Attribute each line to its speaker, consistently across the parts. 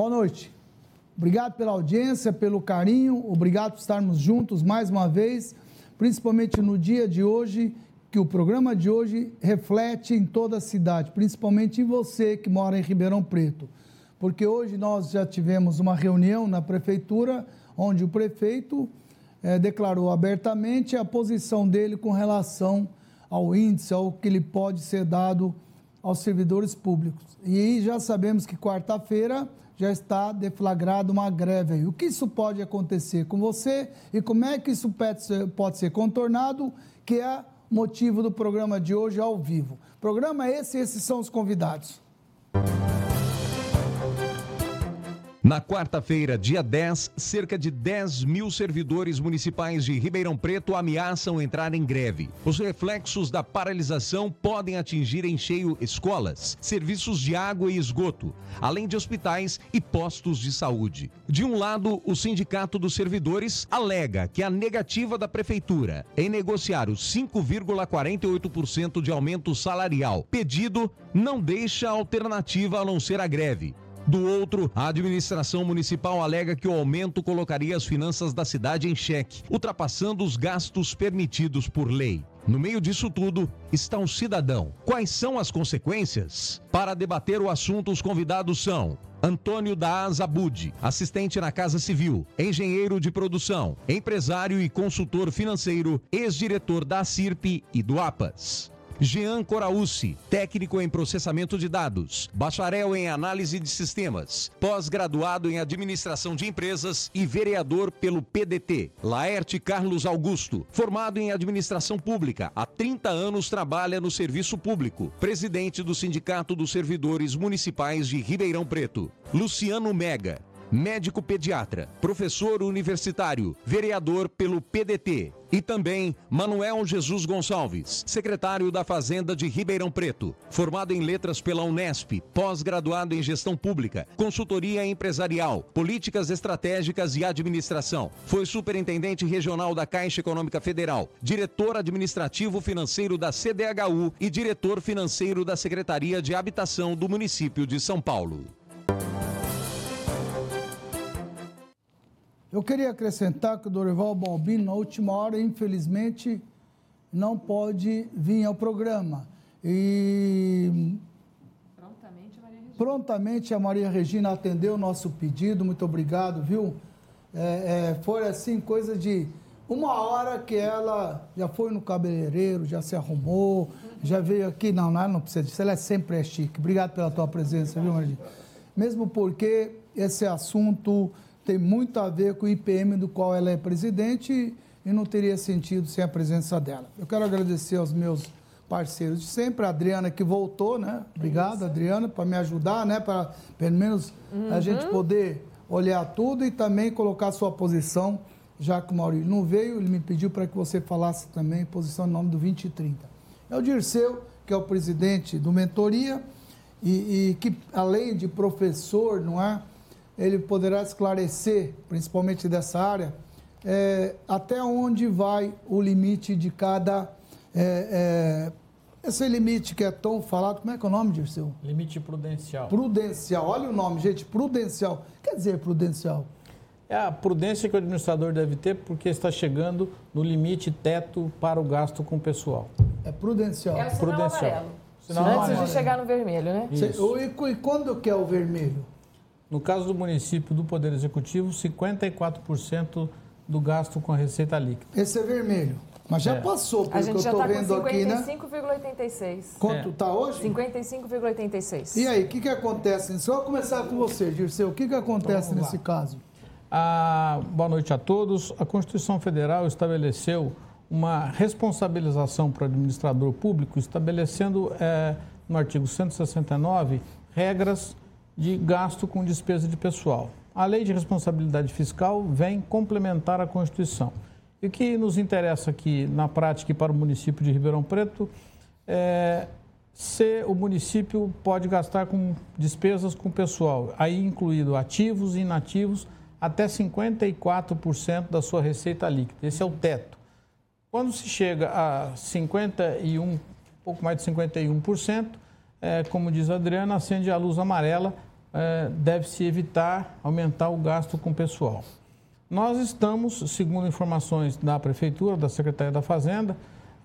Speaker 1: Boa noite. Obrigado pela audiência, pelo carinho, obrigado por estarmos juntos mais uma vez, principalmente no dia de hoje, que o programa de hoje reflete em toda a cidade, principalmente em você que mora em Ribeirão Preto. Porque hoje nós já tivemos uma reunião na prefeitura, onde o prefeito eh, declarou abertamente a posição dele com relação ao índice, ao que lhe pode ser dado aos servidores públicos. E já sabemos que quarta-feira já está deflagrada uma greve aí. O que isso pode acontecer com você e como é que isso pode ser contornado, que é motivo do programa de hoje ao vivo. Programa esse esses são os convidados.
Speaker 2: Na quarta-feira, dia 10, cerca de 10 mil servidores municipais de Ribeirão Preto ameaçam entrar em greve. Os reflexos da paralisação podem atingir em cheio escolas, serviços de água e esgoto, além de hospitais e postos de saúde. De um lado, o Sindicato dos Servidores alega que a negativa da Prefeitura em negociar os 5,48% de aumento salarial pedido não deixa alternativa a não ser a greve. Do outro, a administração municipal alega que o aumento colocaria as finanças da cidade em xeque, ultrapassando os gastos permitidos por lei. No meio disso tudo está um cidadão. Quais são as consequências? Para debater o assunto, os convidados são Antônio da Azabud, assistente na Casa Civil, engenheiro de produção, empresário e consultor financeiro, ex-diretor da CIRP e do APAS. Jean Coraúci, técnico em processamento de dados, bacharel em análise de sistemas, pós-graduado em administração de empresas e vereador pelo PDT. Laerte Carlos Augusto, formado em administração pública, há 30 anos trabalha no serviço público, presidente do Sindicato dos Servidores Municipais de Ribeirão Preto. Luciano Mega, médico pediatra, professor universitário, vereador pelo PDT. E também Manuel Jesus Gonçalves, secretário da Fazenda de Ribeirão Preto, formado em letras pela Unesp, pós-graduado em gestão pública, consultoria empresarial, políticas estratégicas e administração. Foi superintendente regional da Caixa Econômica Federal, diretor administrativo financeiro da CDHU e diretor financeiro da Secretaria de Habitação do município de São Paulo.
Speaker 1: Eu queria acrescentar que o Dorival Balbino, na última hora, infelizmente, não pode vir ao programa. E prontamente a Maria Regina, prontamente a Maria Regina atendeu o nosso pedido, muito obrigado, viu? É, é, foi assim, coisa de uma hora que ela já foi no cabeleireiro, já se arrumou, já veio aqui. Não, não, não precisa disso, ela é sempre é chique. Obrigado pela tua presença, viu, Maria? Mesmo porque esse assunto tem muito a ver com o IPM do qual ela é presidente e não teria sentido sem a presença dela. Eu quero agradecer aos meus parceiros de sempre, a Adriana que voltou, né? Obrigado, Adriana, para me ajudar, né? Para pelo menos uhum. a gente poder olhar tudo e também colocar a sua posição, já que o Maurício não veio, ele me pediu para que você falasse também posição em nome do 2030. É o Dirceu, que é o presidente do Mentoria, e, e que além de professor, não é? Ele poderá esclarecer, principalmente dessa área, é, até onde vai o limite de cada. É, é, esse limite que é tão falado, como é que é o nome, Dirceu?
Speaker 3: Limite prudencial.
Speaker 1: Prudencial, olha o nome, gente, prudencial. Quer dizer prudencial?
Speaker 3: É a prudência que o administrador deve ter porque está chegando no limite teto para o gasto com o pessoal.
Speaker 1: É prudencial. É
Speaker 4: o sinal
Speaker 1: prudencial.
Speaker 4: amarelo. Sinal Antes amarelo. de chegar no vermelho, né?
Speaker 1: Isso. E, e quando que é o vermelho?
Speaker 3: No caso do município do Poder Executivo, 54% do gasto com a receita líquida.
Speaker 1: Esse é vermelho. Mas já é. passou, pelo que eu estou tá vendo aqui, né?
Speaker 4: 55,86.
Speaker 1: Quanto está é. hoje?
Speaker 4: 55,86.
Speaker 1: E aí, o que, que acontece? Só vou começar com você, Dirceu. O que, que acontece então, nesse caso?
Speaker 3: Ah, boa noite a todos. A Constituição Federal estabeleceu uma responsabilização para o administrador público, estabelecendo é, no artigo 169 regras de gasto com despesa de pessoal. A Lei de Responsabilidade Fiscal vem complementar a Constituição. E o que nos interessa aqui, na prática, para o município de Ribeirão Preto, é se o município pode gastar com despesas com pessoal, aí incluído ativos e inativos, até 54% da sua receita líquida. Esse é o teto. Quando se chega a 51, pouco mais de 51%, é, como diz a Adriana, acende a luz amarela é, deve-se evitar aumentar o gasto com pessoal. Nós estamos, segundo informações da Prefeitura, da Secretaria da Fazenda,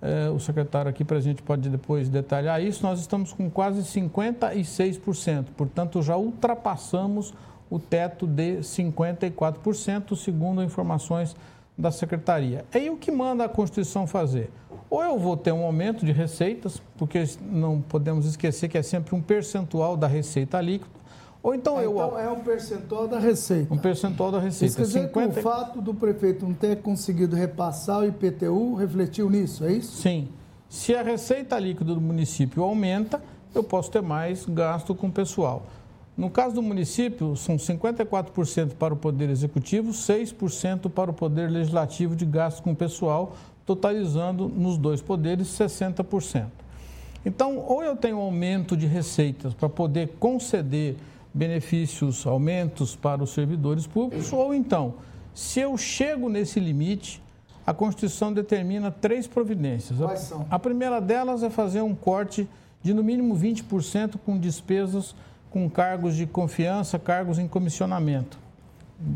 Speaker 3: é, o secretário aqui presente pode depois detalhar isso, nós estamos com quase 56%, portanto já ultrapassamos o teto de 54%, segundo informações da Secretaria. É aí o que manda a Constituição fazer? Ou eu vou ter um aumento de receitas, porque não podemos esquecer que é sempre um percentual da receita líquida, ou então eu.
Speaker 1: Então é um percentual da receita.
Speaker 3: Um percentual da receita. Isso
Speaker 1: quer dizer 50... que o fato do prefeito não ter conseguido repassar o IPTU refletiu nisso, é isso?
Speaker 3: Sim. Se a receita líquida do município aumenta, eu posso ter mais gasto com o pessoal. No caso do município, são 54% para o Poder Executivo, 6% para o Poder Legislativo de gasto com pessoal, totalizando nos dois poderes 60%. Então, ou eu tenho aumento de receitas para poder conceder benefícios, aumentos para os servidores públicos, ou então, se eu chego nesse limite, a Constituição determina três providências.
Speaker 1: Quais são?
Speaker 3: A primeira delas é fazer um corte de no mínimo 20% com despesas com cargos de confiança, cargos em comissionamento.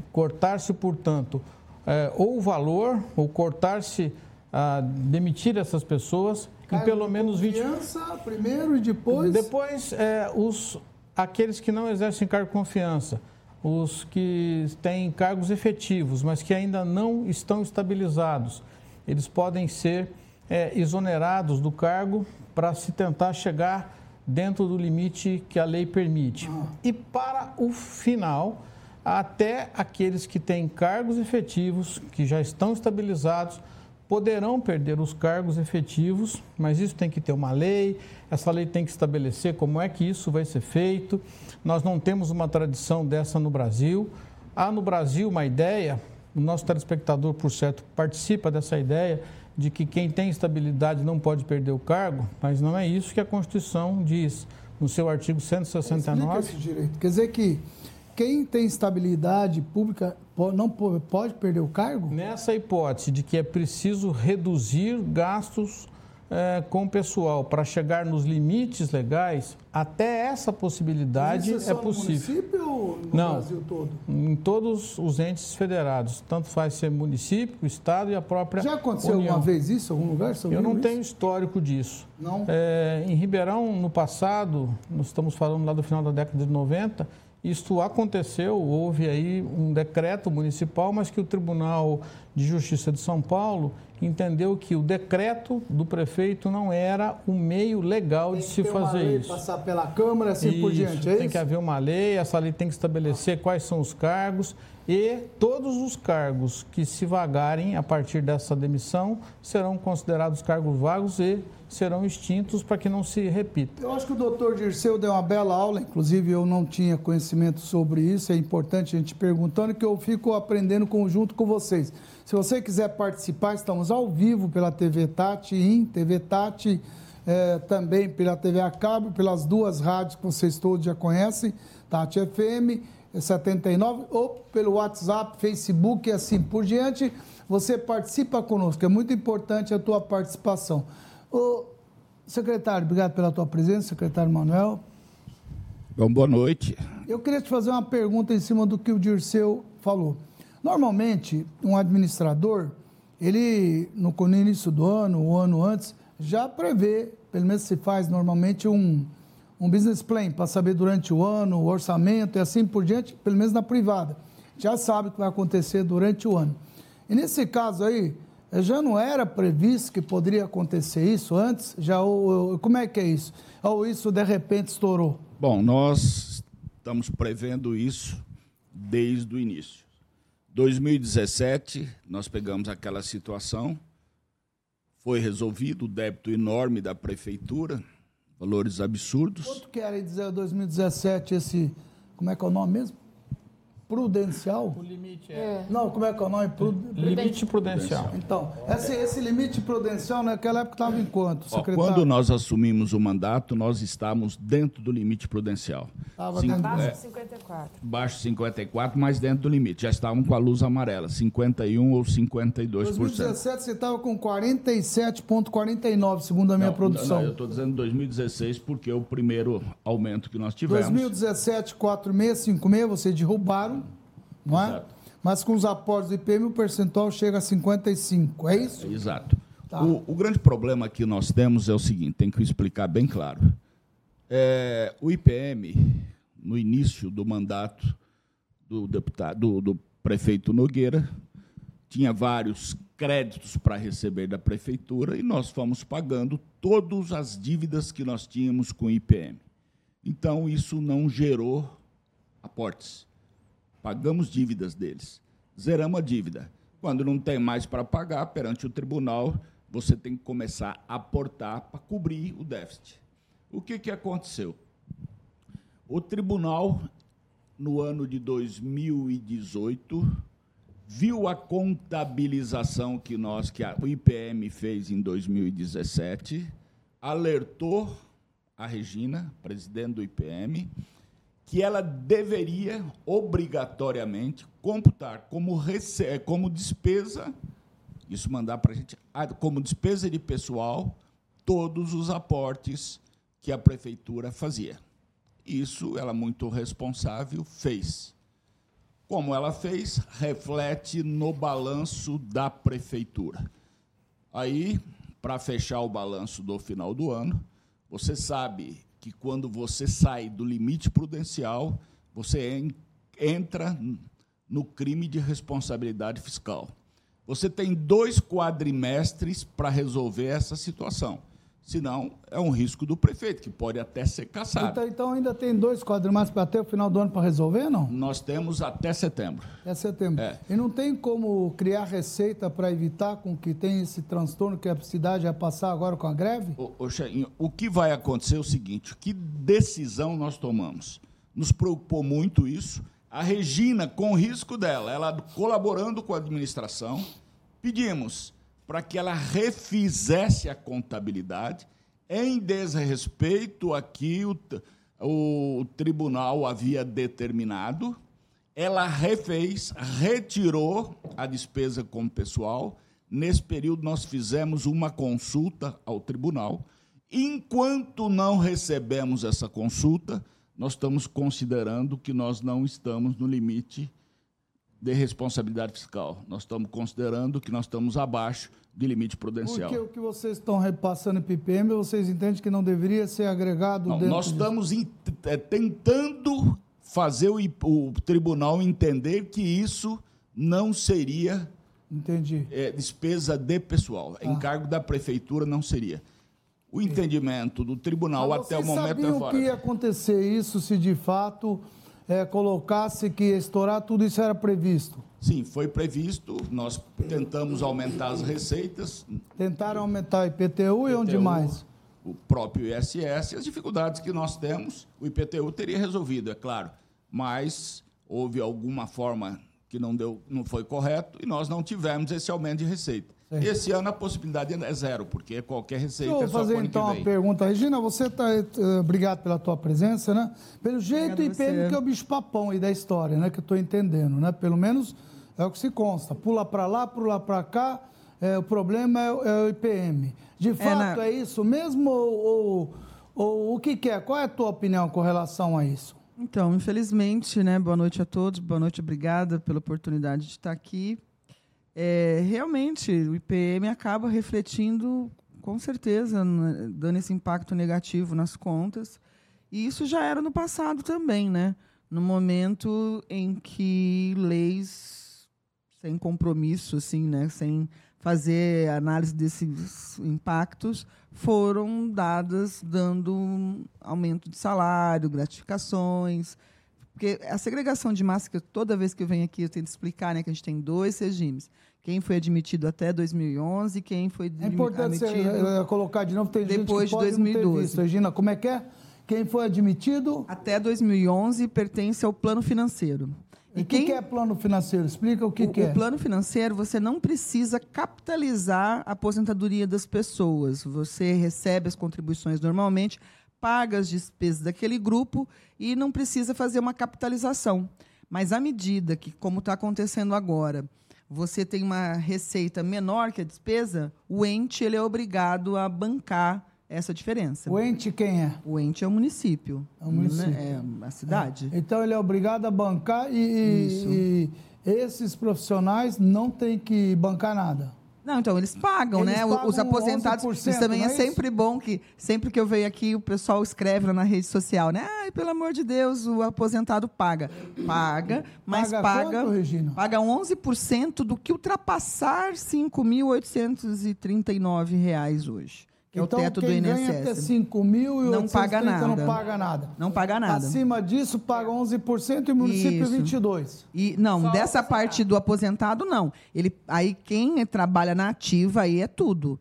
Speaker 3: Cortar-se, portanto, é, ou o valor, ou cortar-se, a demitir essas pessoas
Speaker 1: Cargo
Speaker 3: em pelo menos 20%.
Speaker 1: Confiança primeiro e depois.
Speaker 3: Depois, é, os aqueles que não exercem cargo de confiança, os que têm cargos efetivos, mas que ainda não estão estabilizados, eles podem ser é, exonerados do cargo para se tentar chegar dentro do limite que a lei permite. E para o final, até aqueles que têm cargos efetivos, que já estão estabilizados, poderão perder os cargos efetivos, mas isso tem que ter uma lei, essa lei tem que estabelecer como é que isso vai ser feito. Nós não temos uma tradição dessa no Brasil. Há no Brasil uma ideia, o nosso telespectador, por certo, participa dessa ideia de que quem tem estabilidade não pode perder o cargo, mas não é isso que a Constituição diz no seu artigo 169.
Speaker 1: Explica esse direito. Quer dizer que quem tem estabilidade pública não pode perder o cargo?
Speaker 3: Nessa hipótese de que é preciso reduzir gastos é, com o pessoal para chegar nos limites legais, até essa possibilidade
Speaker 1: é,
Speaker 3: é possível.
Speaker 1: No município ou no
Speaker 3: Não,
Speaker 1: Brasil todo?
Speaker 3: Em todos os entes federados, tanto faz ser município, estado e a própria
Speaker 1: Já aconteceu
Speaker 3: União.
Speaker 1: alguma vez isso, em algum lugar?
Speaker 3: Eu não
Speaker 1: isso?
Speaker 3: tenho histórico disso.
Speaker 1: Não.
Speaker 3: É, em Ribeirão, no passado, nós estamos falando lá do final da década de 90 isto aconteceu, houve aí um decreto municipal, mas que o Tribunal de Justiça de São Paulo entendeu que o decreto do prefeito não era o meio legal de se fazer
Speaker 1: lei,
Speaker 3: isso.
Speaker 1: Passar pela Câmara, assim
Speaker 3: isso,
Speaker 1: por diante, é
Speaker 3: Tem
Speaker 1: isso?
Speaker 3: que haver uma lei, essa lei tem que estabelecer quais são os cargos e todos os cargos que se vagarem a partir dessa demissão serão considerados cargos vagos e serão extintos para que não se repita.
Speaker 1: Eu acho que o doutor Dirceu deu uma bela aula, inclusive eu não tinha conhecimento sobre isso, é importante a gente perguntando, que eu fico aprendendo conjunto com vocês. Se você quiser participar, estamos ao vivo pela TV Tati, em TV Tati, é, também pela TV a cabo, pelas duas rádios que vocês todos já conhecem, Tati FM, 79, ou pelo WhatsApp, Facebook e assim por diante. Você participa conosco, é muito importante a tua participação. Ô, secretário, obrigado pela tua presença, secretário Manuel.
Speaker 5: Bom, boa noite.
Speaker 1: Eu queria te fazer uma pergunta em cima do que o Dirceu falou. Normalmente, um administrador, ele, no, início do ano, o ano antes, já prevê, pelo menos se faz normalmente um, um business plan para saber durante o ano, o orçamento e assim por diante, pelo menos na privada. Já sabe o que vai acontecer durante o ano. E nesse caso aí, já não era previsto que poderia acontecer isso antes? Já ou, como é que é isso? Ou isso de repente estourou?
Speaker 5: Bom, nós estamos prevendo isso desde o início. 2017, nós pegamos aquela situação, foi resolvido o débito enorme da prefeitura, valores absurdos.
Speaker 1: Quanto querem dizer 2017 esse, como é que é o nome mesmo? Prudencial?
Speaker 3: O limite é.
Speaker 1: Não, como é que é o nome? Pru-
Speaker 3: Limite prudencial.
Speaker 1: Então, esse, esse limite prudencial naquela época estava em quanto,
Speaker 5: Ó,
Speaker 1: secretário?
Speaker 5: quando nós assumimos o mandato, nós estávamos dentro do limite prudencial.
Speaker 1: Tava
Speaker 5: Cin- é,
Speaker 4: de 54.
Speaker 5: baixo 54, mas dentro do limite. Já estavam com a luz amarela, 51 ou 52%.
Speaker 1: 2017 você estava com 47,49, segundo a minha
Speaker 5: Não,
Speaker 1: produção.
Speaker 5: não, eu estou dizendo 2016 porque é o primeiro aumento que nós tivemos.
Speaker 1: 2017, 4656, vocês derrubaram, não é?
Speaker 5: Exato.
Speaker 1: Mas com os aportes do IPM, o percentual chega a 55, é isso?
Speaker 5: Exato.
Speaker 1: Tá.
Speaker 5: O, o grande problema que nós temos é o seguinte, tem que explicar bem claro. É, o IPM, no início do mandato do deputado, do, do prefeito Nogueira, tinha vários créditos para receber da prefeitura e nós fomos pagando todas as dívidas que nós tínhamos com o IPM. Então, isso não gerou aportes. Pagamos dívidas deles. Zeramos a dívida. Quando não tem mais para pagar, perante o tribunal, você tem que começar a aportar para cobrir o déficit. O que, que aconteceu? O tribunal, no ano de 2018, viu a contabilização que nós, que a, IPM fez em 2017, alertou a Regina, presidente do IPM, que ela deveria obrigatoriamente computar como, rece- como despesa, isso mandar para a gente, como despesa de pessoal, todos os aportes que a prefeitura fazia. Isso ela, muito responsável, fez. Como ela fez, reflete no balanço da prefeitura. Aí, para fechar o balanço do final do ano, você sabe que quando você sai do limite prudencial, você en- entra no crime de responsabilidade fiscal. Você tem dois quadrimestres para resolver essa situação. Senão, é um risco do prefeito, que pode até ser cassado.
Speaker 1: Então, então ainda tem dois quadrimestres para até o final do ano para resolver, não?
Speaker 5: Nós temos até setembro.
Speaker 1: É setembro.
Speaker 5: É.
Speaker 1: E não tem como criar receita para evitar com que tenha esse transtorno que a cidade vai passar agora com a greve?
Speaker 5: Ô, ô, Cheinho, o que vai acontecer é o seguinte: que decisão nós tomamos? Nos preocupou muito isso. A Regina, com o risco dela, ela colaborando com a administração, pedimos para que ela refizesse a contabilidade em desrespeito a que o, o tribunal havia determinado. Ela refez, retirou a despesa como pessoal. Nesse período, nós fizemos uma consulta ao tribunal. Enquanto não recebemos essa consulta, nós estamos considerando que nós não estamos no limite de responsabilidade fiscal. Nós estamos considerando que nós estamos abaixo de limite prudencial.
Speaker 1: Porque o que vocês estão repassando para IPM, vocês entendem que não deveria ser agregado
Speaker 5: Não, nós estamos em- é, tentando fazer o, o tribunal entender que isso não seria é, despesa de pessoal.
Speaker 1: Ah.
Speaker 5: Encargo da prefeitura não seria. O entendimento do tribunal
Speaker 1: Mas
Speaker 5: até o
Speaker 1: vocês
Speaker 5: momento é
Speaker 1: sabiam
Speaker 5: fora.
Speaker 1: que ia acontecer isso se de fato é, colocasse que ia estourar, tudo isso era previsto?
Speaker 5: Sim, foi previsto. Nós tentamos aumentar as receitas.
Speaker 1: Tentaram aumentar o IPTU e onde
Speaker 5: IPTU,
Speaker 1: mais?
Speaker 5: O próprio ISS, as dificuldades que nós temos, o IPTU teria resolvido, é claro. Mas houve alguma forma que não, deu, não foi correto e nós não tivemos esse aumento de receita.
Speaker 1: Certo.
Speaker 5: Esse ano a possibilidade é zero, porque qualquer receita
Speaker 1: Deixa
Speaker 5: é
Speaker 1: eu
Speaker 5: só
Speaker 1: fazer
Speaker 5: pro ano
Speaker 1: então uma pergunta. Regina, você está. obrigado pela tua presença, né? Pelo jeito, o
Speaker 6: Obrigada a
Speaker 1: IPM
Speaker 6: você.
Speaker 1: que é o bicho papão aí da história, né? Que eu estou entendendo, né? Pelo menos é o que se consta. Pula para lá, pula para cá, é, o problema é, o- é o IPM. De fato,
Speaker 6: na-
Speaker 1: é isso mesmo ou, ou- ou o que, que é? Qual é a tua opinião com relação a isso?
Speaker 6: Então, infelizmente, né? Boa noite a todos, boa noite, obrigada pela oportunidade de estar aqui. É, realmente, o IPM acaba refletindo, com certeza, né, dando esse impacto negativo nas contas. E isso já era no passado também, né? No momento em que leis sem compromisso, assim, né? Sem fazer análise desses impactos, foram dadas dando um aumento de salário, gratificações. Porque a segregação de massa, que toda vez que eu venho aqui eu tento explicar, né, que a gente tem dois regimes. Quem foi admitido até 2011 e quem foi
Speaker 1: É importante
Speaker 6: admitido
Speaker 1: eh, colocar de novo, tem
Speaker 6: depois
Speaker 1: gente
Speaker 6: de
Speaker 1: que ter
Speaker 6: 2012.
Speaker 1: visto. Regina, como é que é? Quem foi admitido
Speaker 6: até 2011 pertence ao plano financeiro.
Speaker 1: E o quem... que é plano financeiro? Explica o que,
Speaker 6: o,
Speaker 1: que é.
Speaker 6: O plano financeiro, você não precisa capitalizar a aposentadoria das pessoas. Você recebe as contribuições normalmente, paga as despesas daquele grupo e não precisa fazer uma capitalização. Mas à medida que, como está acontecendo agora, você tem uma receita menor que a despesa, o ente ele é obrigado a bancar essa diferença.
Speaker 1: O ente quem é?
Speaker 6: O ente é o município.
Speaker 1: É o município.
Speaker 6: É a cidade.
Speaker 1: É. Então ele é obrigado a bancar e, e, esses profissionais não têm que bancar nada.
Speaker 6: Não, então eles pagam,
Speaker 1: eles
Speaker 6: né?
Speaker 1: Pagam
Speaker 6: Os aposentados. Isso também é, é sempre bom que sempre que eu venho aqui o pessoal escreve lá na rede social, né? Ai, pelo amor de Deus, o aposentado paga. Paga, mas paga paga,
Speaker 1: quanto, Regina?
Speaker 6: paga 11% do que ultrapassar R$ 5.839 hoje que então, é o então, teto do INSS.
Speaker 1: ganha até 5 mil e
Speaker 6: não paga nada.
Speaker 1: não paga nada.
Speaker 6: Não paga nada.
Speaker 1: Acima disso, paga 11% e o município Isso. 22%.
Speaker 6: E, não, Só dessa parte do aposentado, não. Ele, aí quem trabalha na ativa, aí é tudo.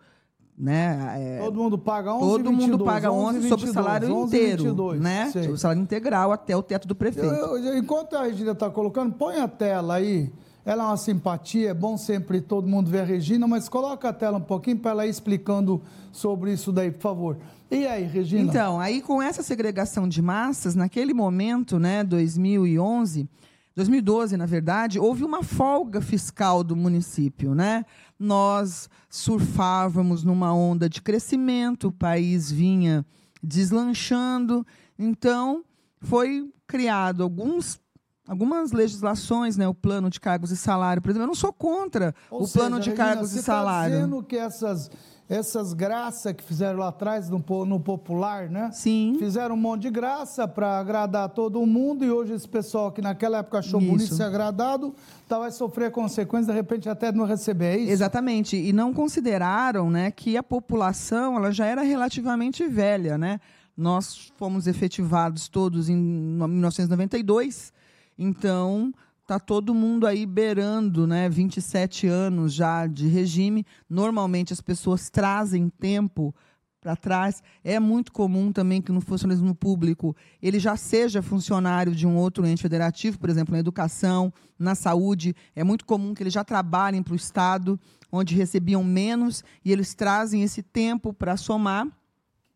Speaker 6: Né?
Speaker 1: É, todo mundo paga 11
Speaker 6: Todo
Speaker 1: 22,
Speaker 6: mundo paga 11, 11 sobre o salário 11, inteiro, 22, né? Sei. O salário integral até o teto do prefeito. Eu,
Speaker 1: eu, enquanto a Regina está colocando, põe a tela aí ela é uma simpatia, é bom sempre todo mundo ver a Regina, mas coloca a tela um pouquinho para ela ir explicando sobre isso daí, por favor. E aí, Regina?
Speaker 6: Então, aí com essa segregação de massas, naquele momento, né, 2011, 2012, na verdade, houve uma folga fiscal do município, né? Nós surfávamos numa onda de crescimento, o país vinha deslanchando, então foi criado alguns algumas legislações, né, o plano de cargos e salário, por exemplo, eu não sou contra Ou o seja, plano de Regina, cargos e salário. Você está
Speaker 1: dizendo que essas essas graças que fizeram lá atrás no, no popular, né?
Speaker 6: Sim.
Speaker 1: Fizeram um monte de graça para agradar todo mundo e hoje esse pessoal que naquela época achou isso. bonito ser agradado, tá, vai sofrer consequências, de repente até não receber, é isso?
Speaker 6: Exatamente. E não consideraram, né, que a população ela já era relativamente velha, né? Nós fomos efetivados todos em 1992 então, está todo mundo aí beirando, né, 27 anos já de regime. Normalmente as pessoas trazem tempo para trás. É muito comum também que no funcionalismo público ele já seja funcionário de um outro ente federativo, por exemplo, na educação, na saúde. É muito comum que eles já trabalhem para o Estado, onde recebiam menos, e eles trazem esse tempo para somar. O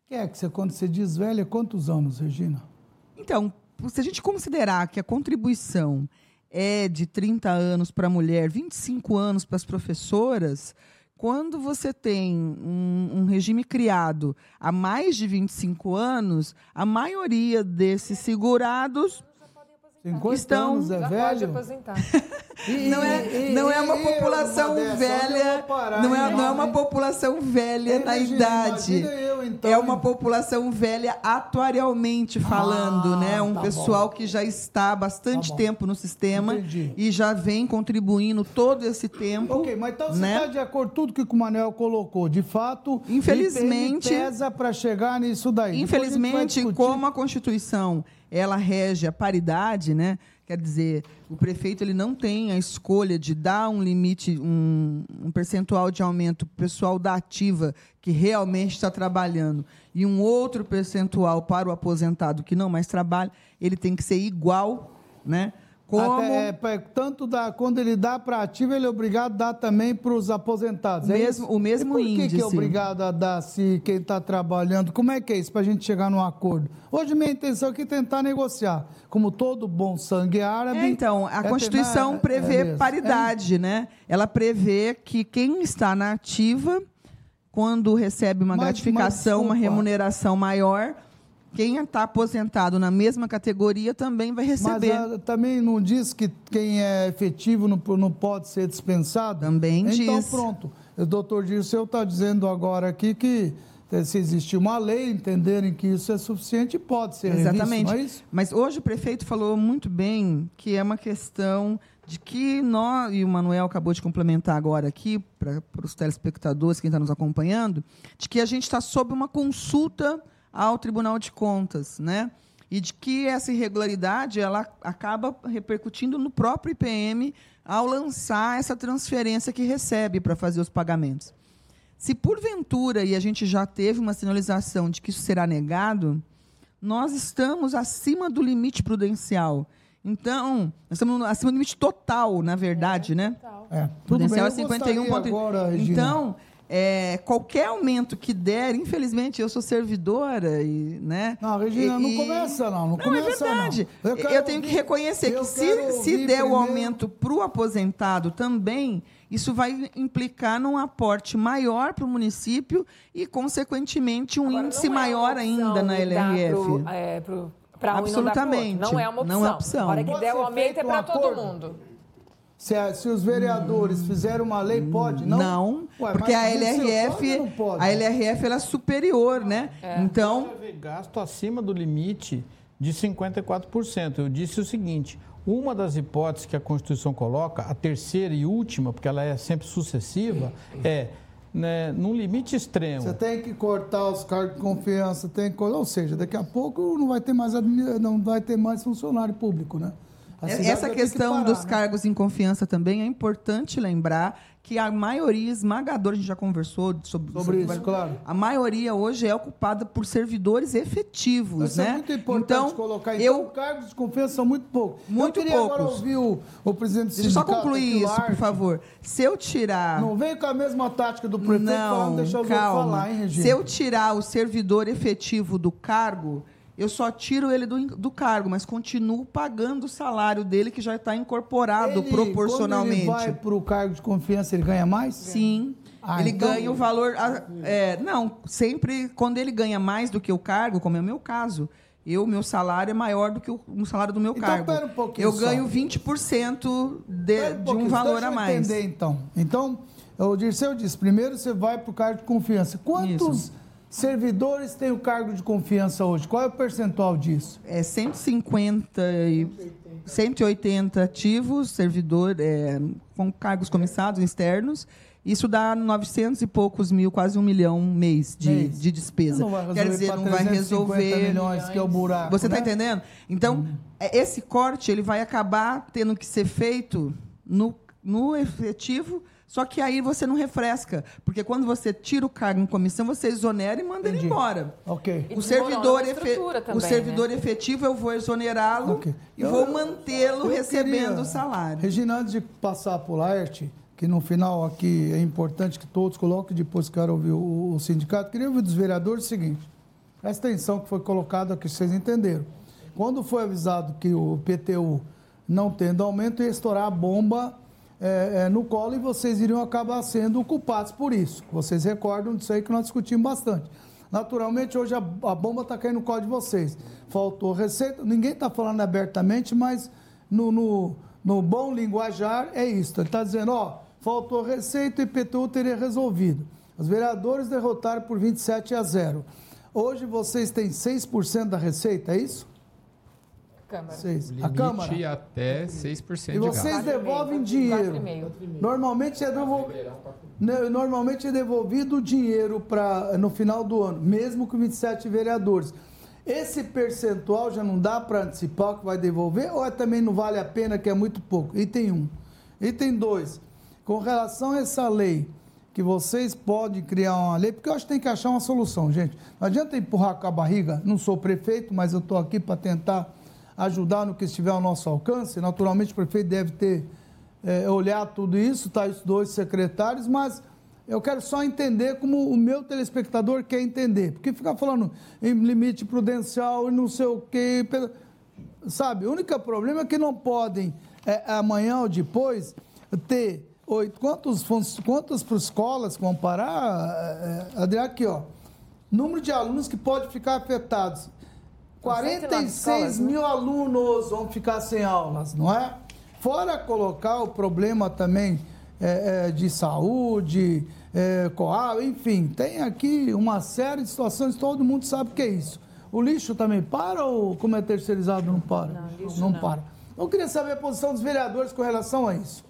Speaker 1: que é que você, quando você diz velha, quantos anos, Regina?
Speaker 6: Então, se a gente considerar que a contribuição é de 30 anos para a mulher, 25 anos para as professoras, quando você tem um, um, regime criado há mais de 25 anos, a maioria desses segurados
Speaker 1: 50 estão... anos é velho?
Speaker 6: não é, não é uma população velha, não é, não é uma população velha na idade. Eu, então, é uma população velha atuarialmente falando, ah, né? Um tá pessoal bom. que já está há bastante tá tempo no sistema Entendi. e já vem contribuindo todo esse tempo.
Speaker 1: Ok, mas então né? você está de acordo com tudo que o Manuel colocou. De fato,
Speaker 6: infelizmente
Speaker 1: pesa para chegar nisso daí.
Speaker 6: Infelizmente, a como a Constituição ela rege a paridade, né? Quer dizer, o prefeito ele não tem a escolha de dar um limite, um, um percentual de aumento para o pessoal da ativa que realmente está trabalhando e um outro percentual para o aposentado que não mais trabalha, ele tem que ser igual, né?
Speaker 1: Como... Até, é, tanto dá, quando ele dá para ativo, ele é obrigado a dar também para os aposentados.
Speaker 6: É mesmo, o mesmo
Speaker 1: e por
Speaker 6: índice.
Speaker 1: que, que é obrigado a dar se quem está trabalhando? Como é que é isso para a gente chegar num acordo? Hoje minha intenção aqui é tentar negociar. Como todo bom sangue árabe.
Speaker 6: É, então, a é Constituição tentar, prevê é paridade, né? Ela prevê que quem está na ativa, quando recebe uma mas, gratificação, mas, uma remuneração maior quem está aposentado na mesma categoria também vai receber.
Speaker 1: Mas ah, também não diz que quem é efetivo não, não pode ser dispensado?
Speaker 6: Também
Speaker 1: então,
Speaker 6: diz.
Speaker 1: Então, pronto. O doutor Dirceu está dizendo agora aqui que eh, se existe uma lei, entenderem que isso é suficiente, pode ser
Speaker 6: Exatamente.
Speaker 1: Revisto, é isso?
Speaker 6: Mas hoje o prefeito falou muito bem que é uma questão de que nós, e o Manuel acabou de complementar agora aqui, para os telespectadores, quem está nos acompanhando, de que a gente está sob uma consulta ao Tribunal de Contas, né? E de que essa irregularidade ela acaba repercutindo no próprio IPM ao lançar essa transferência que recebe para fazer os pagamentos. Se porventura, e a gente já teve uma sinalização de que isso será negado, nós estamos acima do limite prudencial. Então, nós estamos acima do limite total, na verdade, né?
Speaker 1: Total. É, tudo Potencial bem, 51 pontos. Agora, Regina.
Speaker 6: então, é, qualquer aumento que der, infelizmente, eu sou servidora e, né?
Speaker 1: Não, Regina, e, não começa não, não, não é começa
Speaker 6: é verdade. Não. Eu, eu tenho ouvir, que reconhecer que se, se der primeiro... o aumento para o aposentado também, isso vai implicar num aporte maior para o município e, consequentemente, um Agora, índice é maior ainda na LRF. Pro,
Speaker 4: é, pro para
Speaker 6: Absolutamente.
Speaker 4: Não, não é uma opção.
Speaker 6: Não é opção.
Speaker 4: A hora que der o aumento é para todo mundo.
Speaker 1: Se, se, os vereadores hum. fizeram uma lei, pode? Não,
Speaker 6: não Ué, porque a LRF, pode, a LRF ela é superior, né? É. Então,
Speaker 3: gasto acima do limite de 54%. Eu disse o seguinte: uma das hipóteses que a Constituição coloca, a terceira e última, porque ela é sempre sucessiva, é né, num limite extremo.
Speaker 1: Você tem que cortar os cargos de confiança, tem que, ou seja, daqui a pouco não vai ter mais não vai ter mais funcionário público, né?
Speaker 6: Essa questão que dos né? cargos em confiança também é importante lembrar que a maioria esmagadora, a gente já conversou sobre,
Speaker 1: sobre, isso, claro.
Speaker 6: A maioria hoje é ocupada por servidores efetivos,
Speaker 1: isso
Speaker 6: né?
Speaker 1: é muito importante então, colocar. Então, eu, cargos de confiança são muito poucos.
Speaker 6: Muito
Speaker 1: eu
Speaker 6: queria
Speaker 1: poucos. agora ouvir o, o presidente
Speaker 6: Deixa eu só concluir isso, por favor. Se eu tirar...
Speaker 1: Não vem com a mesma tática do prefeito não, falando, deixa outros falar, hein, Regina?
Speaker 6: Se eu tirar o servidor efetivo do cargo eu só tiro ele do, do cargo, mas continuo pagando o salário dele que já está incorporado ele, proporcionalmente.
Speaker 1: Quando ele vai para o cargo de confiança, ele ganha mais?
Speaker 6: Sim. Ah, ele então... ganha o valor. É, não, sempre quando ele ganha mais do que o cargo, como é o meu caso, eu, meu salário é maior do que o, o salário do meu
Speaker 1: então,
Speaker 6: cargo.
Speaker 1: Pera um pouquinho
Speaker 6: eu
Speaker 1: só.
Speaker 6: ganho 20% de, um de um valor
Speaker 1: Deixa
Speaker 6: a mais.
Speaker 1: entender, então. Então, o Dirceu disse: primeiro você vai para o cargo de confiança. Quantos. Isso servidores têm o cargo de confiança hoje? Qual é o percentual disso?
Speaker 6: É 150 e 180 ativos, servidor, é, com cargos comissados externos. Isso dá 900 e poucos mil, quase um milhão mês de, mês. de despesa.
Speaker 1: Quer dizer, não vai resolver. milhões, que é o buraco.
Speaker 6: Você
Speaker 1: está
Speaker 6: né? entendendo? Então, hum. esse corte ele vai acabar tendo que ser feito no, no efetivo só que aí você não refresca, porque quando você tira o cargo em comissão, você exonera e manda Entendi. ele embora.
Speaker 1: Ok.
Speaker 6: O servidor, efe... também, o servidor né? efetivo, eu vou exonerá-lo okay. e eu, vou mantê-lo recebendo queria, o salário.
Speaker 1: Regina, antes de passar para o Laerte, que no final aqui é importante que todos coloquem, depois quero ouvir o, o sindicato, queria ouvir dos vereadores o seguinte, essa tensão que foi colocada aqui, vocês entenderam. Quando foi avisado que o PTU não tendo aumento, ia estourar a bomba é, é, no colo e vocês iriam acabar sendo culpados por isso. Vocês recordam disso aí que nós discutimos bastante. Naturalmente, hoje a, a bomba está caindo no colo de vocês. Faltou receita, ninguém está falando abertamente, mas no, no, no, bom linguajar é isso. Ele está dizendo, ó, faltou receita e IPTU teria resolvido. Os vereadores derrotaram por 27 a 0. Hoje vocês têm 6% da receita, é isso?
Speaker 4: Câmara.
Speaker 1: Seis.
Speaker 7: Limite
Speaker 1: a Câmara.
Speaker 7: até 6%
Speaker 1: E vocês de devolvem dinheiro. Normalmente é, devolv... Normalmente é devolvido o dinheiro pra, no final do ano, mesmo com 27 vereadores. Esse percentual já não dá para antecipar que vai devolver ou é também não vale a pena, que é muito pouco? Item 1. Um. Item 2. Com relação a essa lei, que vocês podem criar uma lei, porque eu acho que tem que achar uma solução, gente. Não adianta empurrar com a barriga, não sou prefeito, mas eu estou aqui para tentar ajudar no que estiver ao nosso alcance. Naturalmente, o prefeito deve ter é, olhado tudo isso, tá, os dois secretários, mas eu quero só entender como o meu telespectador quer entender. Porque ficar falando em limite prudencial e não sei o quê. Sabe, o único problema é que não podem, é, amanhã ou depois, ter oito. Quantos, quantas escolas vão parar, é, é, Adriano? Aqui, ó. Número de alunos que pode ficar afetados. 46 mil né? alunos vão ficar sem aulas, não é? Fora colocar o problema também é, é, de saúde, é, coal, enfim, tem aqui uma série de situações, todo mundo sabe o que é isso. O lixo também para ou como é terceirizado não para?
Speaker 4: Não, lixo não,
Speaker 1: não. para. Eu queria saber a posição dos vereadores com relação a isso.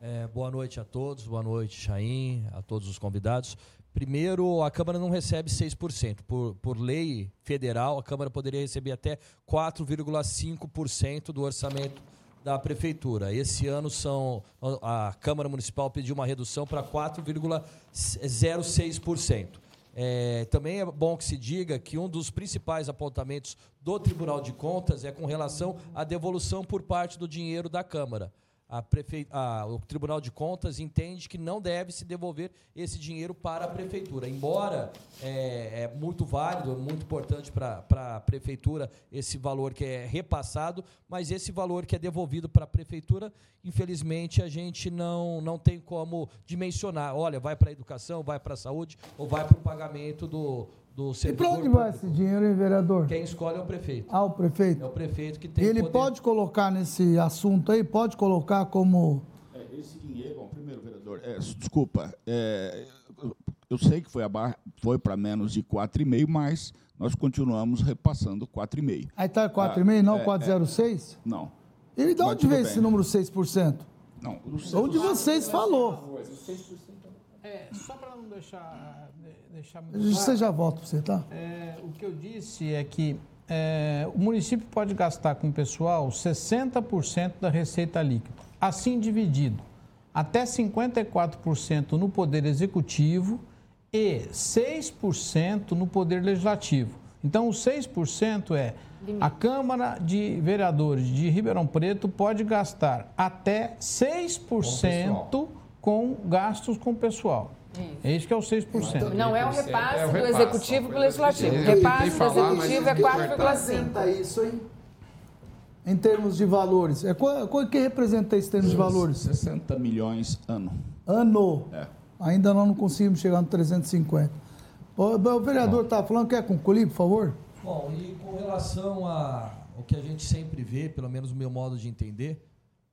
Speaker 8: É, boa noite a todos, boa noite, Chaim, a todos os convidados. Primeiro, a Câmara não recebe 6%. Por, por lei federal, a Câmara poderia receber até 4,5% do orçamento da Prefeitura. Esse ano são a Câmara Municipal pediu uma redução para 4,06%. É, também é bom que se diga que um dos principais apontamentos do Tribunal de Contas é com relação à devolução por parte do dinheiro da Câmara a prefe... a... o Tribunal de Contas entende que não deve se devolver esse dinheiro para a Prefeitura. Embora é, é muito válido, muito importante para a Prefeitura esse valor que é repassado, mas esse valor que é devolvido para a Prefeitura, infelizmente, a gente não, não tem como dimensionar. Olha, vai para a educação, vai para a saúde ou vai para o pagamento do, do
Speaker 1: E para onde vai esse dinheiro, hein, vereador?
Speaker 8: Quem escolhe é o prefeito.
Speaker 1: Ah, o prefeito?
Speaker 8: É o prefeito que tem
Speaker 1: Ele
Speaker 8: poder.
Speaker 1: pode colocar nesse assunto aí, pode colocar como...
Speaker 5: É, esse dinheiro, bom, primeiro, vereador, é, desculpa, é, eu sei que foi, foi para menos de 4,5, mas nós continuamos repassando 4,5.
Speaker 1: Aí está 4,5, ah, não é, 4,06?
Speaker 5: É, não.
Speaker 1: Ele de onde veio esse número 6%?
Speaker 5: Não,
Speaker 1: o 6%. Onde vocês falou.
Speaker 3: É, só para não deixar deixar
Speaker 1: muito claro. Você já volta para você, tá?
Speaker 3: É, o que eu disse é que é, o município pode gastar com o pessoal 60% da receita líquida. Assim dividido, até 54% no Poder Executivo e 6% no Poder Legislativo. Então, o 6% é a Câmara de Vereadores de Ribeirão Preto pode gastar até 6% com, com gastos com o pessoal. Isso. É isso que é o 6%.
Speaker 4: Não é o repasse, é o repasse do executivo para o legislativo. O repasse do executivo é 4,5.
Speaker 1: isso, hein? Em termos de valores. É, qual, qual que representa esse termos de valores?
Speaker 5: 60 milhões ano.
Speaker 1: Ano? É. Ainda não conseguimos chegar no 350. O, o vereador está falando, quer concluir, por favor?
Speaker 8: Bom, e com relação ao que a gente sempre vê, pelo menos o meu modo de entender,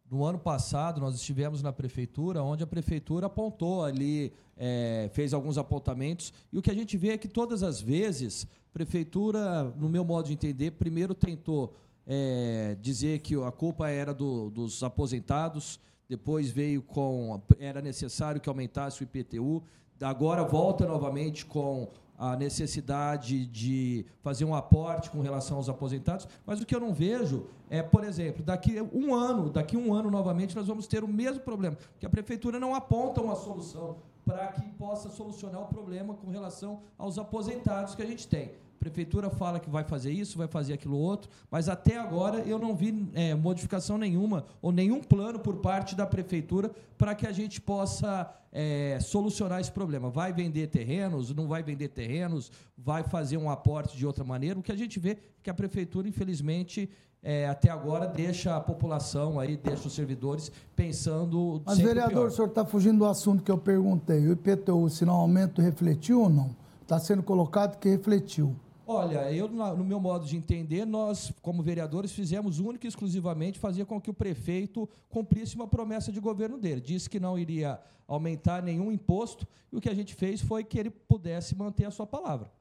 Speaker 8: no ano passado, nós estivemos na prefeitura, onde a prefeitura apontou ali, é, fez alguns apontamentos, e o que a gente vê é que todas as vezes, a prefeitura, no meu modo de entender, primeiro tentou é, dizer que a culpa era do, dos aposentados, depois veio com. era necessário que aumentasse o IPTU, agora volta novamente com a necessidade de fazer um aporte com relação aos aposentados, mas o que eu não vejo é, por exemplo, daqui um ano, daqui um ano novamente nós vamos ter o mesmo problema, que a prefeitura não aponta uma solução para que possa solucionar o problema com relação aos aposentados que a gente tem. A prefeitura fala que vai fazer isso, vai fazer aquilo outro, mas até agora eu não vi é, modificação nenhuma ou nenhum plano por parte da prefeitura para que a gente possa é, solucionar esse problema. Vai vender terrenos, não vai vender terrenos, vai fazer um aporte de outra maneira. O que a gente vê é que a prefeitura, infelizmente, é, até agora deixa a população aí, deixa os servidores pensando.
Speaker 1: Mas, vereador, pior. o senhor está fugindo do assunto que eu perguntei. O IPTU, se não aumento, refletiu ou não? Está sendo colocado que refletiu.
Speaker 8: Olha, eu, no meu modo de entender, nós, como vereadores, fizemos única e exclusivamente fazer com que o prefeito cumprisse uma promessa de governo dele. Disse que não iria aumentar nenhum imposto, e o que a gente fez foi que ele pudesse manter a sua palavra.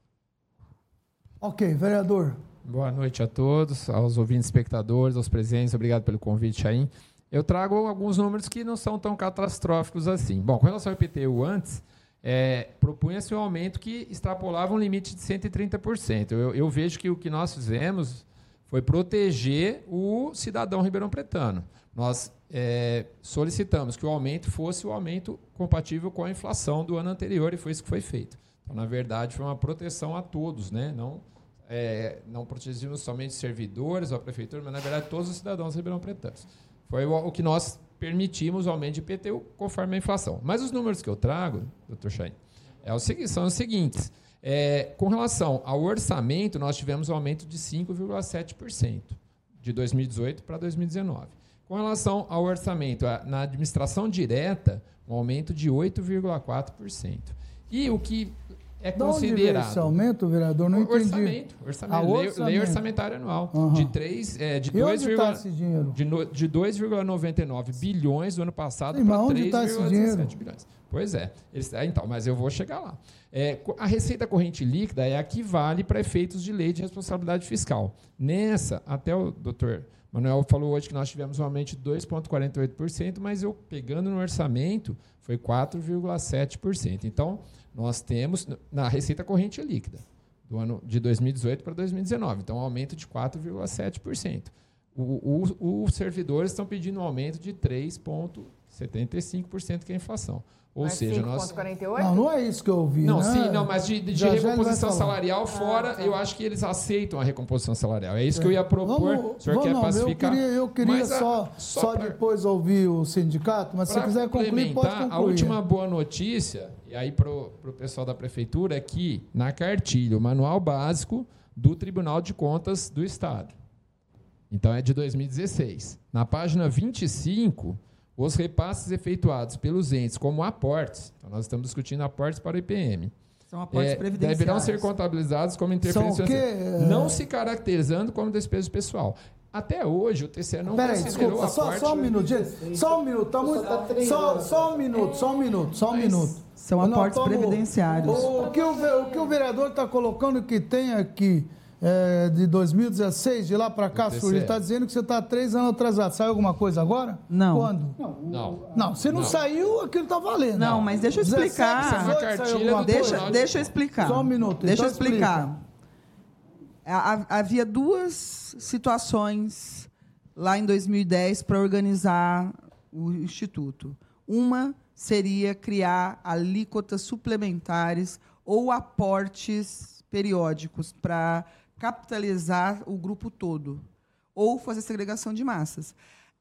Speaker 1: Ok, vereador.
Speaker 7: Boa noite a todos, aos ouvintes espectadores, aos presentes, obrigado pelo convite, Chain. Eu trago alguns números que não são tão catastróficos assim. Bom, com relação ao IPTU antes, é, propunha-se um aumento que extrapolava um limite de 130%. Eu, eu, vejo que o que nós fizemos foi proteger o cidadão ribeirão pretano. Nós é, solicitamos que o aumento fosse o aumento compatível com a inflação do ano anterior e foi isso que foi feito. Então, na verdade, foi uma proteção a todos, né? não, é, não protegimos somente servidores ou a prefeitura, mas, na verdade, todos os cidadãos ribeirão pretanos. Foi o, o que nós permitimos o aumento de IPTU conforme a inflação. Mas os números que eu trago, doutor Chain, é o seguinte, são os seguintes. É, com relação ao orçamento, nós tivemos um aumento de 5,7% de 2018 para 2019. Com relação ao orçamento, na administração direta, um aumento de 8,4%. E o que é considerado.
Speaker 1: esse aumento, vereador? Não
Speaker 7: orçamento,
Speaker 1: entendi.
Speaker 7: Orçamento, ah, lei, orçamento. lei orçamentária anual. Uhum. De 3, é, de 2,99 de, de bilhões do ano passado para 3,17 tá bilhões. Pois é. Eles, é, então, mas eu vou chegar lá. É, a receita corrente líquida é a que vale para efeitos de lei de responsabilidade fiscal. Nessa, até o doutor Manuel falou hoje que nós tivemos um aumento de 2,48%, mas eu pegando no orçamento foi 4,7%. Então, nós temos na receita corrente líquida do ano de 2018 para 2019, então um aumento de 4,7%. os servidores estão pedindo um aumento de 3,75% que é a inflação. Ou
Speaker 4: Mas
Speaker 7: seja,
Speaker 4: 5,48?
Speaker 7: nós.
Speaker 1: Não, não é isso que eu ouvi.
Speaker 7: Não,
Speaker 1: né?
Speaker 7: sim, não, mas de, de
Speaker 1: Já,
Speaker 7: recomposição salarial fora,
Speaker 4: Ah, tá.
Speaker 7: eu acho que eles aceitam a recomposição salarial. É isso que eu ia propor.
Speaker 1: Vamos,
Speaker 7: o senhor
Speaker 1: vamos
Speaker 7: quer
Speaker 1: não,
Speaker 7: pacificar?
Speaker 1: Eu queria, eu queria
Speaker 7: Mas a-
Speaker 1: só, só,
Speaker 7: pra-
Speaker 1: depois ouvir o sindicato, mas se quiser concluir, pode
Speaker 7: complementar,
Speaker 1: concluir.
Speaker 7: a última boa notícia, e aí para o pessoal da prefeitura, é que na cartilha, o manual básico do Tribunal de Contas do Estado. Então é de 2016. Na página 25, os repasses efetuados pelos entes como aportes, então nós estamos discutindo aportes para o IPM,
Speaker 6: São aportes
Speaker 7: é,
Speaker 6: previdenciários.
Speaker 7: deverão ser contabilizados como interferência financeira, não se caracterizando como despesa pessoal. Até hoje, o TCE não
Speaker 1: Peraí,
Speaker 7: considerou
Speaker 1: desculpa, só,
Speaker 7: aporte...
Speaker 1: só um minuto, gente. Só um minuto, tá muito. Só, só um minuto, só um minuto, só um minuto.
Speaker 6: São aportes previdenciários.
Speaker 1: O, que o, o que o vereador está colocando que tem aqui é, de 2016, de lá para cá, ele está dizendo que você está três anos atrasado. Saiu alguma coisa agora?
Speaker 6: Não.
Speaker 1: Quando?
Speaker 7: Não.
Speaker 1: Não, se não,
Speaker 7: Não.
Speaker 1: saiu, aquilo está valendo.
Speaker 6: Não, mas deixa eu
Speaker 1: 17,
Speaker 6: explicar.
Speaker 1: 18,
Speaker 7: Isso é uma
Speaker 1: saiu
Speaker 7: cartilha
Speaker 1: alguma
Speaker 7: do
Speaker 1: coisa?
Speaker 6: Deixa,
Speaker 7: Tribunal de
Speaker 6: deixa eu explicar.
Speaker 1: Só um minuto,
Speaker 6: Deixa
Speaker 1: então
Speaker 6: eu explicar. Ha- Havia duas situações lá em 2010 para organizar o Instituto. Uma seria criar alíquotas suplementares ou aportes periódicos para capitalizar o grupo todo, ou fazer segregação de massas.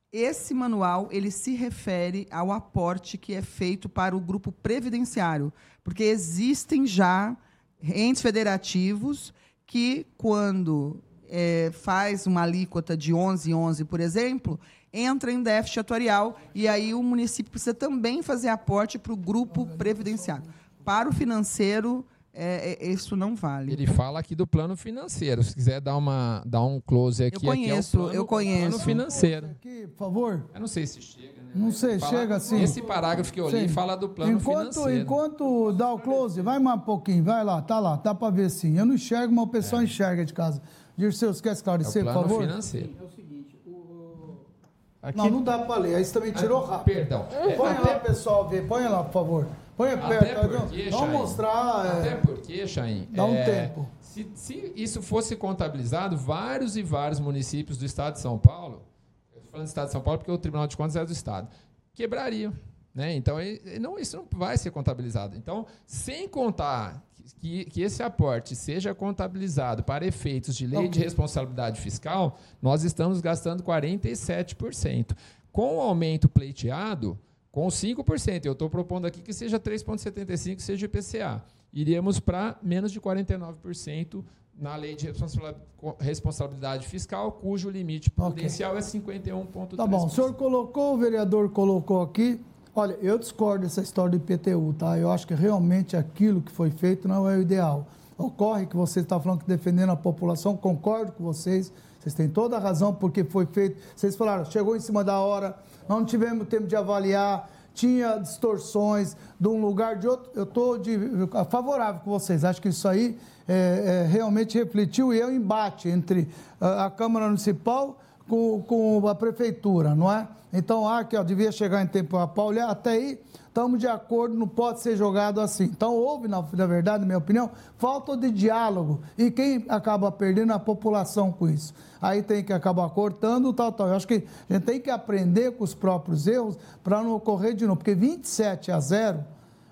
Speaker 6: Esse manual ele se refere ao aporte que é feito para o grupo previdenciário, porque existem já entes federativos que, quando eh, faz uma alíquota de 11 11, por exemplo, entra em déficit atuarial e aí o município precisa também fazer aporte para o grupo previdenciário. Para o financeiro, eh, eh, isso não vale.
Speaker 7: Ele fala aqui do plano financeiro. Se quiser dar, uma, dar um close aqui,
Speaker 6: conheço,
Speaker 7: aqui é o plano,
Speaker 6: eu conheço.
Speaker 7: plano financeiro.
Speaker 1: Aqui, por favor.
Speaker 7: Eu não sei se chega, né?
Speaker 1: Não sei,
Speaker 7: Fala-
Speaker 1: chega assim.
Speaker 7: Esse parágrafo que eu li
Speaker 1: Sim.
Speaker 7: fala do plano
Speaker 1: enquanto,
Speaker 7: financeiro.
Speaker 1: Enquanto dá o close, vai mais um pouquinho, vai lá, tá lá, dá para ver sim. Eu não enxergo, mas o pessoal enxerga de casa. Dirceu, você quer
Speaker 7: É o
Speaker 1: esclarecer, por
Speaker 7: plano
Speaker 1: favor?
Speaker 7: financeiro.
Speaker 3: Aqui,
Speaker 1: Não, não dá para ler, aí você também tirou rápido.
Speaker 7: Perdão. É,
Speaker 1: Põe
Speaker 7: até,
Speaker 1: lá, pessoal, ver. Põe lá, por favor. Põe
Speaker 7: até
Speaker 1: perto.
Speaker 7: porque,
Speaker 1: Vamos
Speaker 7: Chain,
Speaker 1: mostrar. é,
Speaker 7: Até porque, Chain,
Speaker 1: Dá um
Speaker 7: é,
Speaker 1: tempo.
Speaker 7: Se, se isso fosse contabilizado, vários e vários municípios do estado de São Paulo, eu estou falando do estado de São Paulo porque o Tribunal de Contas é do estado, quebrariam. Né? Então, não, isso não vai ser contabilizado. Então, sem contar que, que esse aporte seja contabilizado para efeitos de lei de
Speaker 1: Ok.
Speaker 7: responsabilidade fiscal, nós estamos gastando 47%. Com o aumento pleiteado, com 5%, eu estou propondo aqui que seja 3,75%, seja IPCA. Iríamos para menos de 49% na lei de responsabilidade- fiscal, cujo limite prudencial é 51,3%.
Speaker 1: Tá bom, o senhor colocou, o vereador colocou aqui. Olha, eu discordo dessa história do IPTU, tá? Eu acho que realmente aquilo que foi feito não é o ideal. Ocorre que você está falando que defendendo a população, concordo com vocês, vocês têm toda a razão porque foi feito. Vocês falaram, chegou em cima da hora, não tivemos tempo de avaliar, tinha distorções de um lugar de outro. Eu estou favorável com vocês. Acho que isso aí é, é, realmente refletiu e é um embate entre a, a Câmara Municipal com, com a Prefeitura, não é? Então, ah, que ó, devia chegar em tempo para olhar, até aí estamos de acordo, não pode ser jogado assim. Então, houve, na, na verdade, na minha opinião, falta de diálogo. E quem acaba perdendo é a população com isso. Aí tem que acabar cortando, tal, tal. Eu acho que a gente tem que aprender com os próprios erros para não ocorrer de novo. Porque 27 a 0,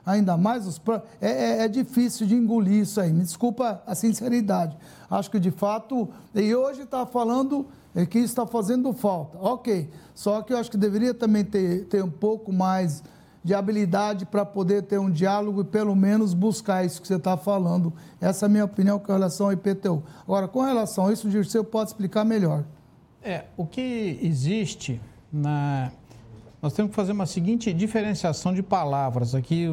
Speaker 1: ainda mais os é, é, é difícil de engolir isso aí. Me desculpa a sinceridade. Acho que de fato, e hoje está falando é, que está fazendo falta. Ok. Só que eu acho que deveria também ter, ter um pouco mais de habilidade para poder ter um diálogo e pelo menos buscar isso que você está falando. Essa é a minha opinião com relação ao IPTU. Agora, com relação a isso, o Dirceu pode explicar melhor.
Speaker 3: É, o que existe na. Nós temos que fazer uma seguinte diferenciação de palavras. Aqui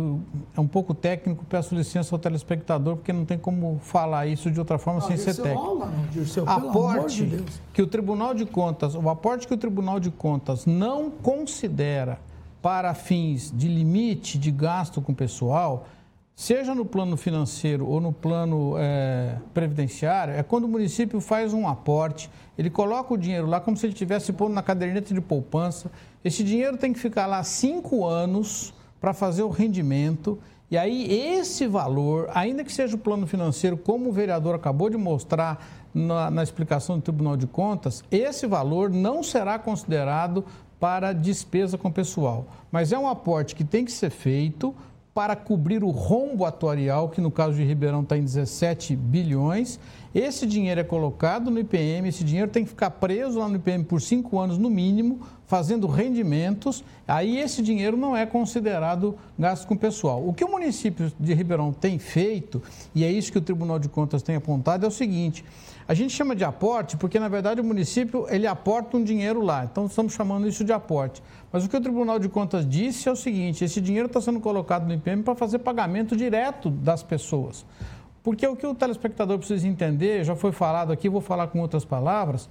Speaker 3: é um pouco técnico, peço licença ao telespectador, porque não tem como falar isso de outra forma sem ser técnico.
Speaker 1: aula, não, Dirceu, pelo amor
Speaker 3: aporte
Speaker 1: de Deus.
Speaker 3: que o Tribunal de Contas, o aporte que o Tribunal de Contas não considera para fins de limite de gasto com pessoal, seja no plano financeiro ou no plano eh, previdenciário, é quando o município faz um aporte, ele coloca o dinheiro lá como se ele estivesse pondo na caderneta de poupança. Esse dinheiro tem que ficar lá cinco anos para fazer o rendimento E aí, esse valor, ainda que seja o plano financeiro, como o vereador acabou de mostrar na, na, explicação do Tribunal de Contas, esse valor não será considerado para despesa com pessoal. Mas é um aporte que tem que ser feito para cobrir o rombo atuarial, que no caso de Ribeirão está em 17 bilhões. Esse dinheiro é colocado no IPM, esse dinheiro tem que ficar preso lá no IPM por cinco anos no mínimo, fazendo rendimentos. Aí esse dinheiro não é considerado gasto com pessoal. O que o município de Ribeirão tem feito, e é isso que o Tribunal de Contas tem apontado, é o seguinte: a gente chama de aporte porque, na verdade, o município ele aporta um dinheiro lá. Então, estamos chamando isso de aporte. Mas o que o Tribunal de Contas disse é o seguinte: esse dinheiro está sendo colocado no IPM para fazer pagamento direto das pessoas. Porque o que o telespectador precisa entender, já foi falado aqui, vou falar com outras palavras,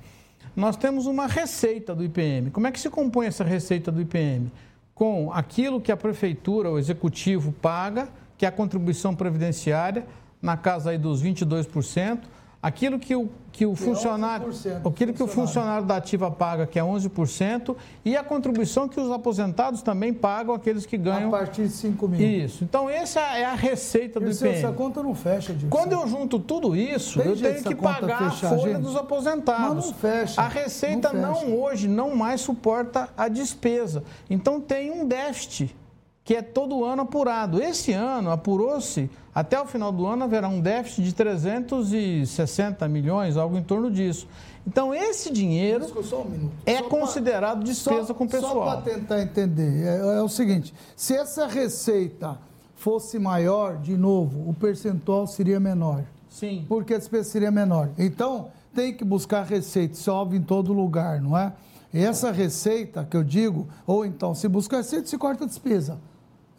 Speaker 3: nós temos uma receita do IPM. Como é que se compõe essa receita do IPM? Com aquilo que a prefeitura, o executivo paga, que é a contribuição previdenciária, na casa aí dos 22%, aquilo que o, que o que funcionário, é aquilo que o funcionário da ativa paga, que é 11%, e a contribuição que os aposentados também pagam, aqueles que ganham...
Speaker 1: A partir de 5 mil.
Speaker 3: Isso. Então, essa é a receita do IPM.
Speaker 1: Essa conta não fecha, Dilson.
Speaker 3: Quando eu junto tudo isso, Tem eu tenho que pagar fechar, a folha gente. dos aposentados.
Speaker 1: Mas não fecha.
Speaker 3: A receita não, não hoje, não mais suporta a despesa. Então, tem um déficit que é todo ano apurado. Esse ano apurou-se, até o final do ano haverá um déficit de 360 milhões, algo em torno disso. Então, esse dinheiro um é só considerado pra, despesa só, com o pessoal. Só
Speaker 1: para tentar entender, é, é o seguinte: se essa receita fosse maior, de novo, o percentual seria menor.
Speaker 3: Sim.
Speaker 1: Porque a despesa seria menor. Então, tem que buscar receita, sobe em todo lugar, não é? Essa receita que eu digo, ou então, se busca receita, se corta a despesa.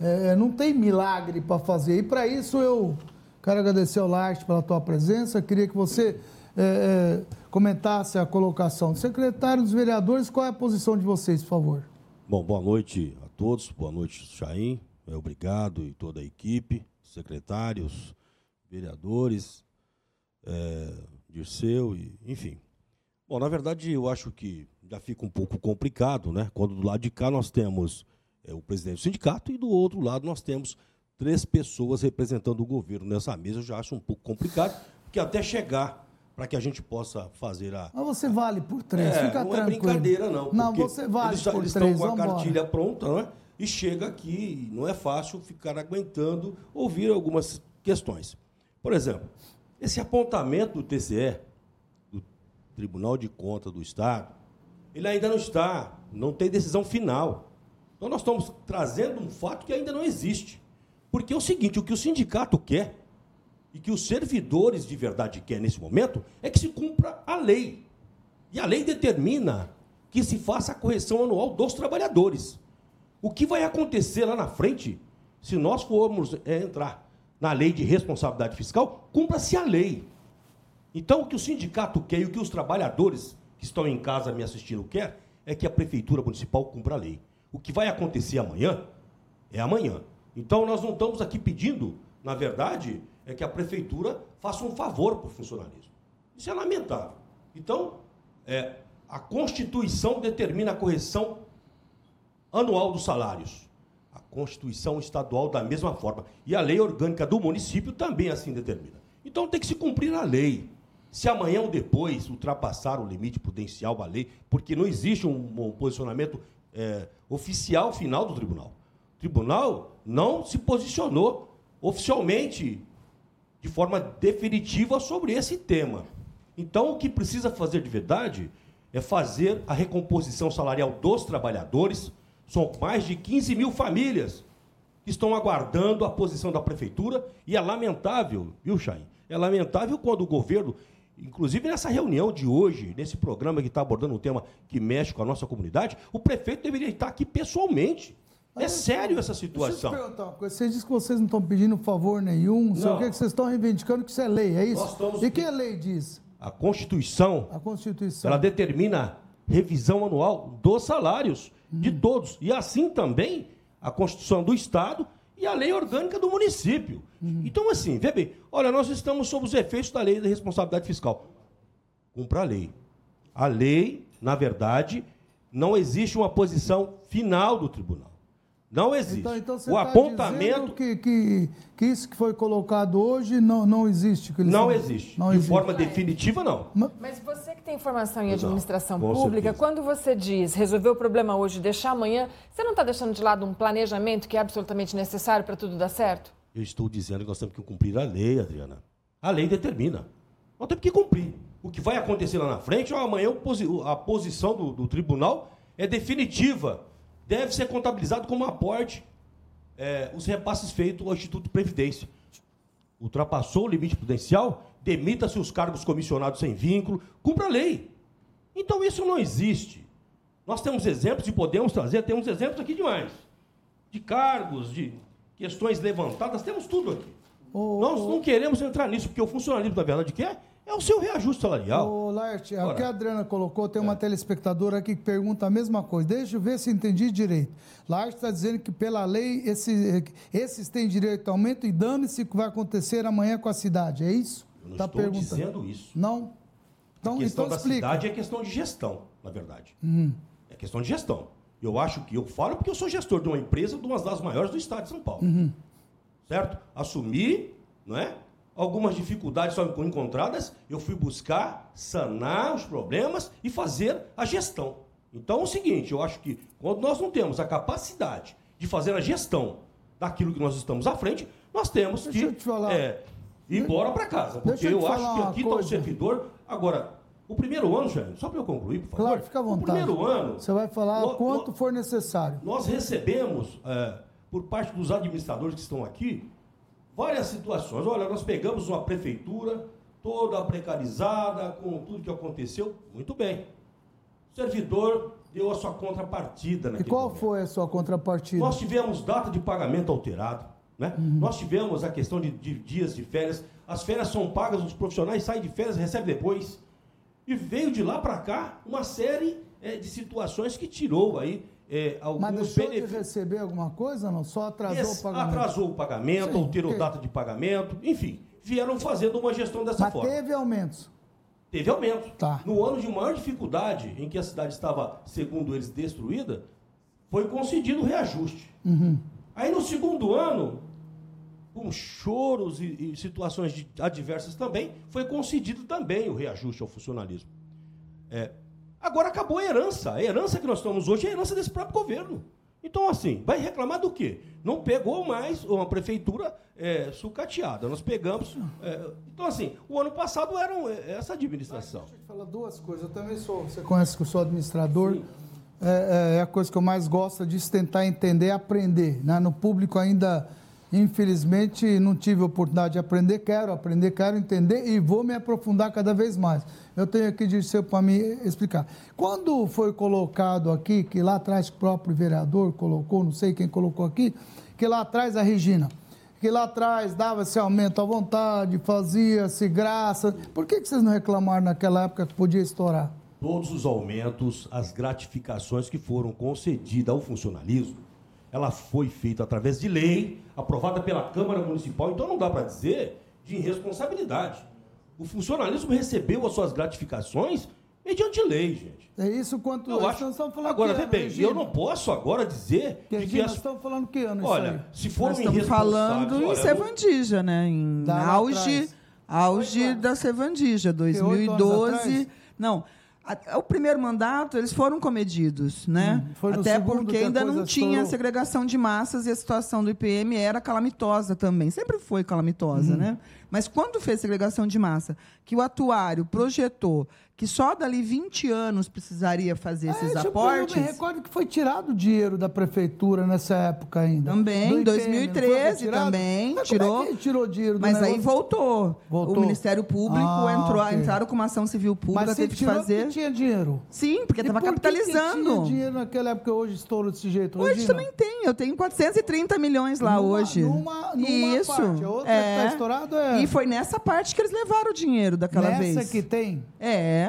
Speaker 1: É, não tem milagre para fazer. E para isso eu quero agradecer ao Larte pela tua presença. Queria que você é, é, comentasse a colocação do secretário dos vereadores. Qual é a posição de vocês, por favor?
Speaker 9: Bom, boa noite a todos. Boa noite, Chaim. É, obrigado e toda a equipe, secretários, vereadores, é, Dirceu, e, enfim. Bom, na verdade, eu acho que já fica um pouco complicado, né? Quando do lado de cá nós temos é o presidente do sindicato, e do outro lado nós temos três pessoas representando o governo nessa mesa. Eu já acho um pouco complicado, porque até chegar para que a gente possa fazer a.
Speaker 1: Mas você vale por três, é, fica
Speaker 9: não
Speaker 1: tranquilo. Não
Speaker 9: é brincadeira, não.
Speaker 1: Não, você vale
Speaker 9: eles,
Speaker 1: por
Speaker 9: eles
Speaker 1: três.
Speaker 9: Eles estão com
Speaker 1: a
Speaker 9: cartilha pronta, né? E chega aqui, não é fácil ficar aguentando ouvir algumas questões. Por exemplo, esse apontamento do TCE, do Tribunal de Contas do Estado, ele ainda não está, não tem decisão final. Então nós estamos trazendo um fato que ainda não existe. Porque é o seguinte, o que o sindicato quer e que os servidores de verdade querem nesse momento é que se cumpra a lei. E a lei determina que se faça a correção anual dos trabalhadores. O que vai acontecer lá na frente, se nós formos é, entrar na lei de responsabilidade fiscal, cumpra-se a lei. Então, o que o sindicato quer e o que os trabalhadores que estão em casa me assistindo quer é que a prefeitura municipal cumpra a lei. O que vai acontecer amanhã é amanhã. Então nós não estamos aqui pedindo, na verdade, é que a prefeitura faça um favor para o funcionalismo. Isso é lamentável. Então, é, a Constituição determina a correção anual dos salários. A Constituição estadual da mesma forma. E a lei orgânica do município também assim determina. Então tem que se cumprir a lei. Se amanhã ou depois ultrapassar o limite prudencial da lei, porque não existe um, um posicionamento é, oficial final do tribunal. O tribunal não se posicionou oficialmente, de forma definitiva, sobre esse tema. Então, o que precisa fazer de verdade é fazer a recomposição salarial dos trabalhadores. São mais de 15 mil famílias que estão aguardando a posição da prefeitura e é lamentável, viu, Chay? É lamentável quando o governo Inclusive, nessa reunião de hoje, nesse programa que está abordando um tema que mexe com a nossa comunidade, o prefeito deveria estar aqui pessoalmente. É sério essa situação. Deixa eu te perguntar
Speaker 1: uma coisa. Vocês dizem que vocês não estão pedindo favor nenhum, não sei o que, que vocês estão reivindicando que isso é lei, é isso? Estamos... E que a lei diz?
Speaker 9: A Constituição.
Speaker 1: A Constituição.
Speaker 9: Ela determina revisão anual dos salários uhum. de todos. E assim também a Constituição do Estado e a lei orgânica do município. Uhum. Então, assim, vê bem, olha, nós estamos sob os efeitos da lei da responsabilidade fiscal. Cumpra a lei. A lei, na verdade, não existe uma posição final do tribunal. Não existe.
Speaker 1: Então, então você
Speaker 9: o
Speaker 1: tá
Speaker 9: apontamento
Speaker 1: que, que, que isso que foi colocado hoje não, não existe. que eles
Speaker 9: não existe.
Speaker 1: Não
Speaker 9: de
Speaker 1: existe.
Speaker 9: forma definitiva, não.
Speaker 4: Mas você que tem formação em administração
Speaker 9: com
Speaker 4: pública,
Speaker 9: certeza.
Speaker 4: quando você diz resolver o problema hoje e deixar amanhã, você não está deixando de lado um planejamento que é absolutamente necessário para tudo dar certo?
Speaker 9: Eu estou dizendo que nós temos que cumprir a lei, Adriana. A lei determina. Nós temos que cumprir. O que vai acontecer lá na frente, ó, amanhã a posição do, do tribunal é definitiva. Deve ser contabilizado como aporte é, os repasses feitos ao Instituto de Previdência. Ultrapassou o limite prudencial, demita-se os cargos comissionados sem vínculo, cumpra a lei. Então isso não existe. Nós temos exemplos e podemos trazer, temos exemplos aqui demais. De cargos, de questões levantadas, temos tudo aqui. Nós não queremos entrar nisso, porque o funcionalismo, na verdade, quer é o seu reajuste salarial.
Speaker 1: Ô, Laerte, o
Speaker 9: Ora.
Speaker 1: que a Adriana colocou, tem uma telespectadora aqui que pergunta a mesma coisa. Deixa eu ver se entendi direito. Laerte está dizendo que, pela lei, esse- esses têm direito a aumento e dane-se o que vai acontecer amanhã com a cidade. É isso?
Speaker 9: Eu não
Speaker 1: Tá
Speaker 9: estou dizendo isso.
Speaker 1: Não? Então,
Speaker 9: a questão
Speaker 1: então
Speaker 9: da
Speaker 1: explica.
Speaker 9: cidade é questão de gestão, na verdade.
Speaker 1: Hum.
Speaker 9: É questão de gestão. Eu acho que eu falo porque eu sou gestor de uma empresa, de uma das maiores do estado de São Paulo.
Speaker 1: Uhum.
Speaker 9: Certo? Assumi, não é? Algumas dificuldades foram encontradas, eu fui buscar sanar os problemas e fazer a gestão. Então é o seguinte, eu acho que quando nós não temos a capacidade de fazer a gestão daquilo que nós estamos à frente, nós temos
Speaker 1: Deixa
Speaker 9: que é, ir embora para casa. Porque
Speaker 1: eu
Speaker 9: eu, acho que aqui está o servidor. Agora, o primeiro ano, Jair, só para eu concluir, por favor.
Speaker 1: Claro, fica à vontade.
Speaker 9: O primeiro ano,
Speaker 1: Você vai falar
Speaker 9: Nó-
Speaker 1: quanto for necessário.
Speaker 9: nós recebemos, é, por parte dos administradores que estão aqui, várias situações. Olha, nós pegamos uma prefeitura toda precarizada, com tudo que aconteceu. Muito bem. O servidor deu a sua contrapartida
Speaker 1: E qual
Speaker 9: momento.
Speaker 1: foi a sua contrapartida?
Speaker 9: Nós tivemos data de pagamento alterado. Né?
Speaker 1: Uhum.
Speaker 9: Nós tivemos a questão de, de dias de férias. As férias são pagas, os profissionais saem de férias recebem depois. E veio de lá para cá uma série eh, de situações que tirou aí eh, alguns
Speaker 1: Mas deixou de
Speaker 9: benefícios.
Speaker 1: receber alguma coisa não? Só atrasou
Speaker 9: Esse-
Speaker 1: o pagamento?
Speaker 9: Atrasou o pagamento,
Speaker 1: Sim,
Speaker 9: alterou
Speaker 1: porque-
Speaker 9: data de pagamento, enfim, vieram fazendo uma gestão dessa
Speaker 1: Mas
Speaker 9: forma.
Speaker 1: teve aumentos.
Speaker 9: Teve aumento.
Speaker 1: Tá.
Speaker 9: No ano de maior dificuldade, em que a cidade estava, segundo eles, destruída, foi concedido o reajuste.
Speaker 1: Uhum.
Speaker 9: Aí no segundo ano, com choros e, e situações de- adversas também, foi concedido também o reajuste ao funcionalismo. É, Agora acabou a herança. A herança que nós estamos hoje é a herança desse próprio governo. Então, assim, vai reclamar do quê? Não pegou mais uma prefeitura é, sucateada. Nós pegamos. é, então, assim, o ano passado era um- essa administração.
Speaker 1: Deixa eu te falar duas coisas. Eu também sou. Você conhece que eu sou administrador. É, é- é a coisa que eu mais gosto disso, tentar entender, aprender. Né? No público ainda, infelizmente, não tive oportunidade de aprender. Quero aprender, quero entender e vou me aprofundar cada vez mais. Eu tenho aqui Dirceu para me explicar. Quando foi colocado aqui, que lá atrás o próprio vereador colocou, não sei quem colocou aqui, que lá atrás a Regina, que lá atrás dava-se aumento à vontade, fazia-se graça. Por que, que vocês não reclamaram naquela época que podia estourar?
Speaker 9: todos os aumentos, as gratificações que foram concedidas ao funcionalismo, ela foi feita através de lei, aprovada pela Câmara Municipal, então não dá para dizer de irresponsabilidade. O funcionalismo recebeu as suas gratificações mediante lei, gente.
Speaker 1: É isso quanto
Speaker 9: Eu acho.
Speaker 1: estamos falando
Speaker 9: Agora,
Speaker 1: que ano,
Speaker 9: bem,
Speaker 1: Regina?
Speaker 9: eu não posso agora dizer de que
Speaker 1: Regina,
Speaker 9: as...
Speaker 1: nós estamos falando que ano
Speaker 9: Olha,
Speaker 1: aí?
Speaker 9: se for
Speaker 6: Nós
Speaker 9: um
Speaker 6: estamos falando em
Speaker 9: olha,
Speaker 6: Sevandija, né? Em auge,
Speaker 1: atrás.
Speaker 6: auge da Sevandija,
Speaker 1: oito anos
Speaker 6: 2012.
Speaker 1: atrás?
Speaker 6: Não. A- O primeiro mandato, eles foram comedidos, né?
Speaker 1: Hum, no
Speaker 6: Até porque ainda não tinha
Speaker 1: estourou.
Speaker 6: segregação de massas e a situação do IPM era calamitosa também. Sempre foi calamitosa,
Speaker 1: Uhum.
Speaker 6: né? Mas quando fez segregação de massa, que o atuário projetou que só dali 20 anos precisaria fazer esses
Speaker 1: É, deixa eu-
Speaker 6: aportes.
Speaker 1: Eu me recordo que foi tirado o dinheiro da prefeitura nessa época ainda.
Speaker 6: Também,
Speaker 1: foi
Speaker 6: 2013
Speaker 1: retirado?
Speaker 6: também,
Speaker 1: Mas
Speaker 6: tirou.
Speaker 1: É tirou dinheiro do
Speaker 6: Mas aí
Speaker 1: negócio?
Speaker 6: voltou.
Speaker 1: Voltou?
Speaker 6: O Ministério Público
Speaker 1: Ah,
Speaker 6: entrou,
Speaker 1: ok.
Speaker 6: entraram com uma ação civil pública,
Speaker 1: Mas
Speaker 6: teve que fazer.
Speaker 1: porque tinha dinheiro.
Speaker 6: Sim, porque estava
Speaker 1: por que que
Speaker 6: capitalizando.
Speaker 1: tinha dinheiro naquela época hoje estourou desse jeito?
Speaker 6: Hoje
Speaker 1: Regina?
Speaker 6: também tem, eu tenho 430 milhões lá
Speaker 1: Numa-
Speaker 6: hoje.
Speaker 1: numa- numa
Speaker 6: Isso.
Speaker 1: parte, a outra
Speaker 6: é.
Speaker 1: que tá estourado é-
Speaker 6: E foi nessa parte que eles levaram o dinheiro daquela
Speaker 1: Nessa
Speaker 6: vez.
Speaker 1: que tem?
Speaker 6: É.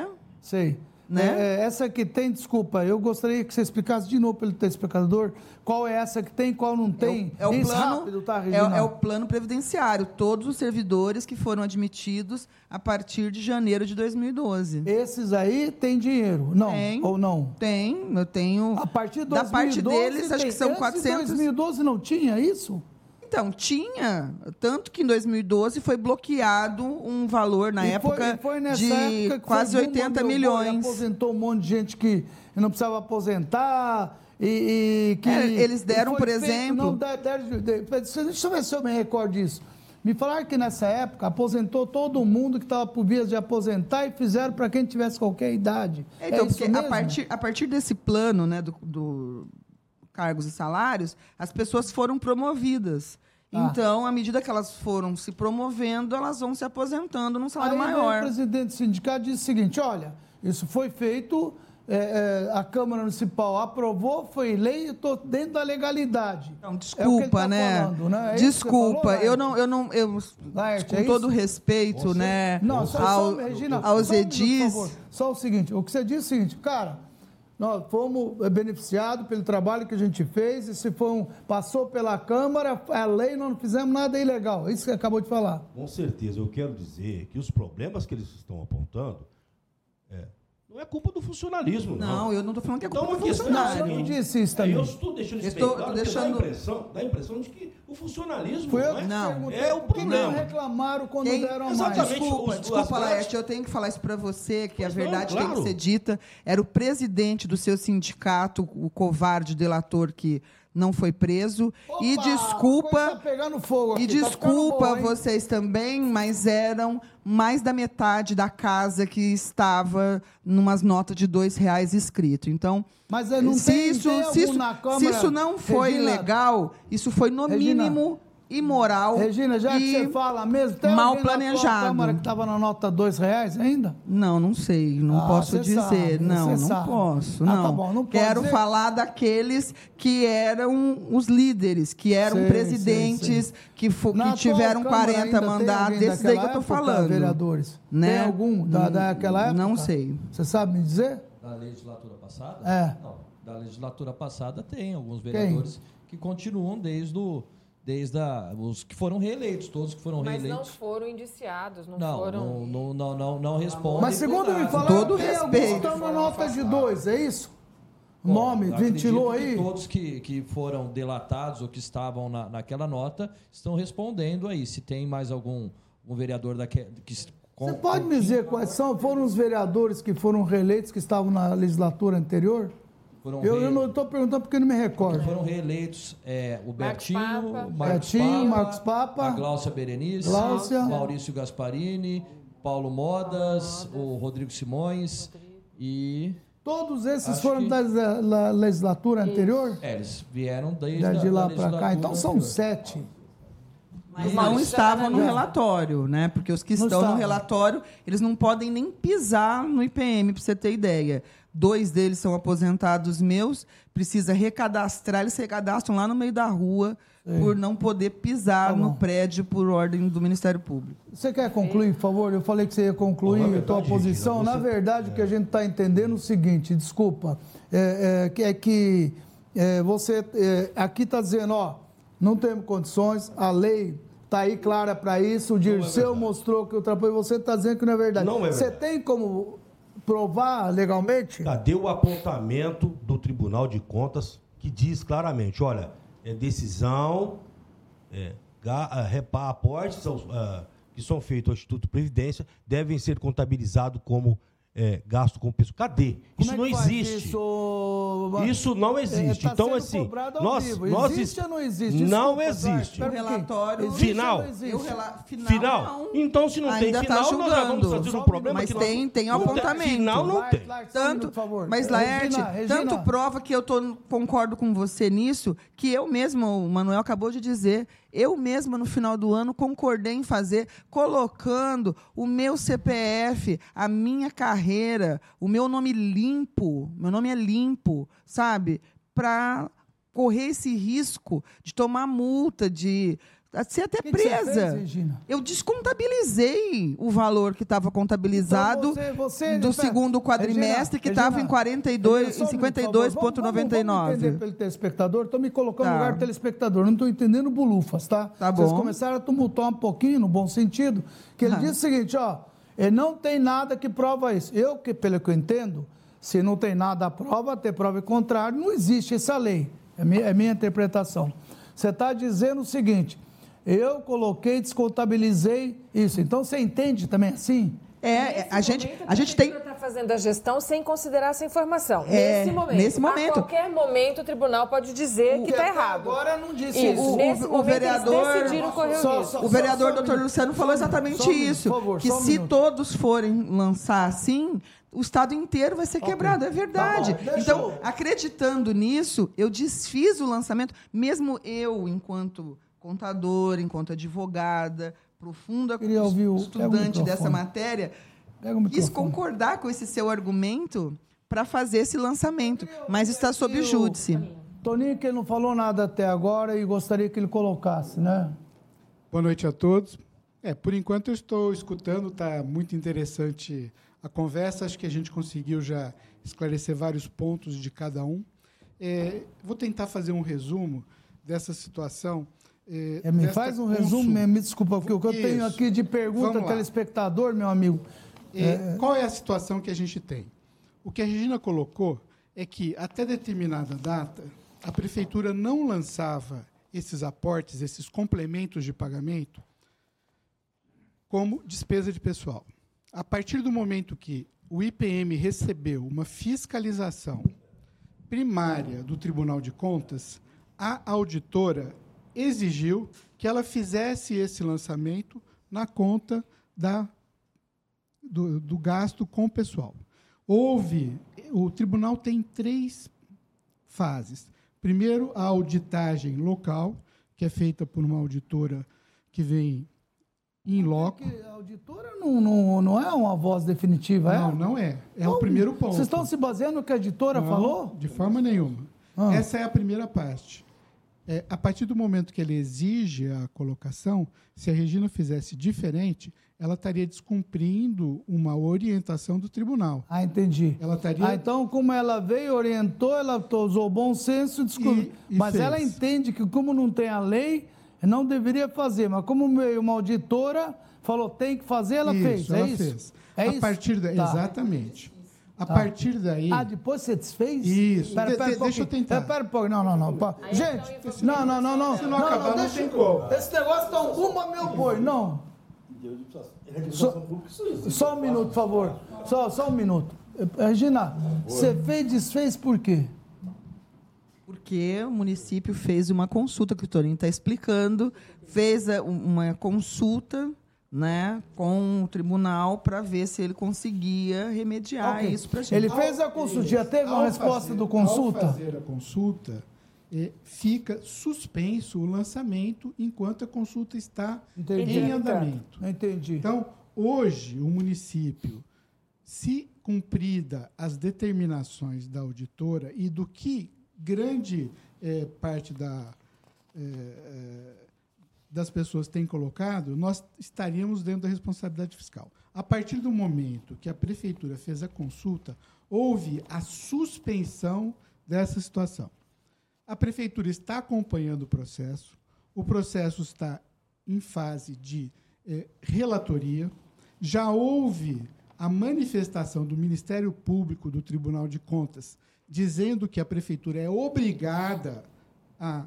Speaker 1: Sei.
Speaker 6: né?
Speaker 1: É, essa que tem, desculpa, eu gostaria que você explicasse de novo pelo telespectador qual é essa que tem, qual não tem.
Speaker 6: É o, é o plano,
Speaker 1: rápido, tá,
Speaker 6: é, é, o plano previdenciário. Todos os servidores que foram admitidos a partir de janeiro de 2012.
Speaker 1: Esses aí têm dinheiro, não?
Speaker 6: Tem,
Speaker 1: ou não?
Speaker 6: Tem, eu tenho.
Speaker 1: A partir de 2012,
Speaker 6: da parte deles, acho que são
Speaker 1: Antes
Speaker 6: 400.
Speaker 1: Em 2012 não tinha isso?
Speaker 6: Então, tinha. Tanto que em 2012 foi bloqueado um valor, na
Speaker 1: E
Speaker 6: época,
Speaker 1: foi, foi nessa
Speaker 6: de
Speaker 1: época que
Speaker 6: quase
Speaker 1: foi boom,
Speaker 6: 80
Speaker 1: mandou
Speaker 6: milhões.
Speaker 1: embora, Aposentou um monte de gente que não precisava aposentar. E, e que
Speaker 6: É, eles deram, por
Speaker 1: feito-
Speaker 6: exemplo-
Speaker 1: Não, deixa eu ver se eu me recordo disso. Me falaram que nessa época aposentou todo mundo que estava por vias de aposentar e fizeram para quem tivesse qualquer idade.
Speaker 6: Então,
Speaker 1: é
Speaker 6: porque a partir, a partir desse plano né, do, do cargos e salários, as pessoas foram promovidas.
Speaker 1: Ah.
Speaker 6: Então, à medida que elas foram se promovendo, elas vão se aposentando num salário
Speaker 1: Aí
Speaker 6: maior.
Speaker 1: o presidente do sindicato disse o seguinte: olha, isso foi feito, é, é, a Câmara Municipal aprovou, foi lei, eu estou dentro da legalidade.
Speaker 6: Então,
Speaker 1: É
Speaker 6: desculpa,
Speaker 1: tá
Speaker 6: né?
Speaker 1: falando, né? É você
Speaker 6: Desculpa,
Speaker 1: falou,
Speaker 6: eu
Speaker 1: Laerte?
Speaker 6: não, eu não, eu,
Speaker 1: Laerte,
Speaker 6: com
Speaker 1: é
Speaker 6: todo respeito, né,
Speaker 1: Não, só,
Speaker 6: ao,
Speaker 1: só, Regina,
Speaker 6: aos
Speaker 1: só um minuto,
Speaker 6: edis,
Speaker 1: por favor. Só o seguinte, o que você disse é o seguinte, cara, nós fomos eh, beneficiados pelo trabalho que a gente fez, e se foi um, passou pela Câmara, a lei, nós não fizemos nada ilegal. É isso que acabou de falar.
Speaker 9: Com certeza, eu quero dizer que os problemas que eles estão apontando é, não é culpa do funcionalismo, não.
Speaker 6: Não, eu não estou falando que é culpa
Speaker 9: Então,
Speaker 6: do
Speaker 9: a questão
Speaker 6: funcionário.
Speaker 1: Eu não disse isso
Speaker 9: É,
Speaker 1: também.
Speaker 9: eu estou deixando isso
Speaker 6: Estou
Speaker 9: bem claro,
Speaker 6: deixando-
Speaker 9: dá, a impressão, dá a impressão de que o funcionalismo
Speaker 1: Foi eu
Speaker 9: não
Speaker 1: que
Speaker 9: é,
Speaker 6: Não.
Speaker 1: perguntei
Speaker 9: é o
Speaker 1: que não
Speaker 9: problema.
Speaker 1: reclamaram quando
Speaker 6: Quem-
Speaker 1: deram a mais.
Speaker 9: Exatamente.
Speaker 6: Desculpa,
Speaker 9: os-
Speaker 6: desculpa,
Speaker 9: as
Speaker 6: Laerte, eu tenho que falar isso para você, que a
Speaker 9: Pois não,
Speaker 6: verdade tem que
Speaker 9: claro.
Speaker 6: ser dita. Era o presidente do seu sindicato, o covarde delator que não foi preso. e
Speaker 1: Opa, coisa
Speaker 6: desculpa,
Speaker 1: Tá fogo
Speaker 6: e
Speaker 1: tá
Speaker 6: desculpa
Speaker 1: boa,
Speaker 6: vocês também, mas eram mais da metade da casa que estava numas notas de dois reais escrito. Então,
Speaker 1: Mas eh, não
Speaker 6: se,
Speaker 1: tem,
Speaker 6: isso,
Speaker 1: tem
Speaker 6: se, isso, se isso não foi
Speaker 1: Regina,
Speaker 6: legal, isso foi no
Speaker 1: Regina,
Speaker 6: mínimo imoral.
Speaker 1: Regina, já que
Speaker 6: e
Speaker 1: você fala mesmo, tem
Speaker 6: mal planejado.
Speaker 1: Câmara que estava na nota dois reais ainda?
Speaker 6: Não, não sei, não
Speaker 1: Ah,
Speaker 6: posso dizer.
Speaker 1: sabe,
Speaker 6: não, não
Speaker 1: sabe.
Speaker 6: posso.
Speaker 1: Ah,
Speaker 6: Não.
Speaker 1: tá bom, não
Speaker 6: Quero
Speaker 1: dizer.
Speaker 6: falar daqueles que eram os líderes, que eram
Speaker 1: Sei,
Speaker 6: presidentes,
Speaker 1: sei,
Speaker 6: Que, fo-
Speaker 1: Na
Speaker 6: que tiveram
Speaker 1: tua Câmara
Speaker 6: 40
Speaker 1: ainda tem
Speaker 6: mandados,
Speaker 1: alguém
Speaker 6: desses daí que eu estou falando.
Speaker 1: vereadores?
Speaker 6: Né?
Speaker 1: Tem algum da, daquela época?
Speaker 6: Não sei.
Speaker 1: Você sabe me dizer?
Speaker 8: Da legislatura passada?
Speaker 1: É.
Speaker 8: Não, da legislatura passada tem alguns vereadores que continuam desde o, desde a, os que foram reeleitos, todos que foram
Speaker 4: Mas não
Speaker 8: reeleitos.
Speaker 4: foram indiciados, não,
Speaker 8: Não,
Speaker 4: foram.
Speaker 8: não, não, não, não, não respondem.
Speaker 1: Mas segundo me falaram,
Speaker 6: todo respeito.
Speaker 1: que estão na nota de dois, é isso?
Speaker 8: Bom,
Speaker 1: Nome, ventilou
Speaker 8: que
Speaker 1: aí?
Speaker 8: Todos que, que foram delatados ou que estavam na, naquela nota estão respondendo aí. Se tem mais algum um vereador daque, que.
Speaker 1: Você pode me dizer quais são, foram os vereadores que foram reeleitos, que estavam na legislatura anterior?
Speaker 8: Foram
Speaker 1: Eu,
Speaker 8: re-
Speaker 1: eu não estou perguntando porque não me recordo.
Speaker 8: Foram reeleitos é, o Bertinho,
Speaker 4: Papa.
Speaker 8: o Marcos
Speaker 1: Betinho,
Speaker 8: Papa,
Speaker 1: Marcos Papa,
Speaker 8: a Gláucia Berenice,
Speaker 1: Gláucia.
Speaker 8: Maurício Gasparini, Paulo Modas, o Rodrigo Simões e.
Speaker 1: Todos esses
Speaker 8: Acho
Speaker 1: foram
Speaker 8: que-
Speaker 1: da da- da legislatura anterior?
Speaker 8: É, eles vieram desde
Speaker 1: Da-
Speaker 8: a-
Speaker 1: de
Speaker 8: da
Speaker 1: lá para cá. Então são
Speaker 8: anterior.
Speaker 1: sete.
Speaker 6: Mas não estavam no relatório, né? Porque os que
Speaker 1: Não
Speaker 6: estão no relatório, eles não podem nem pisar no IPM, para você ter ideia. Dois deles são aposentados meus, precisa recadastrar, eles se recadastram lá no meio da rua por não poder pisar
Speaker 1: Tá
Speaker 6: no prédio por ordem do Ministério Público.
Speaker 1: Você quer concluir, por favor? Eu falei que você ia concluir
Speaker 9: Bom, na
Speaker 1: a tua
Speaker 9: verdade,
Speaker 1: posição. Na
Speaker 9: você-
Speaker 1: verdade, o que a gente está entendendo é o seguinte, desculpa, é, é que, é que é, você é, aqui está dizendo, ó, não temos condições, a lei está aí clara para isso, o Dirceu mostrou que ultrapassou, você está dizendo que não é verdade.
Speaker 9: Não é
Speaker 1: Você
Speaker 9: verdade.
Speaker 1: tem como provar legalmente?
Speaker 9: Cadê o apontamento do Tribunal de Contas que diz claramente, olha, é decisão, é, ga- ah, repa- aportes ah, que são feitos ao Instituto Previdência devem ser contabilizados como é, gasto com pessoa. Cadê? Isso
Speaker 1: Como é
Speaker 9: não existe.
Speaker 1: Isso,
Speaker 9: Isso não existe.
Speaker 1: tá
Speaker 9: então, assim, nós,
Speaker 1: vivo.
Speaker 9: nós
Speaker 1: existe ou não existe?
Speaker 9: Não
Speaker 1: Desculpa,
Speaker 9: existe.
Speaker 1: Um
Speaker 6: O relatório-
Speaker 9: Final.
Speaker 1: existe?
Speaker 6: Rela- final,
Speaker 9: Final?
Speaker 6: não.
Speaker 9: Então, se não tem
Speaker 6: Ainda tá
Speaker 9: final, nós já vamos
Speaker 1: Só
Speaker 9: um
Speaker 1: um
Speaker 9: problema
Speaker 6: Mas
Speaker 9: que nós-
Speaker 6: tem, tem
Speaker 9: não
Speaker 6: apontamento.
Speaker 9: Final não tem.
Speaker 1: um
Speaker 6: Tanto,
Speaker 1: por favor.
Speaker 6: mas Laerte, tanto prova que eu tô, concordo com você nisso, que eu mesma, o Manuel acabou de dizer, eu mesma no final do ano concordei em fazer, colocando o meu CPF, a minha carreira, o meu nome limpo, meu nome é limpo, sabe? Para correr esse risco de tomar multa, de ser até que presa. Que fez, eu descontabilizei o valor que estava contabilizado então você, você, do segundo quadrimestre, que estava em 42, em 52,99. entender
Speaker 1: pelo telespectador, estou me colocando tá. no lugar do telespectador, não estou entendendo bulufas, tá?
Speaker 6: Tá bom.
Speaker 1: Vocês começaram a tumultuar um pouquinho, no bom sentido, que ele ah. disse o seguinte, ó, não tem nada que prova isso. Eu, que, pelo que eu entendo, se não tem nada a prova, ter prova contrária, não existe essa lei. É minha, é minha interpretação. Você está dizendo o seguinte: eu coloquei, descontabilizei isso. Então você entende também assim?
Speaker 6: É, a gente, a gente tem.
Speaker 4: está fazendo a gestão sem considerar essa informação.
Speaker 6: É, nesse momento. Nesse momento.
Speaker 4: A qualquer momento o tribunal pode dizer o que está errado.
Speaker 1: Agora não disse isso.
Speaker 6: isso. O, nesse o, o vereador, eles decidiram correr só, o risco. o vereador doutor Luciano falou exatamente só, isso. Favor, que se todos forem lançar assim, o Estado inteiro vai ser okay. quebrado, é verdade. Tá então, acreditando nisso, eu desfiz o lançamento, mesmo eu, enquanto contador, enquanto advogada, profunda estudante dessa matéria, quis concordar com esse seu argumento para fazer esse lançamento, mas está sob júdice.
Speaker 1: Toninho, que não falou nada até agora e gostaria que ele colocasse, né?
Speaker 10: Boa noite a todos. É, por enquanto eu estou escutando, está muito interessante a conversa. Acho que a gente conseguiu já esclarecer vários pontos de cada um. É, vou tentar fazer um resumo dessa situação
Speaker 1: é, é, me faz um resumo, me desculpa, porque o que eu tenho aqui de pergunta telespectador, meu amigo.
Speaker 10: É, qual é a situação que a gente tem? O que a Regina colocou é que, até determinada data, a prefeitura não lançava esses aportes, esses complementos de pagamento, como despesa de pessoal. A partir do momento que o IPM recebeu uma fiscalização primária do Tribunal de Contas, a auditora exigiu que ela fizesse esse lançamento na conta da, do, do gasto com o pessoal. Houve, o tribunal tem três fases. Primeiro, a auditagem local, que é feita por uma auditora que vem em loco.
Speaker 1: a auditora não, não, não é uma voz definitiva,
Speaker 10: é? Não, não é. É o primeiro ponto.
Speaker 1: Vocês estão se baseando no que a auditora
Speaker 10: não,
Speaker 1: falou?
Speaker 10: De forma nenhuma. Ah. Essa é a primeira parte. É, a partir do momento que ele exige a colocação, se a Regina fizesse diferente, ela estaria descumprindo uma orientação do tribunal.
Speaker 1: Ah, entendi.
Speaker 10: Ela estaria...
Speaker 1: Ah, então, como ela veio, orientou, ela usou bom senso, desculpa. E, e mas fez. ela entende que, como não tem a lei, não deveria fazer. Mas como uma auditora falou tem que fazer, ela
Speaker 10: isso,
Speaker 1: fez.
Speaker 10: Ela
Speaker 1: é isso?
Speaker 10: fez. É a isso? partir da... Tá. Exatamente. A tá. partir daí.
Speaker 1: Ah, depois você desfez?
Speaker 10: Isso. Pera, pera, de, deixa eu tentar.
Speaker 1: Pera, pera, não, não, não. Gente, não, não, não, não.
Speaker 10: Se não, não acabar, não, não tem como.
Speaker 1: Esse negócio tá um rumo meu boi. Não. Só, só um minuto, por favor. Só, só um minuto. Regina, você fez desfez por quê?
Speaker 6: Porque o município fez uma consulta, que o Torinho está explicando, fez uma consulta né, com o tribunal para ver se ele conseguia remediar okay. isso para gente.
Speaker 1: Ele fez a consulta, já teve uma resposta
Speaker 10: fazer,
Speaker 1: do consulta?
Speaker 10: Ao fazer a consulta, eh, fica suspenso o lançamento enquanto a consulta está Entendi. em andamento.
Speaker 1: Entendi.
Speaker 10: Então, hoje, o município, se cumprida as determinações da auditora e do que grande eh, parte da eh, das pessoas têm colocado, nós estaríamos dentro da responsabilidade fiscal. A partir do momento que a prefeitura fez a consulta, houve a suspensão dessa situação. A prefeitura está acompanhando o processo, o processo está em fase de eh, relatoria, já houve a manifestação do Ministério Público do Tribunal de Contas dizendo que a prefeitura é obrigada a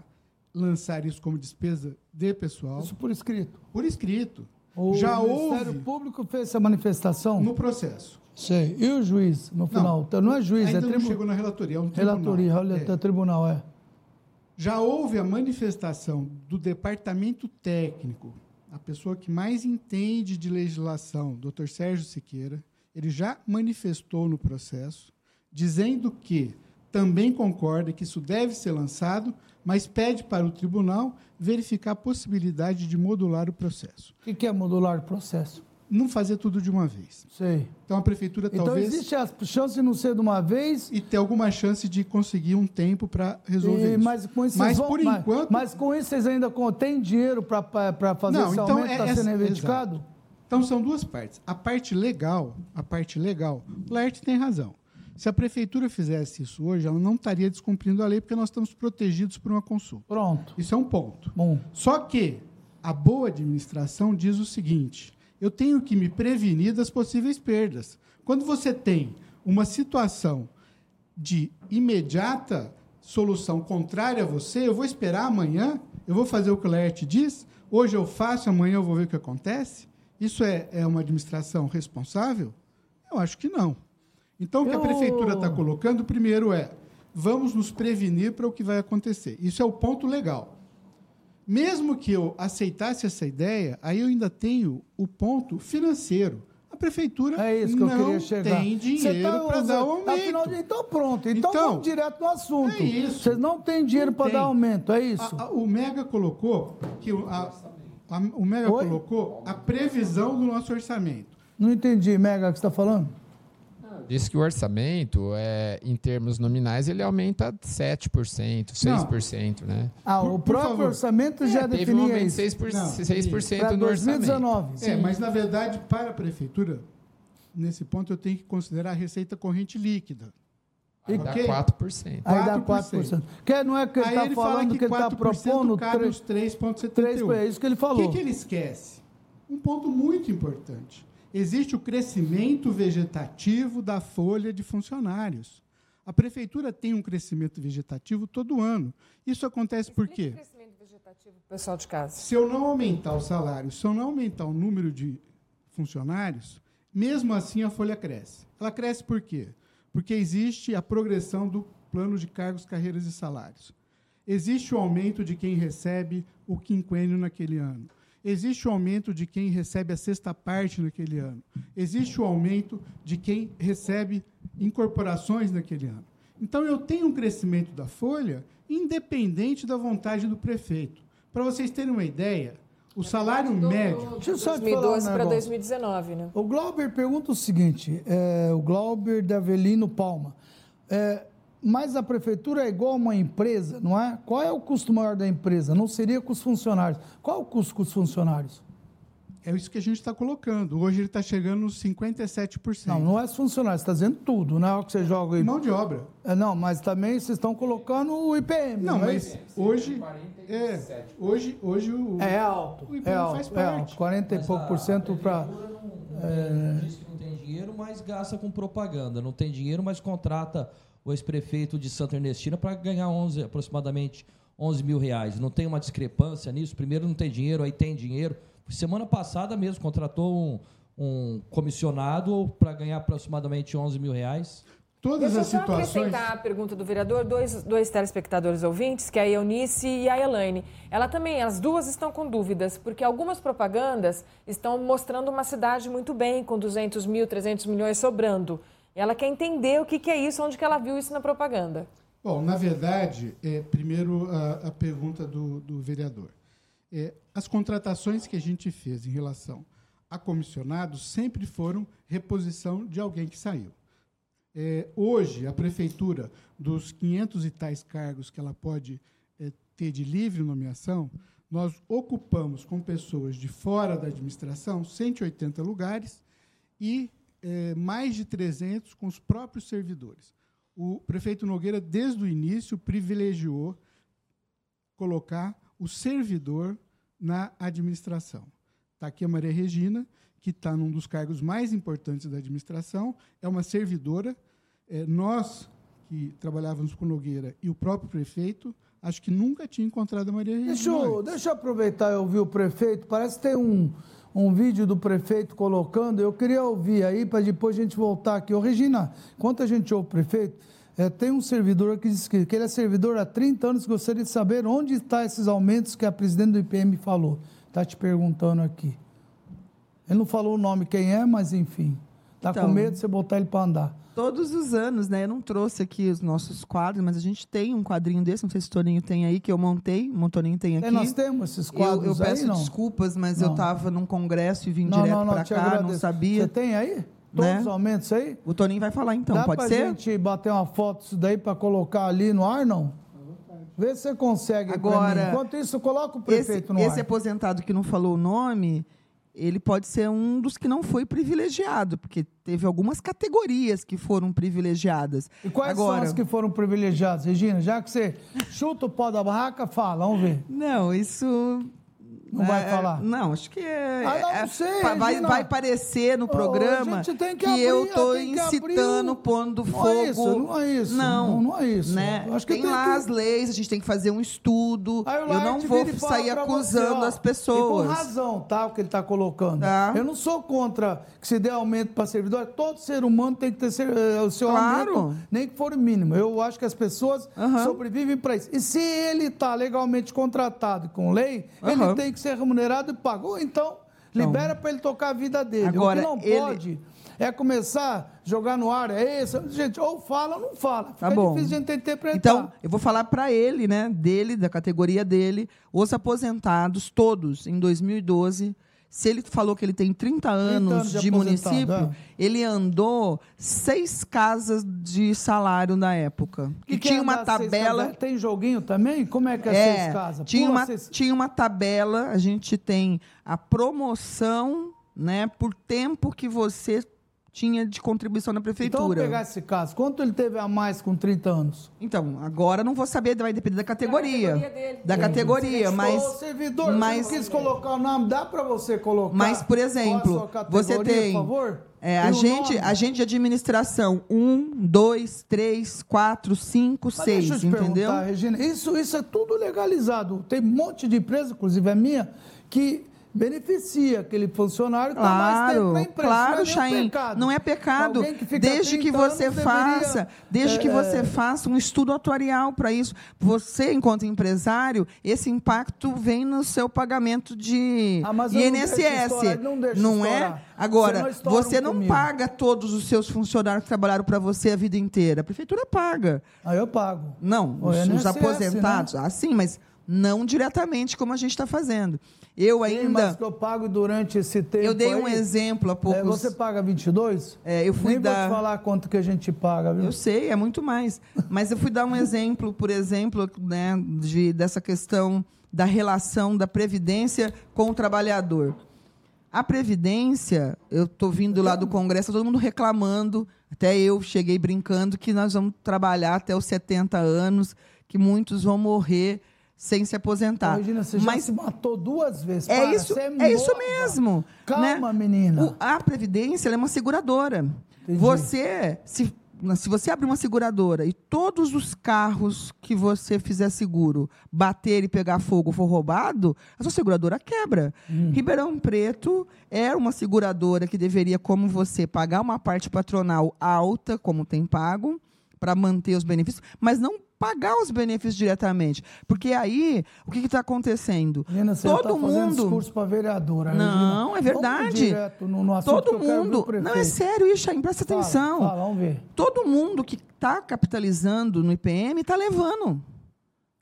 Speaker 10: lançar isso como despesa de pessoal.
Speaker 1: Isso por escrito.
Speaker 10: Por escrito.
Speaker 1: O Já Ministério houve Público fez essa manifestação?
Speaker 10: No processo.
Speaker 1: Sei. E o juiz, no final? Não, então, não é juiz,
Speaker 10: ainda
Speaker 1: é
Speaker 10: tribunal. não chegou na relatoria, é um tribunal.
Speaker 1: Relatoria, é. tribunal, é.
Speaker 10: Já houve a manifestação do departamento técnico, a pessoa que mais entende de legislação, doutor Sérgio Siqueira, ele já manifestou no processo, dizendo que também concorda que isso deve ser lançado, mas pede para o tribunal verificar a possibilidade de modular o processo.
Speaker 1: O que é modular o processo?
Speaker 10: não fazer tudo de uma vez.
Speaker 1: Sei.
Speaker 10: Então a prefeitura
Speaker 1: então,
Speaker 10: talvez.
Speaker 1: Então existe a chance de não ser de uma vez.
Speaker 10: E ter alguma chance de conseguir um tempo para resolver e, isso.
Speaker 1: Mas, com isso
Speaker 10: mas
Speaker 1: vão,
Speaker 10: por
Speaker 1: mas,
Speaker 10: enquanto.
Speaker 1: Mas com isso vocês ainda têm dinheiro para fazer não, esse então aumento? Está é, sendo reivindicado?
Speaker 10: Exato. Então são duas partes. A parte legal, a parte legal, o Laerte tem razão. Se a prefeitura fizesse isso hoje, ela não estaria descumprindo a lei, porque nós estamos protegidos por uma consulta.
Speaker 1: Pronto.
Speaker 10: Isso é um ponto.
Speaker 1: Bom.
Speaker 10: Só que a boa administração diz o seguinte: eu tenho que me prevenir das possíveis perdas. Quando você tem uma situação de imediata solução contrária a você, eu vou esperar amanhã, eu vou fazer o que o Laerte diz, hoje eu faço, amanhã eu vou ver o que acontece. Isso é, é uma administração responsável? Eu acho que não. Então, o que a prefeitura está colocando, primeiro é, vamos nos prevenir para o que vai acontecer. Isso é o ponto legal. Mesmo que eu aceitasse essa ideia, aí eu ainda tenho o ponto financeiro. A prefeitura
Speaker 1: é isso que
Speaker 10: não
Speaker 1: eu queria chegar.
Speaker 10: tem dinheiro tá para dar aumento.
Speaker 1: Afinal, então pronto. Então, então vamos direto no assunto.
Speaker 10: É isso.
Speaker 1: Vocês não têm dinheiro para dar aumento, é isso?
Speaker 10: A, a, o Mega colocou que a, o Mega Oi? colocou a previsão do nosso orçamento.
Speaker 1: Não entendi, Mega, o que você está falando?
Speaker 7: Disse que o orçamento, é, em termos nominais, ele aumenta 7%, 6%, Não. né?
Speaker 1: Ah, o por, próprio por orçamento já é, definia
Speaker 7: isso. Teve um aumento de 6%, 6 no 2019, orçamento.
Speaker 10: É, mas, na verdade, para a prefeitura, nesse ponto, eu tenho que considerar a receita corrente líquida.
Speaker 7: Aí okay? dá 4%.
Speaker 1: Aí dá 4%. Que não é que ele está falando que, que ele está propondo...
Speaker 10: Cabe 3,71.
Speaker 1: É isso que ele falou.
Speaker 10: O que, que ele esquece? Um ponto muito importante existe o crescimento vegetativo da folha de funcionários. A prefeitura tem um crescimento vegetativo todo ano. Isso acontece por quê?
Speaker 4: crescimento vegetativo pessoal de casa.
Speaker 10: Se eu não aumentar o salário, se eu não aumentar o número de funcionários, mesmo assim a folha cresce. Ela cresce por quê? Porque existe a progressão do plano de cargos, carreiras e salários. Existe o aumento de quem recebe o quinquênio naquele ano existe o aumento de quem recebe a sexta parte naquele ano. Existe o aumento de quem recebe incorporações naquele ano. Então, eu tenho um crescimento da folha independente da vontade do prefeito. Para vocês terem uma ideia, o salário do, médio.
Speaker 4: De 2012 para 2019, né?
Speaker 1: O Glauber pergunta o seguinte: é, o Glauber de Avelino Palma. É, mas a prefeitura é igual a uma empresa, não é? Qual é o custo maior da empresa? Não seria com os funcionários. Qual é o custo com os funcionários?
Speaker 10: É isso que a gente está colocando. Hoje ele está chegando nos 57%.
Speaker 1: Não, não é os funcionários, está dizendo tudo, não é o que você joga aí.
Speaker 10: Mão de obra.
Speaker 1: É, não, mas também vocês estão colocando o IPM.
Speaker 10: Não, não é mas hoje, é, hoje, hoje o.
Speaker 1: É alto. O IPM é alto, faz parte. É alto, 40 e pouco por cento para.
Speaker 8: É... Diz que não tem dinheiro, mas gasta com propaganda. Não tem dinheiro, mas contrata o ex-prefeito de Santa Ernestina para ganhar 11, aproximadamente 11 mil reais. Não tem uma discrepância nisso? Primeiro não tem dinheiro, aí tem dinheiro. Semana passada mesmo contratou um, um comissionado para ganhar aproximadamente 11 mil reais.
Speaker 4: Todas Deixa as situações. Deixa eu acrescentar a pergunta do vereador, dois, dois telespectadores ouvintes, que é a Eunice e a Elaine. Ela também, as duas estão com dúvidas, porque algumas propagandas estão mostrando uma cidade muito bem, com 200 mil, 300 milhões sobrando. Ela quer entender o que, que é isso, onde que ela viu isso na propaganda.
Speaker 10: Bom, na verdade, é, primeiro a, a pergunta do, do vereador. É, as contratações que a gente fez em relação a comissionados sempre foram reposição de alguém que saiu. É, hoje, a prefeitura, dos 500 e tais cargos que ela pode é, ter de livre nomeação, nós ocupamos com pessoas de fora da administração 180 lugares e é, mais de 300 com os próprios servidores. O prefeito Nogueira, desde o início, privilegiou colocar o servidor na administração. Está aqui a Maria Regina, que está num dos cargos mais importantes da administração, é uma servidora. É, nós, que trabalhávamos com Nogueira, e o próprio prefeito, acho que nunca tinha encontrado a Maria Regina.
Speaker 1: Deixa eu, deixa eu aproveitar e ouvir o prefeito. Parece que tem um, um vídeo do prefeito colocando. Eu queria ouvir aí para depois a gente voltar aqui. Ô, Regina, enquanto a gente ouve o prefeito, é, tem um servidor que diz que, que ele é servidor há 30 anos, gostaria de saber onde estão esses aumentos que a presidente do IPM falou. Está te perguntando aqui. Ele não falou o nome quem é, mas enfim. Tá então, com medo de você botar ele para andar.
Speaker 6: Todos os anos, né? Eu não trouxe aqui os nossos quadros, mas a gente tem um quadrinho desse, não sei se o Toninho tem aí, que eu montei, o Montoninho tem aqui. É,
Speaker 1: nós temos esses quadros
Speaker 6: Eu, eu peço
Speaker 1: aí,
Speaker 6: desculpas, mas não. eu estava num congresso e vim não, direto para cá, agradeço. não sabia.
Speaker 1: Você tem aí? Todos né? os aumentos aí?
Speaker 6: O Toninho vai falar então,
Speaker 1: Dá
Speaker 6: pode
Speaker 1: pra
Speaker 6: ser?
Speaker 1: Dá gente bater uma foto disso daí para colocar ali no ar, não? Vê se você consegue.
Speaker 6: Agora,
Speaker 1: enquanto isso, coloca o prefeito
Speaker 6: esse,
Speaker 1: no
Speaker 6: ar. Esse aposentado que não falou o nome, ele pode ser um dos que não foi privilegiado, porque teve algumas categorias que foram privilegiadas.
Speaker 1: E quais Agora, são as que foram privilegiadas, Regina? Já que você chuta o pó da barraca, fala, vamos ver.
Speaker 6: Não, isso
Speaker 1: não vai é, falar?
Speaker 6: Não, acho que é.
Speaker 1: Ah, não, é, sei,
Speaker 6: vai, vai parecer no programa oh, que, que abrir, eu estou incitando, pondo fogo. Não
Speaker 1: é isso, não é isso.
Speaker 6: Não,
Speaker 1: não, não é isso.
Speaker 6: Né? Acho que tem lá que... as leis, a gente tem que fazer um estudo. eu não vou sair acusando você, as pessoas.
Speaker 1: E com razão, tá? O que ele está colocando. Tá. Eu não sou contra que se dê aumento para servidor. Todo ser humano tem que ter ser, eh, o seu claro. aumento, nem que for mínimo. Eu acho que as pessoas uhum. sobrevivem para isso. E se ele está legalmente contratado com lei, uhum. ele tem que ser remunerado e pagou, então libera para ele tocar a vida dele. Agora, o que não ele... pode é começar a jogar no ar, é isso. Gente, ou fala ou não fala. Fica
Speaker 6: tá bom.
Speaker 1: difícil de interpretar.
Speaker 6: Então, eu vou falar para ele, né, dele, da categoria dele, os aposentados, todos, em 2012 se ele falou que ele tem 30 anos, 30 anos de, de município, é. ele andou seis casas de salário na época. Que, que tinha uma tabela.
Speaker 1: Tem joguinho também? Como é que é, é seis casas?
Speaker 6: Tinha uma, seis... tinha uma tabela, a gente tem a promoção né, por tempo que você tinha de contribuição na prefeitura. Então,
Speaker 1: vamos pegar esse caso. Quanto ele teve a mais com 30 anos?
Speaker 6: Então, agora não vou saber, vai depender da categoria. Da categoria, da categoria mas...
Speaker 1: O servidor, mas, quis colocar o nome, dá para você colocar.
Speaker 6: Mas, por exemplo, você tem... Por favor? É, agente, agente de administração, um, dois, três, quatro, cinco, Mas seis, deixa eu te entendeu?
Speaker 1: Regina, isso, isso é tudo legalizado. Tem um monte de empresa, inclusive a minha, que beneficia aquele funcionário que claro, mais tempo na empresa.
Speaker 6: Claro, não é Chain, não é pecado. Que desde que você faça, deveria, desde é, que você é... faça um estudo atuarial para isso. Você, enquanto empresário, esse impacto vem no seu pagamento de ah, INSS.
Speaker 1: Não, não, não
Speaker 6: é? Agora, você não, você não paga todos os seus funcionários que trabalharam para você a vida inteira. A prefeitura paga.
Speaker 1: Ah, eu pago.
Speaker 6: Não, os, INSS, os aposentados. Né? Ah, sim, mas não diretamente como a gente está fazendo. Eu ainda. Sim,
Speaker 1: mas que eu pago durante esse tempo.
Speaker 6: Eu dei um
Speaker 1: aí,
Speaker 6: exemplo há pouco. É,
Speaker 1: você paga 22?
Speaker 6: É, eu fui
Speaker 1: Nem
Speaker 6: dar.
Speaker 1: vou te falar quanto que a gente paga, viu?
Speaker 6: Eu sei, é muito mais. Mas eu fui dar um exemplo, por exemplo, né, de, dessa questão da relação da previdência com o trabalhador. A previdência, eu estou vindo lá do Congresso, todo mundo reclamando, até eu cheguei brincando que nós vamos trabalhar até os 70 anos, que muitos vão morrer sem se aposentar.
Speaker 1: Imagina, você Mas, já se matou duas vezes.
Speaker 6: É Para, isso, é, é isso mesmo.
Speaker 1: Calma,
Speaker 6: né?
Speaker 1: menina.
Speaker 6: O, a Previdência é uma seguradora. Entendi. Você, se, se você abrir uma seguradora e todos os carros que você fizer seguro bater e pegar fogo for roubado, a sua seguradora quebra. Hum. Ribeirão Preto é uma seguradora que deveria, como você, pagar uma parte patronal alta, como tem pago, para manter os benefícios, mas não pagar os benefícios diretamente. Porque aí, o que está acontecendo?
Speaker 1: Você Todo tá mundo. discurso para vereadora.
Speaker 6: Não, é verdade.
Speaker 1: No, no
Speaker 6: Todo mundo. Não, é sério, Ixaim, presta fala, atenção.
Speaker 1: Fala, vamos ver.
Speaker 6: Todo mundo que está capitalizando no IPM está levando.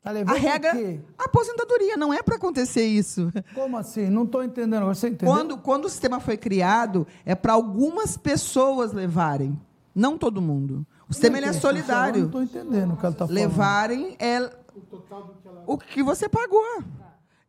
Speaker 1: Tá levando
Speaker 6: a regra, a aposentadoria, não é para acontecer isso.
Speaker 1: Como assim? Não estou entendendo. Você entendeu?
Speaker 6: Quando, quando o sistema foi criado, é para algumas pessoas levarem, não todo mundo. O sistema ele é solidário. Eu
Speaker 1: não estou entendendo o que ela está falando.
Speaker 6: Levarem é o que você pagou.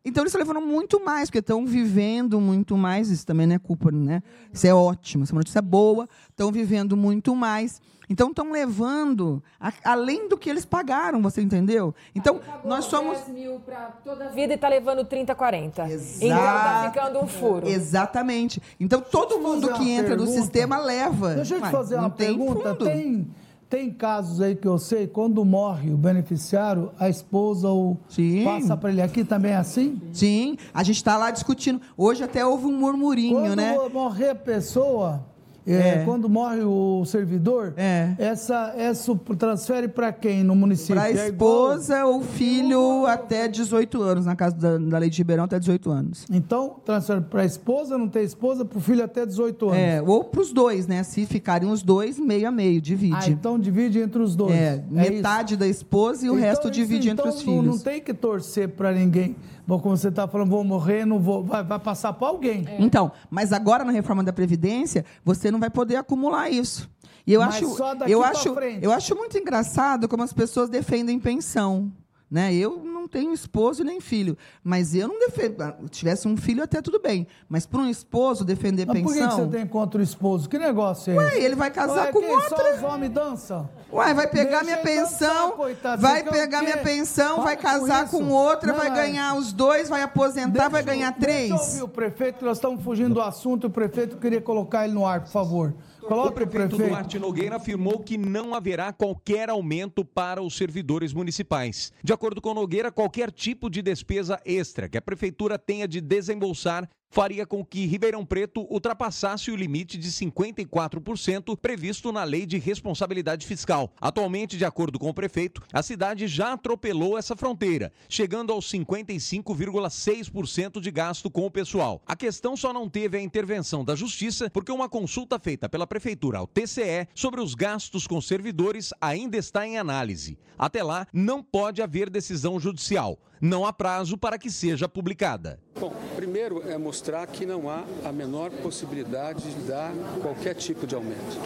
Speaker 6: Então eles estão levando muito mais, porque estão vivendo muito mais. Isso também não é culpa, né? Isso é ótimo, isso é uma notícia boa. Estão vivendo muito mais. Então estão levando a, além do que eles pagaram, você entendeu? Então nós somos
Speaker 4: 10 mil para toda a vida e está levando 30, 40. Exato. Então está ficando um furo.
Speaker 6: Exatamente. Então todo mundo que entra pergunta. no sistema leva.
Speaker 1: Deixa eu te fazer uma pergunta. Tem tem casos aí que eu sei, quando morre o beneficiário, a esposa ou Sim. passa para ele. Aqui também é assim?
Speaker 6: Sim, a gente está lá discutindo. Hoje até houve um murmurinho,
Speaker 1: quando
Speaker 6: né?
Speaker 1: Quando morrer a pessoa, é, é. quando morre o servidor, é. essa, essa transfere para quem no município? Para a
Speaker 6: é esposa é ou filho até 18 anos, na casa da, da, lei de Ribeirão, até 18 anos.
Speaker 1: Então, transfere para a esposa, não tem esposa, para o filho até 18 anos.
Speaker 6: É, ou para os dois, né? Se ficarem os dois, meio a meio, divide. Ah,
Speaker 1: então divide entre os dois. É,
Speaker 6: é metade isso. da esposa e o então, resto divide então, entre os filhos.
Speaker 1: Não, não tem que torcer para ninguém. Bom, como você está falando, vou morrer, não vou, vai, vai passar para alguém.
Speaker 6: É. Então, mas agora na reforma da Previdência, você não vai poder acumular isso. E eu mas acho, eu acho, frente. eu acho muito engraçado como as pessoas defendem pensão. Né? Eu não tenho esposo nem filho, mas eu não defendo. Se ah, tivesse um filho, até tudo bem. Mas para um esposo defender mas pensão.
Speaker 1: Por que você tem contra o esposo? Que negócio é
Speaker 6: esse? Ué, ele vai casar Ué, com outra. Só
Speaker 1: os homens dançam?
Speaker 6: Ué, vai pegar Deixa minha pensão, dançar, coitado, vai pegar minha pensão, Para vai casar com, com outra, não, vai é. ganhar os dois, vai aposentar, deixa, vai ganhar três. Deixa eu
Speaker 1: ouvir o prefeito, nós estamos fugindo do assunto, o prefeito queria colocar ele no ar, por favor. Coloque o
Speaker 2: prefeito, prefeito Duarte Nogueira afirmou que não haverá qualquer aumento para os servidores municipais. De acordo com Nogueira, qualquer tipo de despesa extra que a prefeitura tenha de desembolsar faria com que Ribeirão Preto ultrapassasse o limite de 54% previsto na Lei de Responsabilidade Fiscal. Atualmente, de acordo com o prefeito, a cidade já atropelou essa fronteira, chegando aos 55,6% de gasto com o pessoal. A questão só não teve a intervenção da Justiça porque uma consulta feita pela Prefeitura ao TCE sobre os gastos com servidores ainda está em análise. Até lá, não pode haver decisão judicial não há prazo para que seja publicada.
Speaker 11: Bom, primeiro é mostrar que não há a menor possibilidade de dar qualquer tipo de aumento,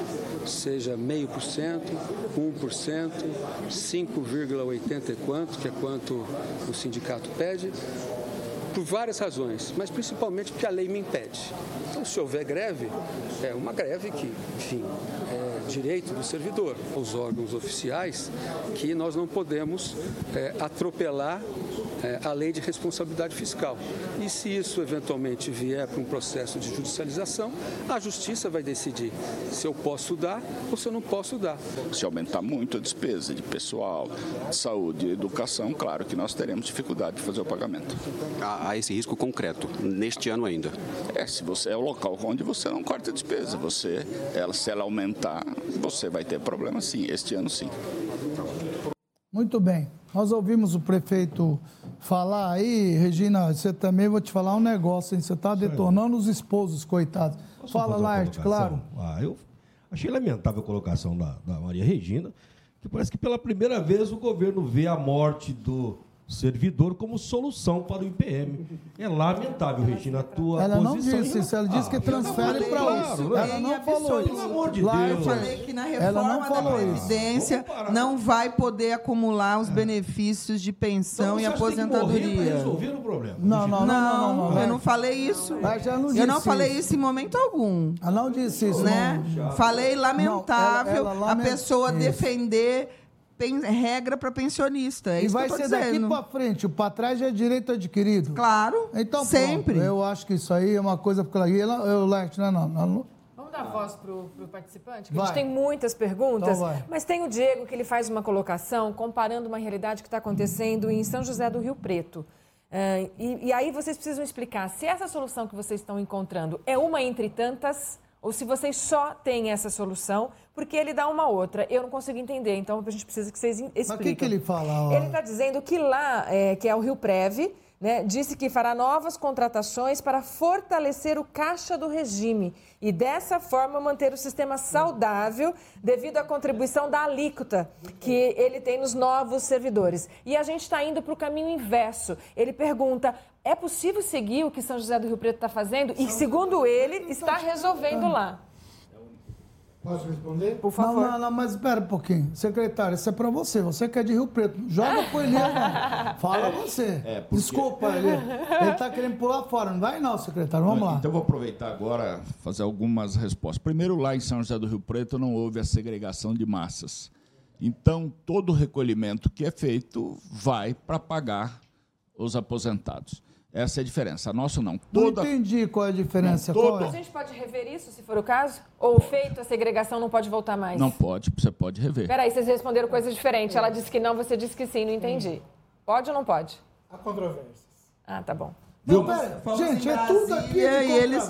Speaker 11: seja meio por cento, 1%, 5,80 e quanto, que é quanto o sindicato pede, por várias razões, mas principalmente porque a lei me impede. Então, se houver greve, é uma greve que, enfim, é direito do servidor, os órgãos oficiais, que nós não podemos é, atropelar é, a lei de responsabilidade fiscal. E se isso eventualmente vier para um processo de judicialização, a justiça vai decidir se eu posso dar ou se eu não posso dar.
Speaker 5: Se aumentar muito a despesa de pessoal, de saúde e educação, claro que nós teremos dificuldade de fazer o pagamento.
Speaker 12: Há, há esse risco concreto neste ano ainda?
Speaker 5: É, se você é o local onde você não corta a despesa, você, ela, se ela aumentar, você vai ter problema sim, este ano sim.
Speaker 1: Muito bem. Nós ouvimos o prefeito falar aí, Regina, você também vou te falar um negócio, hein? Você está detonando os esposos, coitados. Posso Fala, Larte, claro.
Speaker 9: Ah, eu achei lamentável a colocação da, da Maria Regina, que parece que pela primeira vez o governo vê a morte do servidor como solução para o IPM. É lamentável, Regina, a tua
Speaker 1: ela
Speaker 9: posição.
Speaker 1: Ela não disse isso, ela disse que transfere para isso. Claro, ela não falou isso.
Speaker 6: Pelo amor de Lá Deus. Eu falei que na reforma da Previdência não vai poder acumular os benefícios de pensão então, e aposentadoria.
Speaker 9: resolver o problema.
Speaker 6: Não, não, não, não, não, não Eu não falei isso. Eu não falei isso em momento algum.
Speaker 1: Ela não disse isso.
Speaker 6: Né? Falei lamentável a pessoa defender regra para pensionista. É
Speaker 1: e vai ser daqui para frente, o para trás é direito adquirido.
Speaker 6: Claro. Então, sempre.
Speaker 1: Pronto, eu acho que isso aí é uma coisa porque eu Lerte, não, não, não.
Speaker 4: Vamos dar voz para o participante? a gente tem muitas perguntas, então mas tem o Diego que ele faz uma colocação comparando uma realidade que está acontecendo em São José do Rio Preto. Uh, e, e aí vocês precisam explicar se essa solução que vocês estão encontrando é uma entre tantas ou se vocês só têm essa solução, porque ele dá uma outra. Eu não consigo entender, então a gente precisa que vocês expliquem. Mas o
Speaker 1: que, que ele fala?
Speaker 4: Ele está dizendo que lá, é, que é o Rio Preve, né, disse que fará novas contratações para fortalecer o caixa do regime e dessa forma manter o sistema saudável devido à contribuição da alíquota que ele tem nos novos servidores. E a gente está indo para o caminho inverso. Ele pergunta: é possível seguir o que São José do Rio Preto está fazendo? E segundo ele, está resolvendo lá.
Speaker 1: Posso responder? Por favor. Não, não, não, mas espera um pouquinho. Secretário, isso é para você. Você que é de Rio Preto. Joga pro Elias, não. Fala você. É, porque... Desculpa, ele. Ele está querendo pular fora. Não vai não, secretário. Vamos lá.
Speaker 5: Então, vou aproveitar agora fazer algumas respostas. Primeiro, lá em São José do Rio Preto não houve a segregação de massas. Então, todo o recolhimento que é feito vai para pagar os aposentados. Essa é a diferença. A nossa não.
Speaker 1: Toda... Não entendi qual é a diferença. Não, toda...
Speaker 4: A gente pode rever isso, se for o caso? Ou feito a segregação não pode voltar mais?
Speaker 5: Não pode, você pode rever.
Speaker 4: Peraí, vocês responderam coisa diferente. Ela disse que não, você disse que sim, não entendi. Pode ou não pode?
Speaker 10: Há controvérsias.
Speaker 4: Ah, tá bom.
Speaker 1: Viu? Não, gente, é tudo aqui
Speaker 6: e eles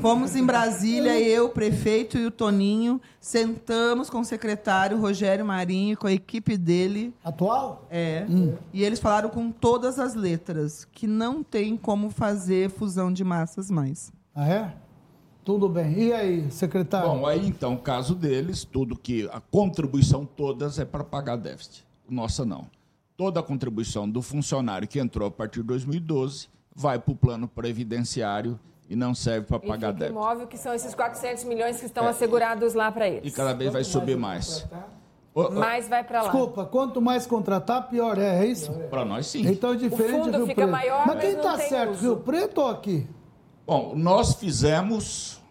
Speaker 6: Fomos em Brasília, eu, o prefeito e o Toninho, sentamos com o secretário Rogério Marinho, com a equipe dele.
Speaker 1: Atual?
Speaker 6: É. Hum. E eles falaram com todas as letras que não tem como fazer fusão de massas mais.
Speaker 1: Ah, é? Tudo bem. E aí, secretário?
Speaker 5: Bom, aí então, caso deles, tudo que a contribuição todas é para pagar déficit. Nossa não. Toda a contribuição do funcionário que entrou a partir de 2012 vai para o plano previdenciário e não serve para pagar débito.
Speaker 4: imóvel, que são esses 400 milhões que estão é. assegurados lá para eles.
Speaker 5: E cada vez vai subir mais.
Speaker 4: Mais vai para lá.
Speaker 1: Desculpa, quanto mais contratar, pior é, é isso?
Speaker 5: Para nós, sim.
Speaker 1: Então é diferente
Speaker 4: o fundo
Speaker 1: Rio
Speaker 4: fica
Speaker 1: Preto.
Speaker 4: maior,
Speaker 1: mas,
Speaker 4: mas
Speaker 1: quem
Speaker 4: está
Speaker 1: certo,
Speaker 4: uso.
Speaker 1: Rio Preto ou aqui?
Speaker 5: Bom, nós fizemos,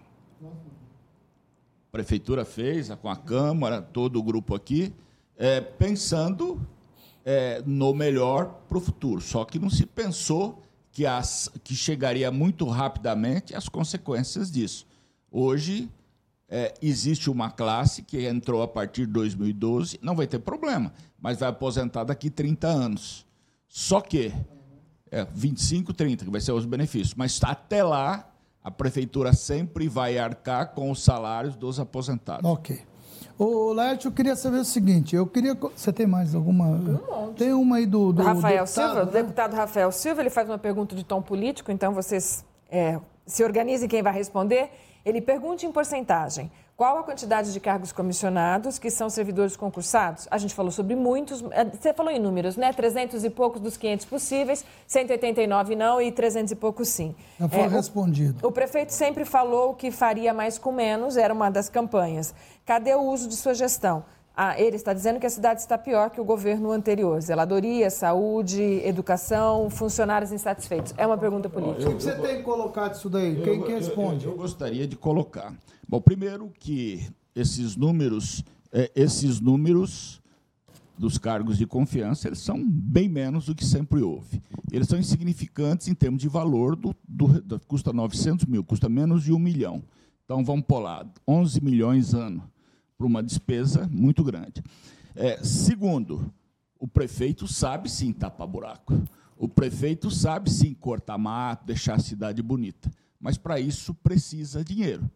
Speaker 5: a prefeitura fez, com a Câmara, todo o grupo aqui, é, pensando é, no melhor para o futuro. Só que não se pensou que, as, que chegaria muito rapidamente as consequências disso. Hoje, é, existe uma classe que entrou a partir de 2012, não vai ter problema, mas vai aposentar daqui 30 anos. Só que é, 25, 30, que vai ser os benefícios. Mas até lá, a prefeitura sempre vai arcar com os salários dos aposentados.
Speaker 1: Ok. O Laerte, eu queria saber o seguinte, eu queria... Você tem mais alguma?
Speaker 4: Um
Speaker 1: tem uma aí do, do
Speaker 4: Rafael
Speaker 1: deputado,
Speaker 4: Silva,
Speaker 1: né?
Speaker 4: o deputado Rafael Silva, ele faz uma pergunta de tom político, então vocês é, se organizem quem vai responder. Ele pergunta em porcentagem. Qual a quantidade de cargos comissionados que são servidores concursados? A gente falou sobre muitos, é, você falou em números, né? 300 e poucos dos 500 possíveis, 189 não e 300 e poucos sim.
Speaker 1: Já foi
Speaker 4: É, o-
Speaker 1: respondido.
Speaker 4: o prefeito sempre falou que faria mais com menos, era uma das campanhas. Cadê o uso de sua gestão? Ah, ele está dizendo que a cidade está pior que o governo anterior. Zeladoria, saúde, educação, funcionários insatisfeitos. É uma pergunta política.
Speaker 1: O que você tem colocado isso daí? Quem que responde?
Speaker 5: Eu, eu gostaria de colocar. Bom, primeiro que esses números, é, esses números dos cargos de confiança, eles são bem menos do que sempre houve. Eles são insignificantes em termos de valor, do, do- do- custa 900 mil, custa menos de um milhão. Então, vamos pôr lá, 11 milhões ano, para uma despesa muito grande. É, segundo, o prefeito sabe sim tapar buraco. O prefeito sabe sim cortar mato, deixar a cidade bonita. Mas para isso precisa dinheiro.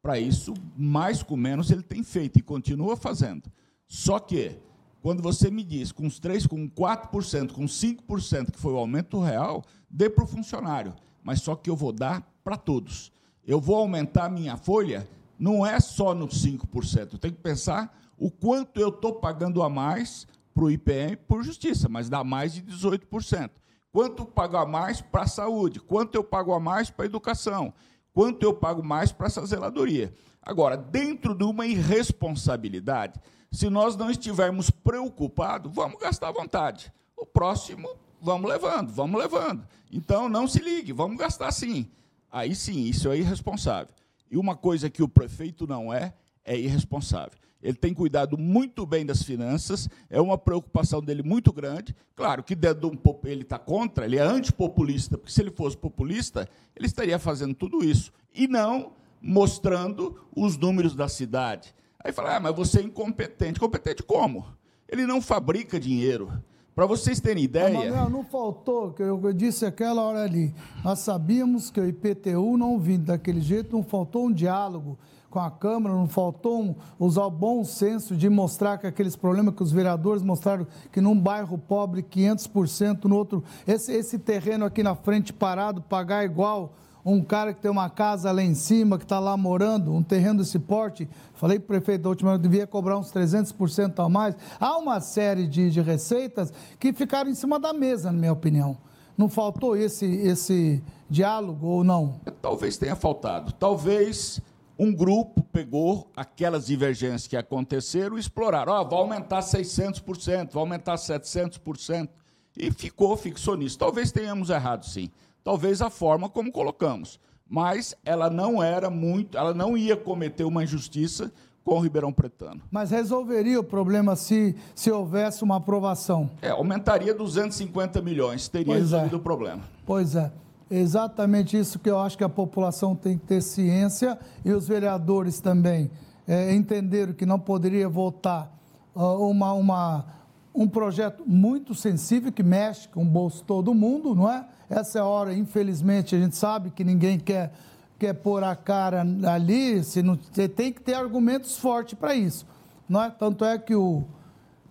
Speaker 5: Para isso, mais com menos, ele tem feito e continua fazendo. Só que, quando você me diz com os 3, com 4%, com 5%, que foi o aumento real, dê para o funcionário. Mas só que eu vou dar para todos. Eu vou aumentar minha folha, não é só no 5%. Eu tenho que pensar o quanto eu estou pagando a mais para o IPM por justiça, mas dá mais de 18%. Quanto eu pago a mais para a saúde? Quanto eu pago a mais para a educação? Quanto eu pago mais para essa zeladoria? Agora, dentro de uma irresponsabilidade, se nós não estivermos preocupados, vamos gastar à vontade. O próximo, vamos levando, vamos levando. Então, não se ligue, vamos gastar sim. Aí sim, isso é irresponsável. E uma coisa que o prefeito não é, é irresponsável. Ele tem cuidado muito bem das finanças, é uma preocupação dele muito grande. Claro que dentro de um ele está contra, ele é antipopulista, porque se ele fosse populista, ele estaria fazendo tudo isso. E não mostrando os números da cidade. Aí fala, ah, mas você é incompetente. Competente como? Ele não fabrica dinheiro. Para vocês terem ideia.
Speaker 1: Manuel, não faltou, que eu disse aquela hora ali. Nós sabíamos que o IPTU não vindo daquele jeito, não faltou um diálogo com a Câmara, não faltou um- usar o bom senso de mostrar que aqueles problemas que os vereadores mostraram que num bairro pobre 500%, no outro, esse, esse terreno aqui na frente parado, pagar igual um cara que tem uma casa lá em cima, que está lá morando, um terreno desse porte, falei para o prefeito da última vez, devia cobrar uns 300% a mais. Há uma série de, de receitas que ficaram em cima da mesa, na minha opinião. Não faltou esse, esse diálogo ou não?
Speaker 5: Talvez tenha faltado. Talvez um grupo pegou aquelas divergências que aconteceram e exploraram. Ó, vai aumentar 600%, vai aumentar 700%. E ficou, fixou nisso. Talvez tenhamos errado, sim. Talvez a forma como colocamos. Mas ela não era muito, ela não ia cometer uma injustiça com o Ribeirão Pretano.
Speaker 1: Mas resolveria o problema se, se houvesse uma aprovação.
Speaker 5: É, aumentaria 250 milhões, teria
Speaker 1: Pois é.
Speaker 5: resolvido o problema.
Speaker 1: Pois é. Exatamente isso que eu acho que a população tem que ter ciência e os vereadores também é, entenderam que não poderia votar ah, uma, uma, um projeto muito sensível que mexe com o bolso de todo mundo, não é? Essa é a hora, infelizmente, a gente sabe que ninguém quer, quer pôr a cara ali, se não, você tem que ter argumentos fortes para isso, não é? Tanto é que o,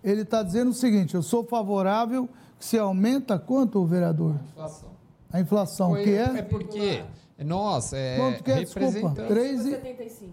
Speaker 1: ele está dizendo o seguinte: eu sou favorável que se aumenta quanto, vereador? A inflação. A inflação, Foi, que é?
Speaker 7: É porque nós é, Quanto que é, desculpa?
Speaker 4: 3,75.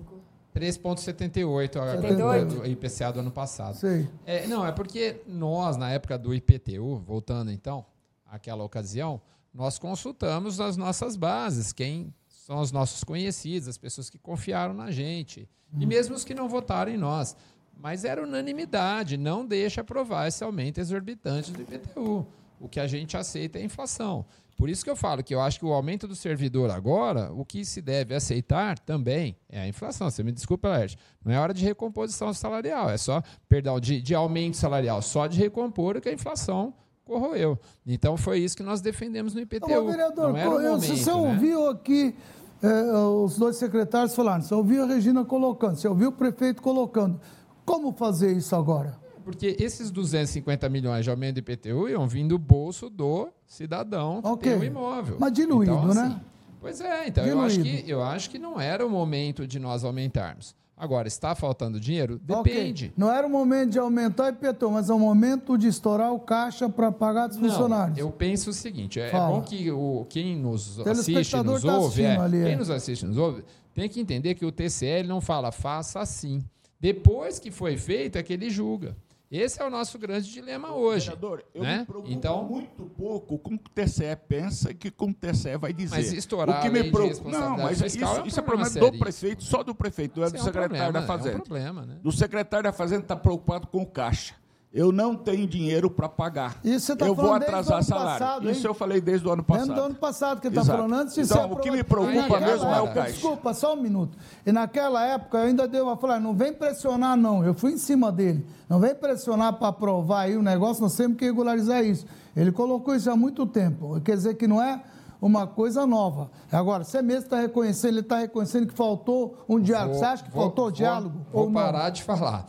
Speaker 7: 3,78 o IPCA do ano passado.
Speaker 1: Sei.
Speaker 7: É, não, é porque nós, na época do IPTU, voltando então àquela ocasião, nós consultamos as nossas bases, quem são os nossos conhecidos, as pessoas que confiaram na gente, e mesmo os que não votaram em nós. Mas era unanimidade, não deixa aprovar esse aumento exorbitante do IPTU. O que a gente aceita é a inflação. Por isso que eu falo que eu acho que o aumento do servidor agora, o que se deve aceitar também é a inflação. Você me desculpa, Laerte. Não é hora de recomposição salarial, é só, perdão, de, de aumento salarial, só de recompor o que a inflação corroeu. Então foi isso que nós defendemos no IPTU. Ô,
Speaker 1: vereador, não momento, você né? ouviu aqui eh, os dois secretários falando, você ouviu a Regina colocando, você ouviu o prefeito colocando. Como fazer isso agora?
Speaker 7: Porque esses 250 milhões de aumento do IPTU iam vir do bolso do cidadão que okay. tem um imóvel.
Speaker 1: Mas diluído, então, assim, né?
Speaker 7: Pois é, então eu acho, que, eu acho que não era o momento de nós aumentarmos. Agora, está faltando dinheiro? Depende. Okay.
Speaker 1: Não era o momento de aumentar o IPTU, mas é o momento de estourar o caixa para pagar não, funcionários.
Speaker 7: Eu penso o seguinte: é, é bom que o, quem nos assiste, nos tá ouve, é, ali, quem é. nos assiste, nos ouve, tem que entender que o TCL não fala faça assim. Depois que foi feito, é que ele julga. Esse é o nosso grande dilema hoje. Vereador, eu né? me preocupo
Speaker 5: então, muito pouco com o que o TCE pensa e que o TCE vai dizer.
Speaker 7: Mas estourar o que me preocupa, Não, mas isso,
Speaker 5: é, um isso é problema do prefeito, só do prefeito, não é do secretário é um problema, da Fazenda. É um
Speaker 7: problema, né?
Speaker 5: Do secretário da Fazenda está preocupado com o caixa. Eu não tenho dinheiro para pagar.
Speaker 1: Isso tá
Speaker 5: eu vou atrasar salário. Passado, Isso eu falei desde o ano passado. Desde
Speaker 1: o ano passado que ele está falando. Antes de
Speaker 5: então, o que me preocupa mesmo é o caixa.
Speaker 1: Desculpa, só um minuto. E naquela época eu ainda dei uma falar, não vem pressionar não. Eu fui em cima dele. Não vem pressionar para aprovar aí o negócio, nós temos que regularizar isso. Ele colocou isso há muito tempo. Quer dizer que não é uma coisa nova. Agora, você mesmo está reconhecendo, ele está reconhecendo que faltou um diálogo. Vou, você acha que vou, faltou vou, diálogo?
Speaker 7: Vou parar não? de falar.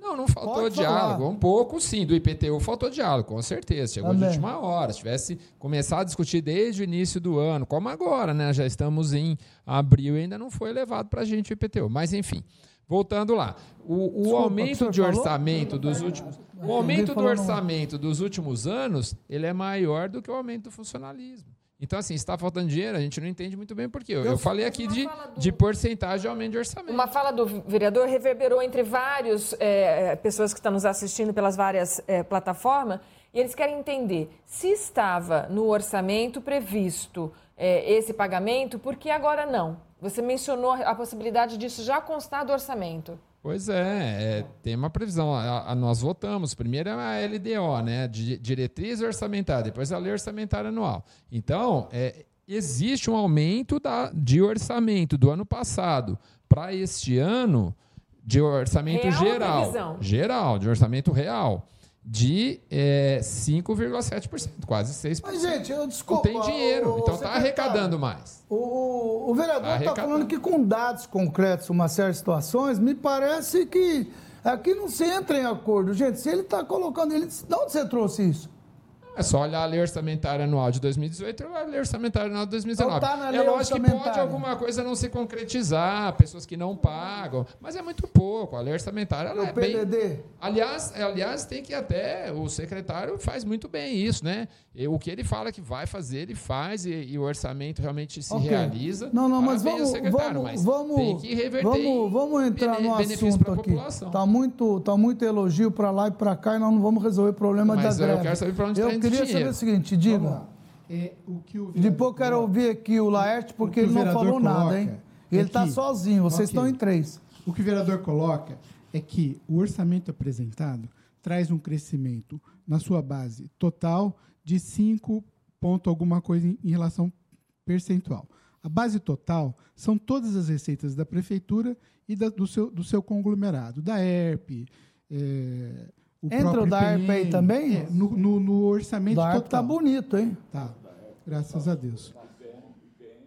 Speaker 7: Não, não faltou Pode diálogo. Falar. Um pouco, sim, do IPTU faltou diálogo, com certeza. Chegou Amém. de última hora. Se tivesse começado a discutir desde o início do ano, como agora, né? Já estamos em abril e ainda não foi levado para a gente o IPTU. Mas, enfim, voltando lá. O, o Desculpa, aumento de orçamento falou? dos últimos. O aumento do orçamento dos últimos anos, ele é maior do que o aumento do funcionalismo. Então, assim, está faltando dinheiro, a gente não entende muito bem por quê. Eu, eu falei aqui de, do... de porcentagem de aumento de orçamento.
Speaker 4: Uma fala do vereador reverberou entre várias é, pessoas que estão nos assistindo pelas várias é, plataformas, e eles querem entender se estava no orçamento previsto é, esse pagamento, por que agora não? Você mencionou a possibilidade disso já constar do orçamento.
Speaker 7: Pois é, é, tem uma previsão. A, a, nós votamos. Primeiro é a LDO, né? Diretriz orçamentária, depois a lei orçamentária anual. Então, é, existe um aumento da, de orçamento do ano passado para este ano de orçamento real geral. Geral, de orçamento real de é, 5,7%, quase 6%.
Speaker 1: Mas, gente, eu desculpa.
Speaker 7: Não tem dinheiro, o, então está arrecadando mais.
Speaker 1: O, o vereador está tá falando que com dados concretos, uma série de situações, me parece que aqui não se entra em acordo. Gente, se ele está colocando, ele, de onde você trouxe isso?
Speaker 7: É só olhar a lei orçamentária anual de 2018 e a lei orçamentária anual de 2019. Então, tá é lógico que pode alguma coisa não se concretizar, pessoas que não pagam, mas é muito pouco. A lei orçamentária
Speaker 1: o
Speaker 7: é
Speaker 1: PDD.
Speaker 7: bem... Aliás, aliás, tem que até... O secretário faz muito bem isso, né? E o que ele fala que vai fazer, ele faz e, e o orçamento realmente se okay. realiza.
Speaker 1: Não, não, mas vamos, vamos, vamos, tem que reverter vamos, vamos entrar no assunto aqui. Está muito, tá muito elogio para lá e para cá e nós não vamos resolver o problema
Speaker 7: mas
Speaker 1: da greve.
Speaker 7: eu quero saber para onde está
Speaker 1: queria
Speaker 7: saber
Speaker 1: o seguinte, diga. É, o que o Depois eu quero ouvir aqui o Laerte, porque ele não falou coloca, nada, hein? Ele está é sozinho, vocês okay. estão em três.
Speaker 10: O que o vereador coloca é que o orçamento apresentado traz um crescimento na sua base total de 5 ponto alguma coisa em, em relação percentual. A base total são todas as receitas da prefeitura e da, do, seu, do seu conglomerado, da ERP, é,
Speaker 1: o Entra o da ARP aí também?
Speaker 10: É, no, no, no, orçamento da
Speaker 1: tá bonito, hein?
Speaker 10: Tá, graças a Deus.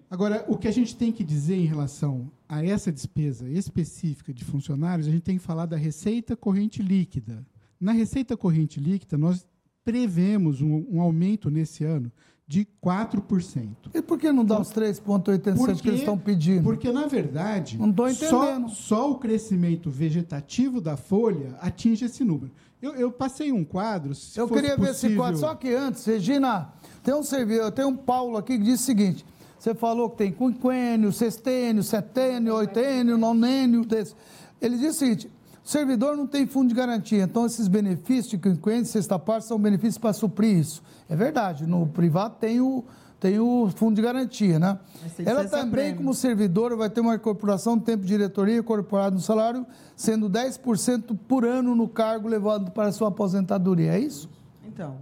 Speaker 10: Agora, o que a gente tem que dizer em relação a essa despesa específica de funcionários, a gente tem que falar da receita corrente líquida, Na receita corrente líquida, nós prevemos um, um aumento nesse ano de 4%.
Speaker 1: E por que não dá os 3,87 que eles estão pedindo?
Speaker 10: Porque, na verdade,
Speaker 1: não estou entendendo.
Speaker 10: Só, só, o crescimento vegetativo da folha atinge esse número. Eu, eu passei um quadro.
Speaker 1: eu queria possível... ver esse quadro, só que antes, Regina, tem um servidor, tem um Paulo aqui que diz o seguinte: você falou que tem quinquênio, sextênio, setênio, oitênio, nonênio. Desse. Ele diz o seguinte: o servidor não tem fundo de garantia, então esses benefícios de quinquênio, sexta parte, são benefícios para suprir isso. É verdade, no privado tem o, tem o fundo de garantia, né? Ela também, como servidora, vai ter uma incorporação de tempo de diretoria incorporado no salário, sendo 10% por ano no cargo levado para a sua aposentadoria, é isso?
Speaker 6: Então,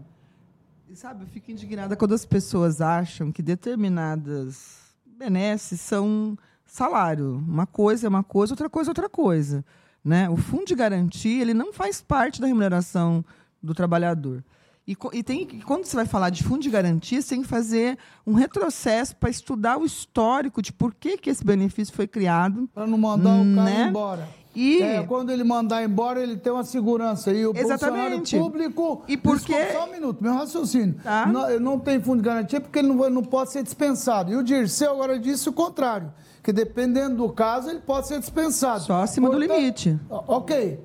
Speaker 6: sabe, eu fico indignada quando as pessoas acham que determinadas benesses são salário. Uma coisa é uma coisa, outra coisa é outra coisa. Né? O fundo de garantia ele não faz parte da remuneração do trabalhador. E, e tem, quando você vai falar de fundo de garantia, você tem que fazer um retrocesso para estudar o histórico de por que, que esse benefício foi criado.
Speaker 1: Para não mandar o cara né? embora. E é, quando ele mandar embora, ele tem uma segurança. E o Exatamente. público.
Speaker 6: E por quê?
Speaker 1: Só um minuto, meu raciocínio. Tá. Não, não tem fundo de garantia porque ele não, não pode ser dispensado. E o Dirceu agora disse o contrário que dependendo do caso, ele pode ser dispensado.
Speaker 6: Só acima Portanto, do limite.
Speaker 1: Ok.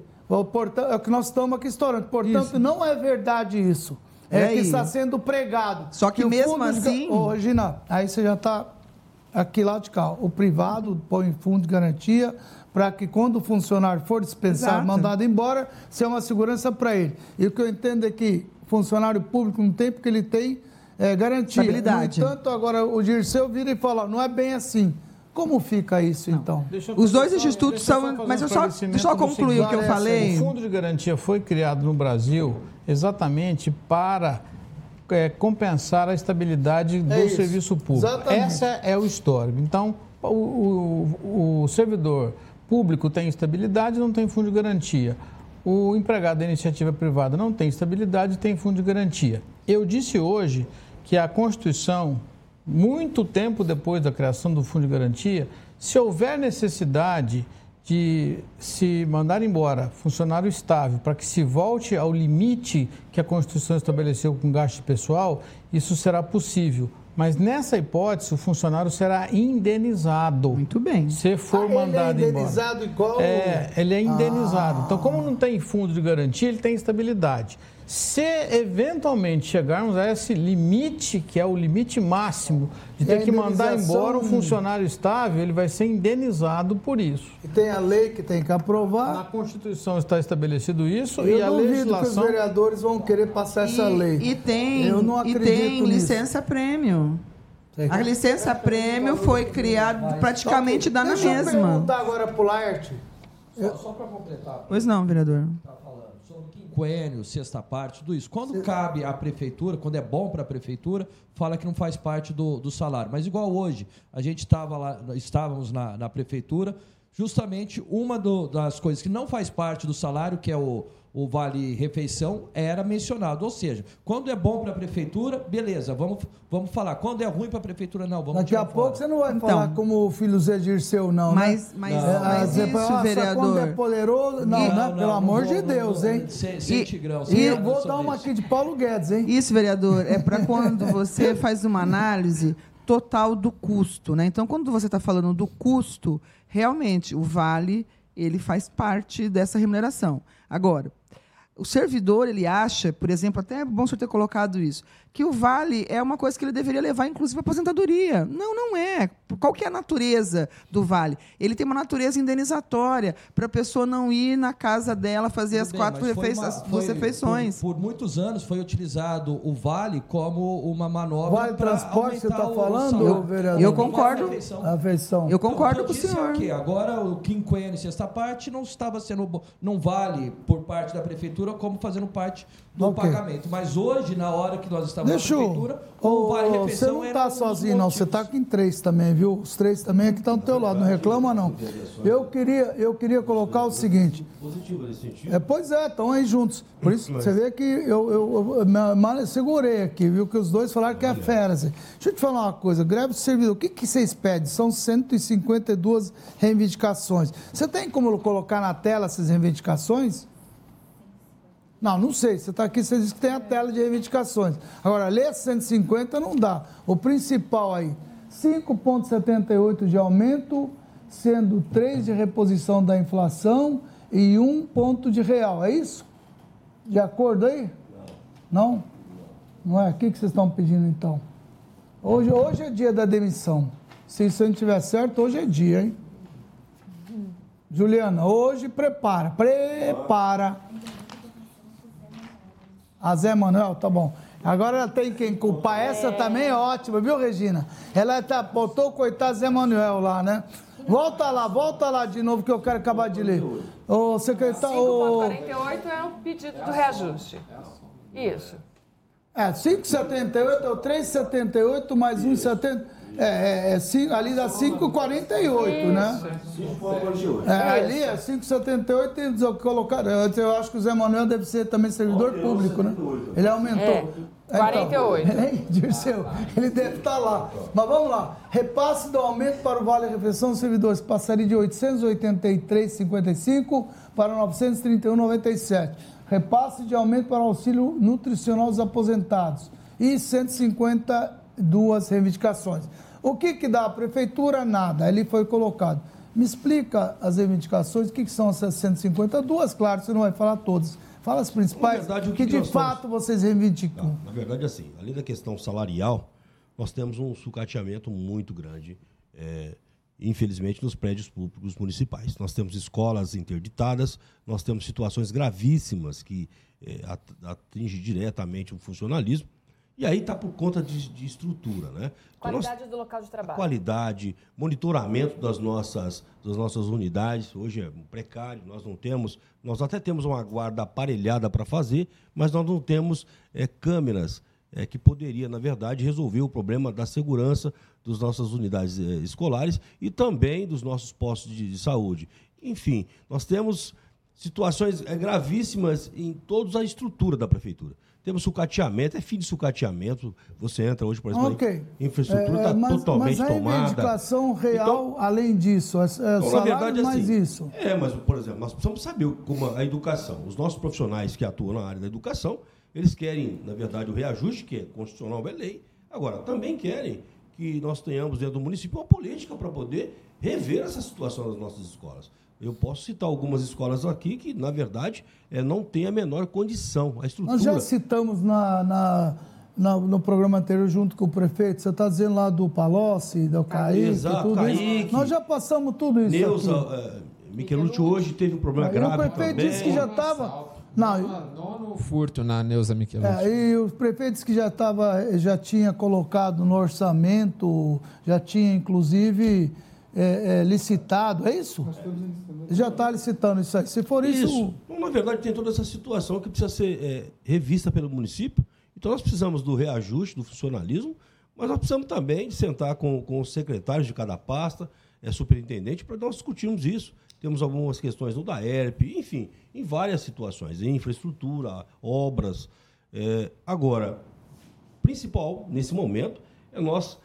Speaker 1: Portanto, é o que nós estamos aqui estourando. Portanto, isso. não é verdade isso. É, é que está sendo pregado.
Speaker 6: Só que, que mesmo assim.
Speaker 1: De... Ô, Regina, aí você já está aqui lá de cá. O privado põe fundo de garantia para que quando o funcionário for dispensado, Exato. mandado embora, seja uma segurança para ele. E o que eu entendo é que funcionário público não tem porque ele tem é, garantia. No entanto, agora o Dirceu vira e fala, não é bem assim. Como fica isso, não. então?
Speaker 6: Os dois institutos são. Mas eu só, eu concluir o que eu falei.
Speaker 3: O Fundo de Garantia foi criado no Brasil exatamente para é, compensar a estabilidade do é serviço público. Exatamente. Essa é o histórico. Então, o, o, o servidor público tem estabilidade não tem fundo de garantia. O empregado da iniciativa privada não tem estabilidade e tem fundo de garantia. Eu disse hoje que a Constituição muito tempo depois da criação do Fundo de Garantia, se houver necessidade de se mandar embora funcionário estável para que se volte ao limite que a Constituição estabeleceu com gasto pessoal, isso será possível. Mas nessa hipótese, o funcionário será indenizado.
Speaker 6: Muito bem.
Speaker 3: Se for ah, mandado
Speaker 1: ele é indenizado
Speaker 3: embora.
Speaker 1: igual.
Speaker 3: É, ele é indenizado. Ah. Então, como não tem fundo de garantia, ele tem estabilidade. Se eventualmente chegarmos a esse limite, que é o limite máximo, de ter que mandar embora um funcionário estável, ele vai ser indenizado por isso.
Speaker 1: E tem a lei que tem que aprovar.
Speaker 3: Na Constituição está estabelecido isso Eu e a legislação.
Speaker 1: que os vereadores vão querer passar
Speaker 6: e,
Speaker 1: essa lei.
Speaker 6: E tem, Eu não acredito e tem licença prêmio. A licença prêmio foi criada praticamente da mesma. Deixa eu
Speaker 1: perguntar agora para o Laerte.
Speaker 8: Só, só para completar.
Speaker 6: Pois não, vereador.
Speaker 8: Tá quinquênio, sexta parte, tudo isso. Quando cabe à prefeitura, quando é bom para a prefeitura, fala que não faz parte do, do salário. Mas igual hoje, a gente tava lá, estávamos na, na prefeitura, justamente uma do, das coisas que não faz parte do salário, que é o, o Vale Refeição era mencionado. Ou seja, quando é bom para a prefeitura, beleza, vamos, vamos falar. Quando é ruim para a prefeitura, não, vamos
Speaker 1: Daqui a pouco
Speaker 8: fora.
Speaker 1: você não vai então, falar como o filho Zé Dirceu, não,
Speaker 6: mas,
Speaker 1: né?
Speaker 6: Mas, não. mas
Speaker 1: é,
Speaker 6: isso, vereador...
Speaker 1: Quando é poderoso, não, não, né? Pelo amor de Deus, hein?
Speaker 8: Sem, sem
Speaker 1: e, tigrão. E eu vou dar uma aqui de Paulo Guedes, hein?
Speaker 6: Isso, vereador, é para quando você faz uma análise total do custo, né? Então, quando você está falando do custo, realmente, o Vale, ele faz parte dessa remuneração. Agora, o servidor, ele acha, por exemplo, até é bom senhor ter colocado isso, que o vale é uma coisa que ele deveria levar, inclusive, à aposentadoria. Não, não é. Qual que é a natureza do vale? Ele tem uma natureza indenizatória para a pessoa não ir na casa dela fazer Tudo as bem, quatro refeições.
Speaker 8: Por, por, muitos anos foi utilizado o vale como uma manobra
Speaker 1: Vale transporte você está falando,
Speaker 6: eu,
Speaker 1: vereador?
Speaker 6: Eu concordo. Eu concordo então, com o senhor.
Speaker 8: Que agora o quinquênio sexta parte não estava sendo não vale por parte da prefeitura como fazendo parte do okay. pagamento. Mas hoje, na hora que nós estamos
Speaker 1: Deixa
Speaker 8: na prefeitura, o Vale Refeição
Speaker 1: Você não está sozinho, não. Você está em três também, viu? Os três também aqui estão do teu lado. Não reclama, não. Eu queria, eu queria colocar o seguinte. Positivo nesse sentido? É, pois é, estão aí juntos. Por isso, você vê que eu, eu, eu, eu segurei aqui, viu? Que os dois falaram que é fera. Assim. Deixa eu te falar uma coisa. Greve do servidor, o que, que vocês pedem? São 152 reivindicações. Você tem como colocar na tela essas reivindicações? Não, não sei. Você está aqui, você disse que tem a tela de reivindicações. Agora, ler 150 não dá. O principal aí, 5,78 de aumento, sendo 3 de reposição da inflação e 1 ponto de real. É isso? De acordo aí? Não? Não é? O que vocês estão pedindo então? Hoje, hoje é dia da demissão. Se isso não estiver certo, hoje é dia, hein? Juliana, hoje prepara, prepara. A Zé Manuel, tá bom. Agora ela tem quem culpar. Essa também é ótima, viu, Regina? Ela tá, botou o coitado Zé Manuel lá, né? Volta lá, volta lá de novo que eu quero acabar de ler. O secretário.
Speaker 4: 5,48 é o pedido do reajuste. Isso.
Speaker 1: É, 5,78 é o 3,78 mais 1,70. É, é, é cinco, ali dá 5,48, né? 5,48. É, ali é 5,78 e colocaram. Eu acho que o Zé Manuel deve ser também servidor público, né? Ele aumentou.
Speaker 4: É, 48. Então,
Speaker 1: hein, Dirceu, ele deve estar lá. Mas vamos lá. Repasse do aumento para o Vale Refeição dos servidores passaria de 883,55 para 931,97. Repasse de aumento para o auxílio nutricional dos aposentados e 152 reivindicações. O que, que dá a prefeitura? Nada. Ali foi colocado. Me explica as reivindicações, o que, que são essas 152? Claro, você não vai falar todas. Fala as principais, verdade, que, que, de fato estamos... vocês reivindicam. Não,
Speaker 9: na verdade, assim, além da questão salarial, nós temos um sucateamento muito grande, é, infelizmente, nos prédios públicos municipais. Nós temos escolas interditadas, nós temos situações gravíssimas que é, atingem diretamente o funcionalismo, e aí está por conta de, de, estrutura, né?
Speaker 4: Então qualidade nós, do local de trabalho.
Speaker 9: Qualidade, monitoramento das nossas, das nossas unidades. Hoje é precário, nós não temos, nós até temos uma guarda aparelhada para fazer, mas nós não temos é, câmeras é, que poderia, na verdade, resolver o problema da segurança das nossas unidades é, escolares e também dos nossos postos de, de saúde. Enfim, nós temos situações é, gravíssimas em toda a estrutura da prefeitura. Temos sucateamento, é fim de sucateamento. Você entra hoje, por exemplo, okay. a infraestrutura está é, é totalmente
Speaker 1: mas
Speaker 9: a tomada.
Speaker 1: Mas a real, então, além disso, é, é então, salário verdade, mais assim, isso.
Speaker 9: É, mas, por exemplo, nós precisamos saber como a educação, os nossos profissionais que atuam na área da educação, eles querem, na verdade, o reajuste, que é constitucional, é lei. Agora, também querem que nós tenhamos dentro do município uma política para poder rever essa situação das nossas escolas. Eu posso citar algumas escolas aqui que, na verdade, é, não tem a menor condição, a estrutura.
Speaker 1: Nós já citamos na, na, na no programa anterior, junto com o prefeito, você está dizendo lá do Palocci, do Kaique,
Speaker 9: Exato,
Speaker 1: tudo
Speaker 9: Kaique,
Speaker 1: isso. Nós já passamos tudo isso
Speaker 9: Neuza, uh, Michelucci hoje teve um problema grave
Speaker 1: o prefeito
Speaker 9: também.
Speaker 1: disse que já estava... Não,
Speaker 7: nono furto na Neuza Michelucci.
Speaker 1: É, e o prefeito disse que já, tava, já tinha colocado no orçamento, já tinha, inclusive é, é, licitado, é isso? Já está licitando isso aí. Se for isso. isso.
Speaker 9: Na verdade, tem toda essa situação que precisa ser é, revista pelo município. Então, nós precisamos do reajuste, do funcionalismo, mas nós precisamos também de sentar com, com os secretários de cada pasta, é, superintendente, para nós discutirmos isso. Temos algumas questões no DAERP, enfim, em várias situações, infraestrutura, obras. É, agora, principal nesse momento é nós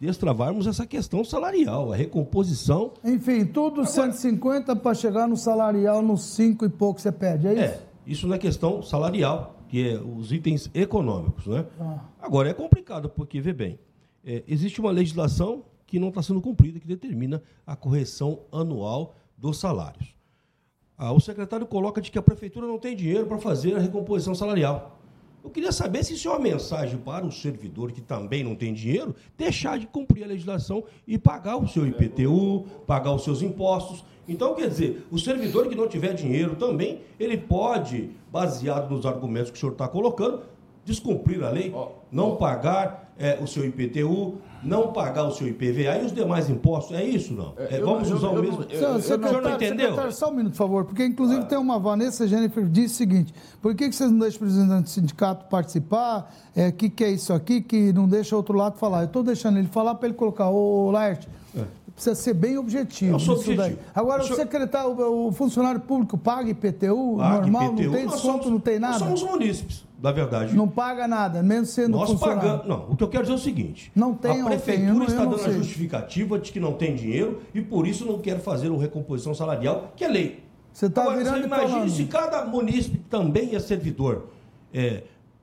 Speaker 9: destravarmos essa questão salarial, a recomposição.
Speaker 1: Enfim, tudo Agora, 150 para chegar no salarial nos 5 e pouco você pede, é isso? É,
Speaker 9: isso não é questão salarial, que é os itens econômicos, né? Ah. Agora, é complicado, porque, vê bem, é, existe uma legislação que não está sendo cumprida, que determina a correção anual dos salários. Ah, o secretário coloca de que a prefeitura não tem dinheiro para fazer a recomposição salarial. Eu queria saber se isso é uma mensagem para o servidor que também não tem dinheiro, deixar de cumprir a legislação e pagar o seu IPTU, pagar os seus impostos. Então, quer dizer, o servidor que não tiver dinheiro também, ele pode, baseado nos argumentos que o senhor está colocando, descumprir a lei, não pagar é, o seu IPTU, não pagar o seu IPVA e os demais impostos. É isso, não? É, é vamos usar o mesmo. Eu,
Speaker 1: o senhor não entendeu? Só um minuto, por favor, porque inclusive ah. tem uma Vanessa Jennifer disse o seguinte: por que, que vocês não deixam o presidente do sindicato participar? O é, que, que é isso aqui que não deixa outro lado falar? Eu estou deixando ele falar para ele colocar. Ô, Laerte, é. precisa ser bem objetivo. Eu
Speaker 9: sou objetivo. Daí.
Speaker 1: Agora, o, senhor... secretário, o, funcionário público paga IPTU paga normal, IPTU, não tem desconto, somos, não tem nada?
Speaker 9: Nós somos munícipes da verdade.
Speaker 1: Não paga nada, mesmo sendo Nós pagamos.
Speaker 9: Não, o que eu quero dizer é o seguinte:
Speaker 1: não tem,
Speaker 9: a prefeitura está dando a justificativa de que não tem dinheiro e por isso não quer fazer uma recomposição salarial, que é lei.
Speaker 1: Você está virando
Speaker 9: imagine
Speaker 1: falando.
Speaker 9: se cada munícipe também é servidor, é,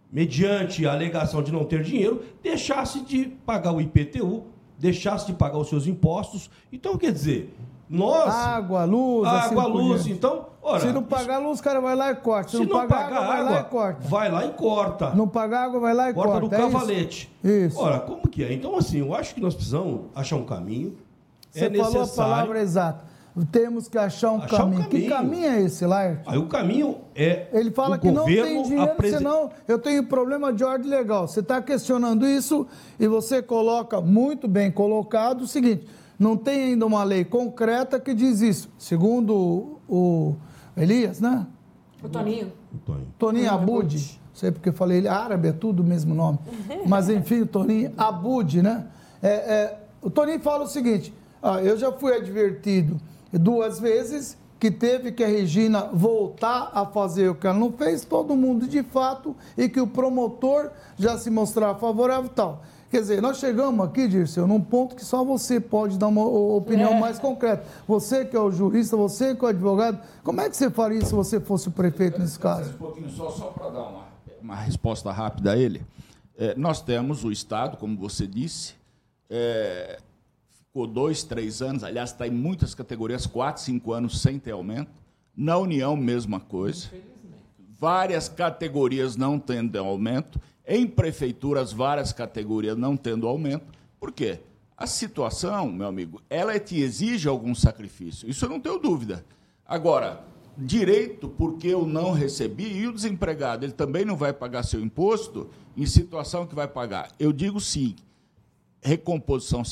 Speaker 9: mediante a alegação de não ter dinheiro, deixasse de pagar o IPTU, deixasse de pagar os seus impostos. Então, quer dizer, nós.
Speaker 1: Água, luz,
Speaker 9: Água,
Speaker 1: assim
Speaker 9: luz. Então, ora.
Speaker 1: Se não pagar luz, o cara vai lá e corta. Se,
Speaker 9: Se
Speaker 1: não,
Speaker 9: não
Speaker 1: pagar
Speaker 9: pagar
Speaker 1: água, vai lá
Speaker 9: água,
Speaker 1: e corta.
Speaker 9: vai lá e corta.
Speaker 1: Não pagar água, vai lá e corta.
Speaker 9: corta do
Speaker 1: é isso?
Speaker 9: cavalete.
Speaker 1: Isso.
Speaker 9: Ora, como que é? Então, assim, eu acho que nós precisamos achar um caminho.
Speaker 1: Você
Speaker 9: é
Speaker 1: falou a palavra exata. Temos que achar um,
Speaker 9: Achar um
Speaker 1: caminho. Que
Speaker 9: caminho.
Speaker 1: caminho é esse, Laerte?
Speaker 9: Aí o caminho é.
Speaker 1: Ele fala que não tem dinheiro,
Speaker 9: apresen-
Speaker 1: senão eu tenho problema de ordem legal. Você está questionando isso e você coloca muito bem colocado o seguinte: não tem ainda uma lei concreta que diz isso. Segundo o, o Elias, né?
Speaker 4: O Toninho.
Speaker 1: Toninho Abud, não sei porque falei ele, árabe é tudo o mesmo nome. Mas enfim, o Toninho Abud, né? É, é, o Toninho fala o seguinte: ah, eu já fui advertido duas vezes que teve que a Regina voltar a fazer o que ela não fez, todo mundo de fato, e que o promotor já se mostrar favorável e tal. Quer dizer, nós chegamos aqui, Dirceu, num ponto que só você pode dar uma opinião
Speaker 5: É.
Speaker 1: mais concreta. Você que é o jurista, você que é o advogado, como é que você faria se você fosse o prefeito nesse caso?
Speaker 5: Um pouquinho só, só para dar uma, uma resposta rápida a ele. É, nós temos o Estado, como você disse, é, ficou dois, três anos, aliás, está em muitas categorias, quatro, cinco anos sem ter aumento. Na União, mesma coisa. Várias categorias não tendo aumento. Em prefeituras, várias categorias não tendo aumento. Por quê? A situação, meu amigo, ela te exige algum sacrifício. Isso eu não tenho dúvida. Agora, direito, porque eu não recebi, e o desempregado, ele também não vai pagar seu imposto em situação que vai pagar. Eu digo sim, recomposição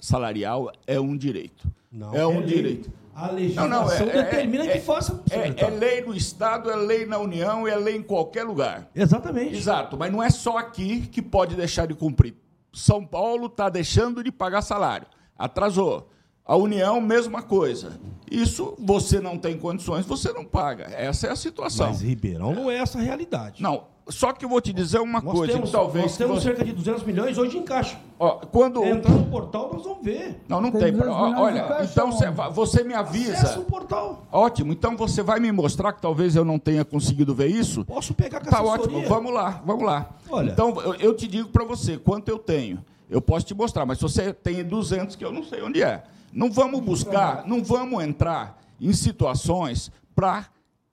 Speaker 5: salarial é um direito.
Speaker 9: Não,
Speaker 5: é um
Speaker 9: é
Speaker 5: direito.
Speaker 9: A legislação determina que faça,
Speaker 5: É, é lei no Estado, é lei na União, é lei em qualquer lugar.
Speaker 9: Exatamente.
Speaker 5: Exato, mas não é só aqui que pode deixar de cumprir. São Paulo está deixando de pagar salário. Atrasou. A União, mesma coisa. Isso você não tem condições, você não paga. Essa é a situação.
Speaker 9: Mas Ribeirão não é essa a realidade.
Speaker 5: Não, só que eu vou te dizer uma
Speaker 9: Nós
Speaker 5: coisa
Speaker 9: temos,
Speaker 5: que talvez.
Speaker 9: nós temos
Speaker 5: você-
Speaker 9: cerca de 200 milhões hoje em caixa.
Speaker 5: Ó, quando
Speaker 9: É, entrar no portal, nós vamos ver.
Speaker 5: Não, não
Speaker 9: Tem
Speaker 5: tem.
Speaker 9: 200
Speaker 5: Ó,
Speaker 9: milhões
Speaker 5: Olha,
Speaker 9: caixa
Speaker 5: então va- você me avisa.
Speaker 9: Acessa o portal.
Speaker 5: Ótimo, então você vai me mostrar que talvez eu não tenha conseguido ver isso?
Speaker 9: Posso pegar com
Speaker 5: Tá
Speaker 9: assessoria.
Speaker 5: ótimo, vamos lá, vamos lá.
Speaker 9: Olha.
Speaker 5: Então eu, eu te digo para você quanto eu tenho. Eu posso te mostrar, mas se você tem 200 que eu não sei onde é. Não vamos buscar, não vamos entrar em situações para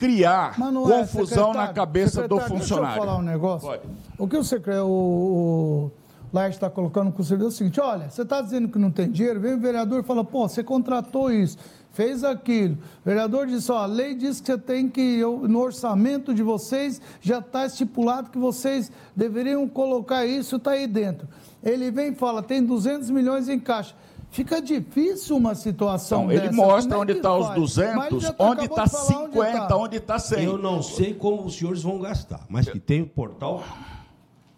Speaker 5: criar
Speaker 1: não é,
Speaker 5: confusão na cabeça do funcionário.
Speaker 1: Deixa eu falar um negócio.
Speaker 5: Pode.
Speaker 1: O que o secretário, o, o Laerte está colocando com o servidor é o seguinte: olha, você está dizendo que não tem dinheiro, vem o vereador e fala, pô, você contratou isso, fez aquilo. O vereador disse, ó, a lei diz que você tem que, no orçamento de vocês, já está estipulado que vocês deveriam colocar isso, está aí dentro. Ele vem e fala, tem 200 milhões em caixa. Fica difícil uma situação
Speaker 5: Então, ele
Speaker 1: dessa.
Speaker 5: mostra
Speaker 1: Como é
Speaker 5: onde está os
Speaker 1: faz?
Speaker 5: 200,
Speaker 1: Mas ele já
Speaker 5: onde está
Speaker 1: de falar
Speaker 5: 50,
Speaker 1: tá.
Speaker 5: onde está 100.
Speaker 9: Eu não sei como os senhores vão gastar, mas que tem o portal.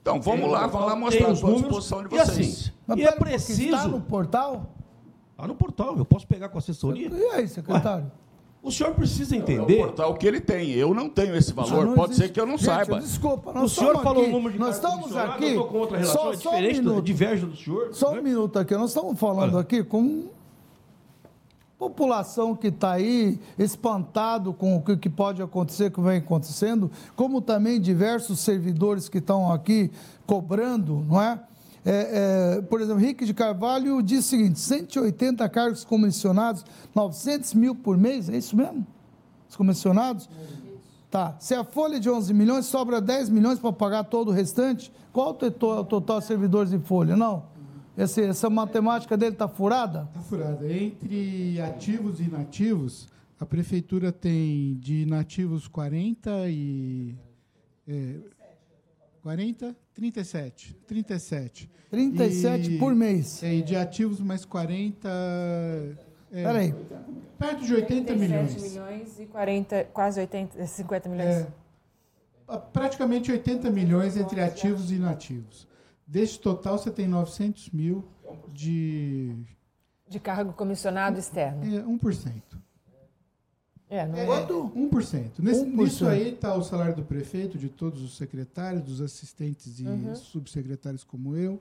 Speaker 5: Então, vamos lá, vamos lá mostrar,
Speaker 9: os
Speaker 5: estou à
Speaker 9: números,
Speaker 5: disposição de
Speaker 9: e
Speaker 5: vocês.
Speaker 9: assim,
Speaker 1: Mas
Speaker 9: e é
Speaker 1: um
Speaker 9: preciso.
Speaker 1: Está no portal?
Speaker 9: Está no portal, eu posso pegar com a assessoria.
Speaker 1: E aí, secretário?
Speaker 9: O senhor precisa
Speaker 5: É
Speaker 9: entender.
Speaker 5: o portal que ele tem. Eu não tenho esse valor. Pode
Speaker 1: existe.
Speaker 5: ser que eu não
Speaker 1: Gente,
Speaker 5: saiba.
Speaker 1: Desculpa, nós
Speaker 9: O senhor
Speaker 1: estamos
Speaker 9: falou
Speaker 1: aqui,
Speaker 9: o número de
Speaker 1: Nós estamos aqui.
Speaker 9: eu com outra relação,
Speaker 1: só,
Speaker 9: é
Speaker 1: só um
Speaker 9: diferente,
Speaker 1: minuto.
Speaker 9: diverge do senhor.
Speaker 1: Só
Speaker 9: né?
Speaker 1: um minuto aqui. Nós estamos falando aqui com população que está aí espantado com o que- que pode acontecer, que vem acontecendo, como também diversos servidores que estão aqui cobrando, não é? É, é, por exemplo, Henrique de Carvalho diz o seguinte: 180 cargos comissionados, 900 mil por mês, é isso mesmo? Os comissionados? Tá. Se a folha é de 11 milhões, sobra 10 milhões para pagar todo o restante, qual o teto- o total de servidores em folha? Não. Essa matemática dele está furada?
Speaker 10: Está furada. Entre ativos e inativos, a prefeitura tem de inativos 40 e. É, 40? 37. 37.
Speaker 1: 37 por mês.
Speaker 10: É, e de ativos mais 40. É,
Speaker 1: Peraí.
Speaker 10: Perto de 80 milhões.
Speaker 4: milhões e 40, quase 80, 50 milhões.
Speaker 10: É, praticamente 80 milhões entre ativos e inativos. Desse total, você tem 900 mil de.
Speaker 4: De cargo comissionado externo.
Speaker 10: É, 1%.
Speaker 4: É, não
Speaker 10: É,
Speaker 4: é.
Speaker 10: 1%. Nesse,
Speaker 1: 1%.
Speaker 10: Nisso aí está o salário do prefeito, de todos os secretários, dos assistentes e
Speaker 4: Uhum.
Speaker 10: subsecretários como eu.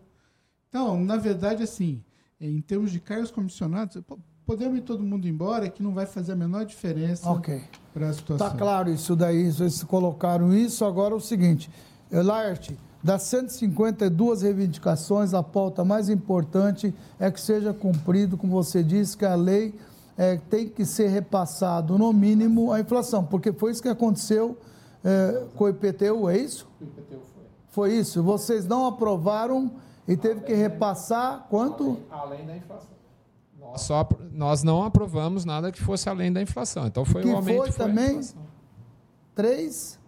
Speaker 10: Então, na verdade, assim, em termos de cargos comissionados, po- podemos ir todo mundo embora, que não vai fazer a menor diferença
Speaker 1: okay.
Speaker 10: para a situação.
Speaker 1: Está claro isso daí, vocês colocaram isso. Agora é o seguinte, Laerte, das 152 reivindicações, a pauta mais importante é que seja cumprido, como você disse, que a lei é, tem que ser repassado, no mínimo, a inflação, porque foi isso que aconteceu é, com o IPTU, é isso? O IPTU foi. Foi isso. Vocês não aprovaram e teve que repassar quanto?
Speaker 7: Além, além da inflação. Nós, só, nós não aprovamos nada que fosse além da inflação. Então foi
Speaker 1: o
Speaker 7: um aumento.
Speaker 1: Foi também? Três?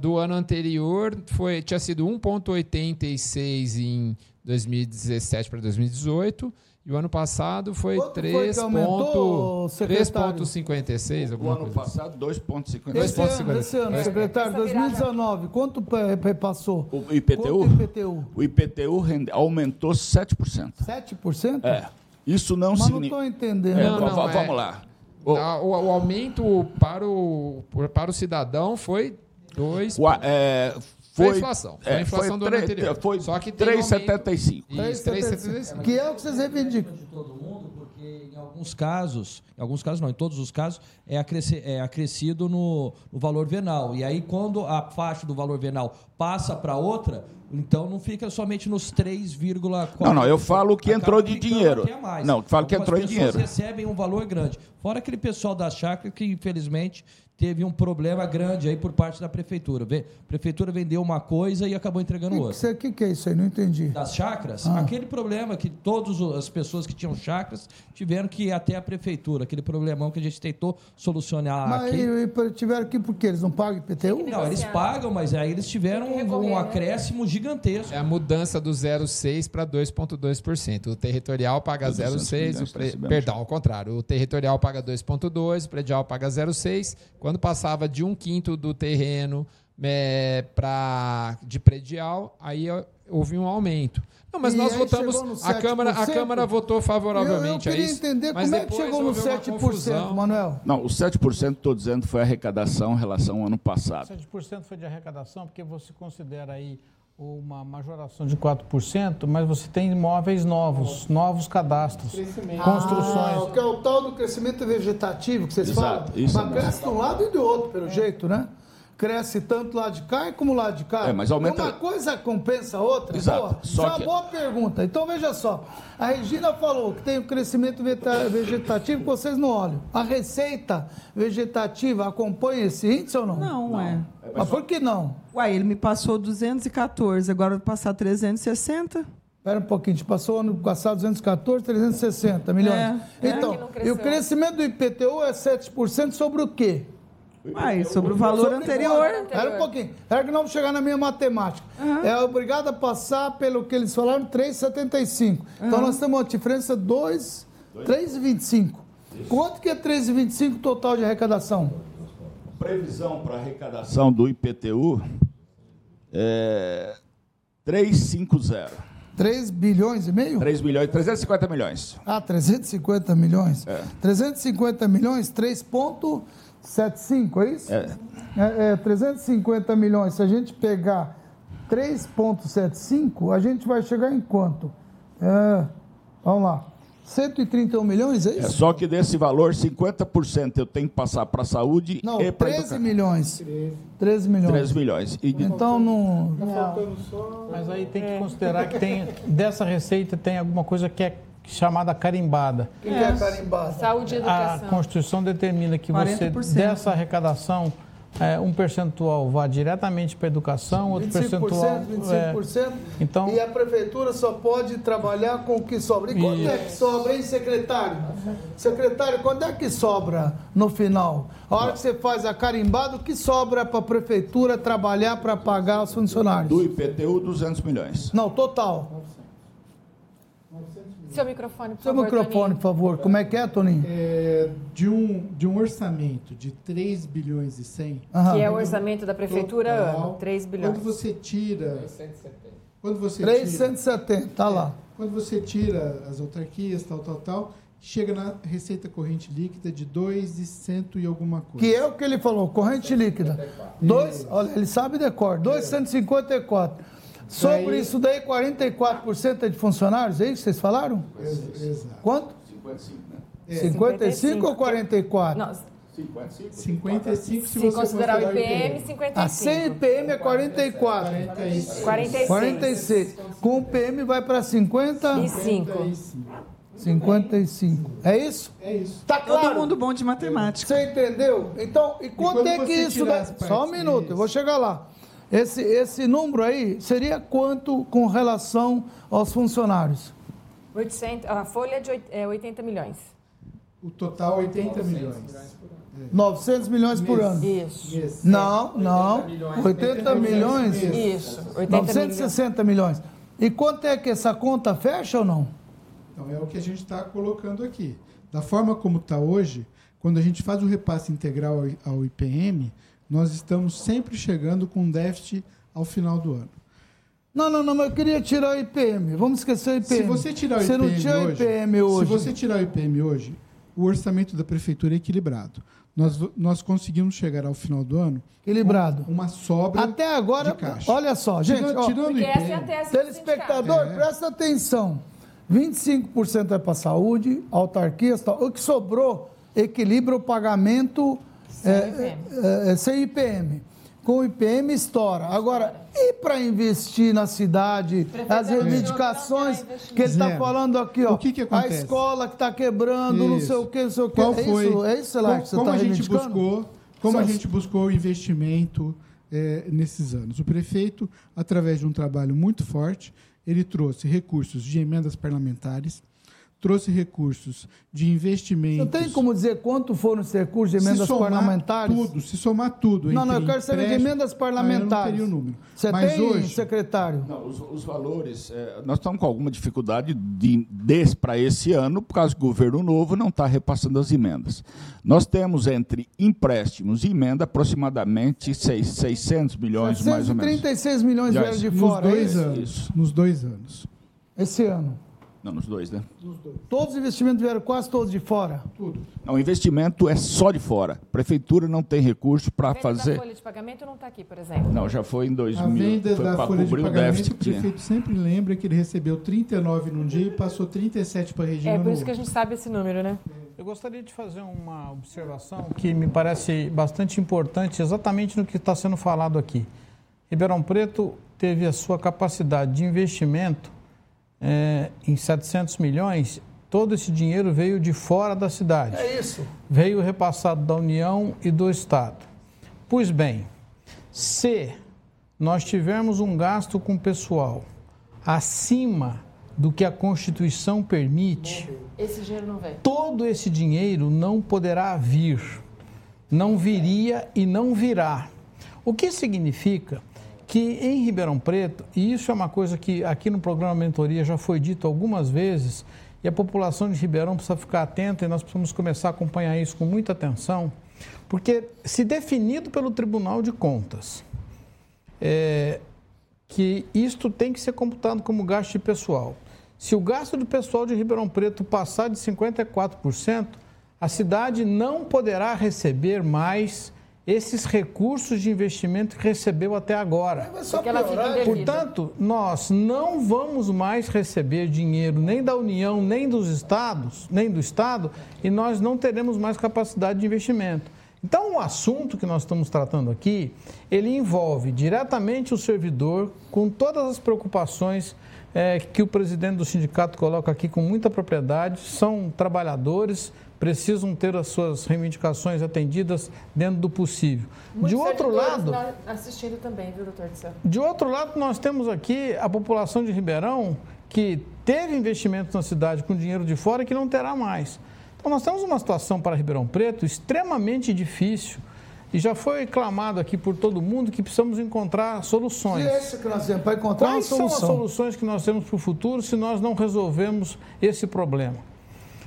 Speaker 7: do ano anterior foi, tinha sido 1,86 em 2017 para 2018 e o ano passado foi 3,56.
Speaker 5: O ano coisa. Assim. passado, 2,56.
Speaker 1: Esse, ano, esse ano, secretário, 2019, quanto repassou?
Speaker 5: O IPTU? IPTU? O IPTU rende, aumentou 7%.
Speaker 1: 7%?
Speaker 5: É. Isso não
Speaker 1: Mas
Speaker 5: significa.
Speaker 1: não estou entendendo.
Speaker 5: É, não, não, vamos é. lá.
Speaker 7: O, o, o, aumento para o, para o cidadão foi 2.
Speaker 5: É,
Speaker 7: foi, foi a inflação. Foi a inflação do ano anterior.
Speaker 5: Foi Só que 3,75.
Speaker 1: 3,75. Que é o que vocês reivindicam.
Speaker 8: De todo mundo, porque em alguns casos, em alguns casos não, em todos os casos, é, acresci, é acrescido no, no valor venal. E aí, quando a faixa do valor venal passa para outra, então não fica somente nos 3,4.
Speaker 5: Não, não, eu falo que entrou de dinheiro. Não, falo que entrou em dinheiro.
Speaker 8: recebem um valor grande. Fora aquele pessoal da chácara que, infelizmente, teve um problema grande aí por parte da prefeitura. A prefeitura vendeu uma coisa e acabou entregando outra.
Speaker 1: O que, que, é isso aí? Não entendi.
Speaker 8: Das chacras? Ah. Aquele problema que todas as pessoas que tinham chacras tiveram que ir até a prefeitura. Aquele problemão que a gente tentou solucionar
Speaker 1: mas
Speaker 8: aqui.
Speaker 1: Mas tiveram que por quê? Eles não pagam IPTU?
Speaker 8: Não, eles pagam, mas aí eles tiveram um, um né? acréscimo gigantesco.
Speaker 7: É a mudança do 0,6 para 2,2%. O territorial paga 0,6, pre... perdão, ao contrário. O territorial paga 2,2, o predial paga 0,6 quando passava de um quinto do terreno é, para de predial, aí houve um aumento. Não, mas e nós votamos. A Câmara, a Câmara votou favoravelmente
Speaker 1: eu, eu
Speaker 7: a isso.
Speaker 1: entender como é que chegou no 7%, Manuel.
Speaker 5: Não, o 7% estou dizendo foi arrecadação em relação ao ano passado.
Speaker 3: 7% foi de arrecadação, porque você considera aí uma majoração de 4%, mas você tem imóveis novos, novos cadastros, construções.
Speaker 1: Ah, que é o tal do crescimento vegetativo que vocês
Speaker 5: Exato,
Speaker 1: falam.
Speaker 5: Isso
Speaker 1: mas cresce de um lado e do outro, pelo é. jeito, né? Cresce tanto lá de cá como lá de cá.
Speaker 5: É, mas aumenta...
Speaker 1: Uma coisa compensa a outra.
Speaker 5: Exato.
Speaker 1: Boa.
Speaker 5: Só
Speaker 1: Isso é
Speaker 5: que...
Speaker 1: uma boa pergunta. Então, veja só. A Regina falou que tem o crescimento vegetativo que vocês não olham. A receita vegetativa acompanha esse índice ou não?
Speaker 6: Não, não. é.
Speaker 1: Mas por que não?
Speaker 6: Uai, ele me passou 214, agora vai passar 360.
Speaker 1: Espera um pouquinho, a gente passou ano passado 214, 360 milhões. É, é. então, é e o crescimento do IPTU é 7% sobre o quê?
Speaker 6: Uai, sobre o valor sobre anterior.
Speaker 1: Espera um pouquinho. Espera que não vou chegar na minha matemática. Uhum. É obrigado a passar pelo que eles falaram, 3,75. Uhum. Então nós temos uma diferença de 3,25. Quanto que é 3,25 total de arrecadação?
Speaker 5: previsão para arrecadação do IPTU é 350.
Speaker 1: 3 bilhões e meio?
Speaker 5: 3 bilhões, 350 milhões.
Speaker 1: Ah, 350 milhões. É. 350 milhões, 3,75, é isso?
Speaker 5: É.
Speaker 1: é. É 350 milhões. Se a gente pegar 3,75, a gente vai chegar em quanto? É, vamos lá. 131 milhões, é isso? É,
Speaker 5: só que desse valor, 50% eu tenho que passar para a saúde
Speaker 1: não,
Speaker 5: e
Speaker 1: para 13 milhões. 13 milhões.
Speaker 5: 13 milhões.
Speaker 1: E... Então não.
Speaker 3: Mas aí tem que é. considerar que tem, dessa receita tem alguma coisa que é chamada carimbada.
Speaker 1: O que é, é carimbada?
Speaker 4: Saúde e educação.
Speaker 3: A Constituição determina que você, 40%. dessa arrecadação, é, um percentual vá diretamente para a educação, outro 25%, percentual...
Speaker 1: 25%, é, então, e a prefeitura só pode trabalhar com o que sobra. E quando e... é que sobra, hein, secretário? Secretário, quando é que sobra no final? A hora que você faz a carimbada, o que sobra para a prefeitura trabalhar para pagar os funcionários?
Speaker 5: Do IPTU, 200 milhões.
Speaker 1: Não, total.
Speaker 4: Seu microfone,
Speaker 1: por Seu favor. Seu microfone, Toninho. por favor. Como é que é, Toninho?
Speaker 10: É, de, um, de um orçamento de 3 bilhões e 100.
Speaker 4: Que é o orçamento da prefeitura total, ano, 3 bilhões.
Speaker 10: Quando você tira. 370. Quando você
Speaker 1: 370, tira, tá lá.
Speaker 10: Quando você tira as autarquias, tal, tal, tal, chega na receita corrente líquida de 2 e cento e alguma coisa.
Speaker 1: Que é o que ele falou, corrente líquida. Dois, olha, ele sabe decor, 254. Sobre daí... isso daí, 44% é de funcionários, é isso que vocês falaram?
Speaker 10: Exato.
Speaker 1: Quanto?
Speaker 5: 55, né?
Speaker 1: É. 55 ou 44? Não,
Speaker 10: 55. 55
Speaker 4: se, se considerar o IPM, 55.
Speaker 1: A sem IPM é 44.
Speaker 4: 46. 46.
Speaker 1: 46. Com o PM vai para 55. 55. É isso?
Speaker 10: É isso.
Speaker 1: Tá claro?
Speaker 6: Todo mundo bom de matemática.
Speaker 1: Você entendeu? Então, e quanto e é que isso dá? Só um minuto, eu vou chegar lá. Esse, esse número aí seria quanto com relação aos funcionários?
Speaker 4: 800, a folha de 80 é, milhões.
Speaker 10: O total 80 milhões.
Speaker 1: 900 milhões por ano.
Speaker 4: Isso.
Speaker 1: Não, não. 80 milhões?
Speaker 4: Isso.
Speaker 1: 80 960 milhões. E quanto é que essa conta fecha ou não?
Speaker 10: Então, é o que a gente está colocando aqui. Da forma como está hoje, quando a gente faz o repasse integral ao IPM, nós estamos sempre chegando com déficit ao final do ano.
Speaker 1: Não, não, não, mas eu queria tirar o IPM. Vamos esquecer o IPM.
Speaker 10: Se você tirar o
Speaker 1: você
Speaker 10: IPM,
Speaker 1: não tira
Speaker 10: hoje,
Speaker 1: o IPM hoje.
Speaker 10: Se você tirar o IPM hoje, o orçamento da prefeitura é equilibrado. Nós, nós conseguimos chegar ao final do ano
Speaker 1: equilibrado.
Speaker 10: uma sobra
Speaker 1: Até agora,
Speaker 10: de caixa.
Speaker 1: olha só, gente,
Speaker 10: tirando,
Speaker 1: ó,
Speaker 10: tirando o IPM,
Speaker 4: é
Speaker 1: telespectador, é. presta atenção. 25% é para saúde, autarquias, tal. o que sobrou equilibra o pagamento sem, é, IPM. É, é, sem IPM com o IPM estoura. Agora, e para investir na cidade, as reivindicações que ele está falando aqui, ó,
Speaker 10: o que que acontece?
Speaker 1: a escola que está quebrando, isso. não sei o que, não sei o que.
Speaker 10: Qual
Speaker 1: é
Speaker 10: foi?
Speaker 1: Isso, é isso lá que você
Speaker 10: como
Speaker 1: está
Speaker 10: a gente buscou, Como a gente buscou o investimento é, nesses anos? O prefeito, através de um trabalho muito forte, ele trouxe recursos de emendas parlamentares, trouxe recursos de investimentos.
Speaker 1: Não tem como dizer quanto foram os recursos de emendas
Speaker 10: se
Speaker 1: parlamentares?
Speaker 10: Tudo, se somar tudo.
Speaker 1: Não, não, eu quero saber de emendas parlamentares.
Speaker 10: Ah, eu não teria o número.
Speaker 1: Você
Speaker 10: Mas
Speaker 1: tem,
Speaker 10: hoje,
Speaker 1: secretário?
Speaker 5: Não, os, os valores, é, nós estamos com alguma dificuldade de, de para esse ano, por causa que o governo novo não está repassando as emendas. Nós temos entre empréstimos e emenda aproximadamente 6, 600 milhões, mais ou menos.
Speaker 1: 36 milhões vieram de
Speaker 10: nos
Speaker 1: fora.
Speaker 10: Dois
Speaker 1: é
Speaker 10: anos, isso? Nos dois anos.
Speaker 1: Esse ano.
Speaker 5: Não, nos dois, né?
Speaker 1: Nos dois. Todos os investimentos vieram quase todos de fora?
Speaker 10: Tudo.
Speaker 5: Não, o investimento é só de fora. A prefeitura não tem recurso para fazer. A
Speaker 4: folha de pagamento não está aqui, por exemplo.
Speaker 5: Não, já foi em 2000.
Speaker 10: A venda
Speaker 5: foi
Speaker 10: da folha de pagamento, o prefeito sempre lembra que ele recebeu 39 num dia e passou 37 para a região.
Speaker 4: É por isso que a gente sabe esse número, né?
Speaker 3: Eu gostaria de fazer uma observação que me parece bastante importante, exatamente no que está sendo falado aqui. Ribeirão Preto teve a sua capacidade de investimento é, em 700 milhões, todo esse dinheiro veio de fora da cidade.
Speaker 1: É isso.
Speaker 3: Veio repassado da União e do Estado. Pois bem, se nós tivermos um gasto com pessoal acima do que a Constituição permite,
Speaker 4: esse dinheiro não vem.
Speaker 3: Todo esse dinheiro não poderá vir, não viria e não virá. O que significa que em Ribeirão Preto, e isso é uma coisa que aqui no programa Mentoria já foi dito algumas vezes, e a população de Ribeirão precisa ficar atenta e nós precisamos começar a acompanhar isso com muita atenção, porque se definido pelo Tribunal de Contas é, que isto tem que ser computado como gasto de pessoal. Se o gasto de pessoal de Ribeirão Preto passar de 54%, a cidade não poderá receber mais esses recursos de investimento que recebeu até agora. Portanto, nós não vamos mais receber dinheiro nem da União, nem dos estados, nem do Estado, e nós não teremos mais capacidade de investimento. Então, o assunto que nós estamos tratando aqui, ele envolve diretamente o servidor com todas as preocupações é, que o presidente do sindicato coloca aqui com muita propriedade, são trabalhadores, precisam ter as suas reivindicações atendidas dentro do possível.
Speaker 4: Muitos
Speaker 3: de outro lado,
Speaker 4: assistindo também, viu, doutor
Speaker 3: De outro lado, nós temos aqui a população de Ribeirão que teve investimento na cidade com dinheiro de fora e que não terá mais. Então, nós temos uma situação para Ribeirão Preto extremamente difícil. E já foi clamado aqui por todo mundo que precisamos encontrar soluções. E
Speaker 1: é isso que nós temos para encontrar
Speaker 3: Quais
Speaker 1: uma
Speaker 3: solução. são as soluções que nós temos para o futuro se nós não resolvemos esse problema?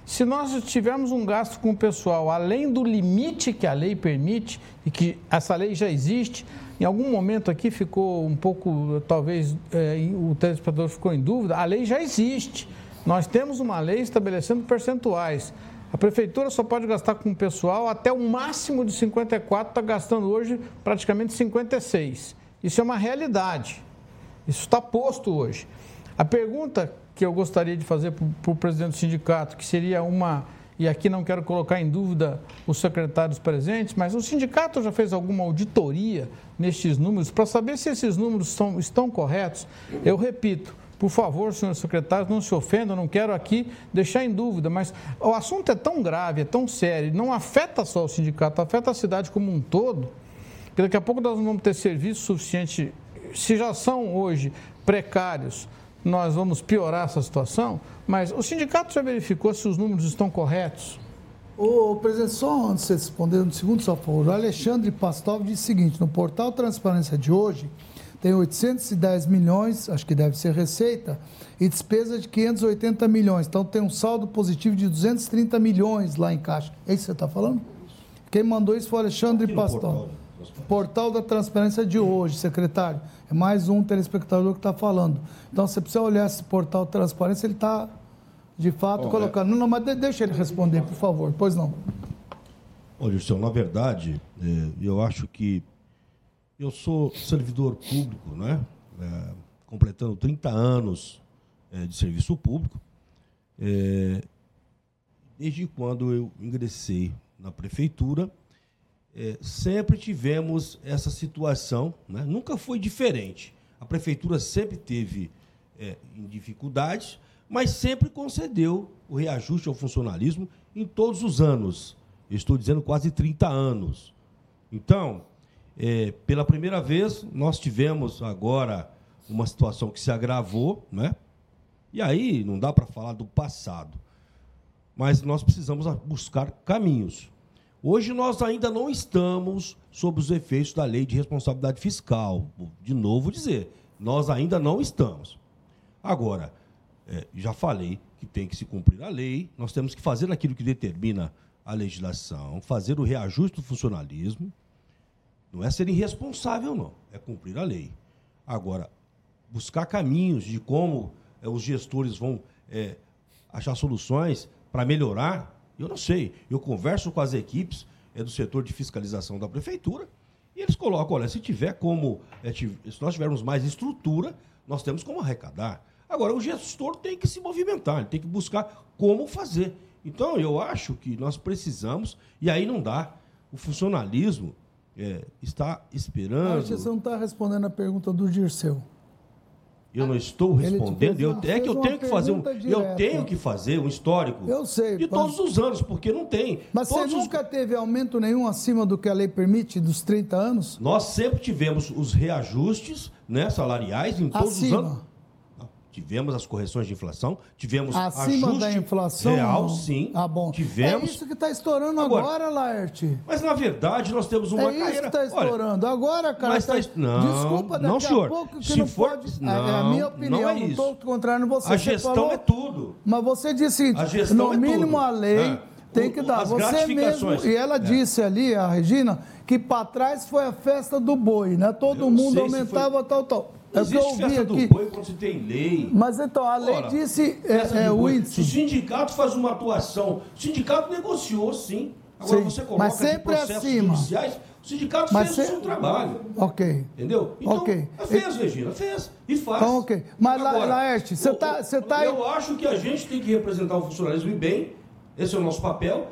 Speaker 3: Se nós tivermos um gasto com o pessoal além do limite que a lei permite, e que essa lei já existe, em algum momento aqui ficou um pouco, talvez é, o telespectador ficou em dúvida, a lei já existe. Nós temos uma lei estabelecendo percentuais. A prefeitura só pode gastar com o pessoal até o máximo de 54, está gastando hoje praticamente 56. Isso é uma realidade. Isso está posto hoje. A pergunta que eu gostaria de fazer para o presidente do sindicato, que seria uma e aqui não quero colocar em dúvida os secretários presentes, mas o sindicato já fez alguma auditoria nestes números para saber se esses números são, estão corretos? Eu repito, por favor, senhores secretários, não se ofendam, não quero aqui deixar em dúvida, mas o assunto é tão grave, é tão sério, não afeta só o sindicato, afeta a cidade como um todo, que daqui a pouco nós não vamos ter serviço suficiente. Se já são hoje precários, nós vamos piorar essa situação, mas o sindicato já verificou se os números estão corretos?
Speaker 1: O presidente, só antes de você responder, um segundo, só por favor. O Alexandre Pastov disse o seguinte: no portal Transparência de hoje, tem 810 milhões, acho que deve ser receita, e despesa de 580 milhões. Então tem um saldo positivo de 230 milhões lá em caixa. É isso que você está falando? Quem mandou isso foi o Alexandre Pastov. Portal da Transparência de hoje, secretário. É mais um telespectador que está falando. Então, você precisa olhar esse portal transparência, ele está, de fato, Bom, colocando. É... Não, não, mas deixa ele responder, por favor. Pois não.
Speaker 9: Olha, senhor, na verdade, é, eu acho que eu sou servidor público, né? É, completando 30 anos é, de serviço público. É, desde quando eu ingressei na prefeitura, é, sempre tivemos essa situação, né? nunca foi diferente. A prefeitura sempre teve é, dificuldades, mas sempre concedeu o reajuste ao funcionalismo em todos os anos. Eu estou dizendo quase 30 anos. Então, é, pela primeira vez, nós tivemos agora uma situação que se agravou, né? E aí não dá para falar do passado, mas nós precisamos buscar caminhos. Hoje nós ainda não estamos sob os efeitos da lei de responsabilidade fiscal. De novo dizer, nós ainda não estamos. Agora, é, já falei que tem que se cumprir a lei, nós temos que fazer aquilo que determina a legislação, fazer o reajuste do funcionalismo. Não é ser irresponsável, não, é cumprir a lei. Agora, buscar caminhos de como é, os gestores vão é, achar soluções para melhorar eu não sei. Eu converso com as equipes é, do setor de fiscalização da prefeitura e eles colocam, olha, se tiver como, é, se nós tivermos mais estrutura, nós temos como arrecadar. Agora, o gestor tem que se movimentar, ele tem que buscar como fazer. Então, eu acho que nós precisamos, e aí não dá. O funcionalismo é, está esperando.
Speaker 1: Que você não está respondendo a pergunta do Dirceu.
Speaker 9: Eu não estou respondendo. Eu, é que eu tenho que fazer um, eu tenho que fazer um histórico.
Speaker 1: Eu sei.
Speaker 9: De todos os anos, porque não tem.
Speaker 1: Mas
Speaker 9: todos
Speaker 1: você nunca os... teve aumento nenhum acima do que a lei permite dos 30 anos?
Speaker 9: Nós sempre tivemos os reajustes, né, salariais em todos acima. os anos. Tivemos as correções de inflação, tivemos
Speaker 1: Acima da inflação?
Speaker 9: Real, sim.
Speaker 1: Ah, bom.
Speaker 9: Tivemos.
Speaker 1: É isso que está estourando agora, agora, Laerte.
Speaker 9: Mas, na verdade, nós temos uma
Speaker 1: é
Speaker 9: carreira... É
Speaker 1: isso que está estourando. Olha, agora, cara...
Speaker 9: Mas tá... Tá... Não,
Speaker 1: Desculpa, daqui
Speaker 9: não, senhor.
Speaker 1: a pouco que
Speaker 9: Se
Speaker 1: não
Speaker 9: for...
Speaker 1: pode...
Speaker 9: Não,
Speaker 1: é a minha opinião, não é isso. Não estou contrário você.
Speaker 9: A gestão
Speaker 1: falou...
Speaker 9: é tudo.
Speaker 1: Mas você disse, no é mínimo a lei... É. Tem que dar. Você mesmo. E ela é. disse ali, a Regina, que para trás foi a festa do boi, né? Todo mundo aumentava, foi... tal, tal.
Speaker 9: É que eu ouvi festa aqui. do boi quando se tem lei.
Speaker 1: Mas então, a lei Ora, disse é, é, o índice.
Speaker 9: Se o sindicato faz uma atuação, o sindicato negociou sim. Agora sim. você coloca
Speaker 1: Mas sempre processos acima. judiciais,
Speaker 9: o sindicato Mas fez se... o seu trabalho.
Speaker 1: Ok.
Speaker 9: Entendeu? Então,
Speaker 1: okay.
Speaker 9: fez, Regina, fez. E faz.
Speaker 1: Então, ok. Mas, Agora, Laerte, você está... Você tá...
Speaker 9: Eu acho que a gente tem que representar o funcionalismo bem, esse é o nosso papel,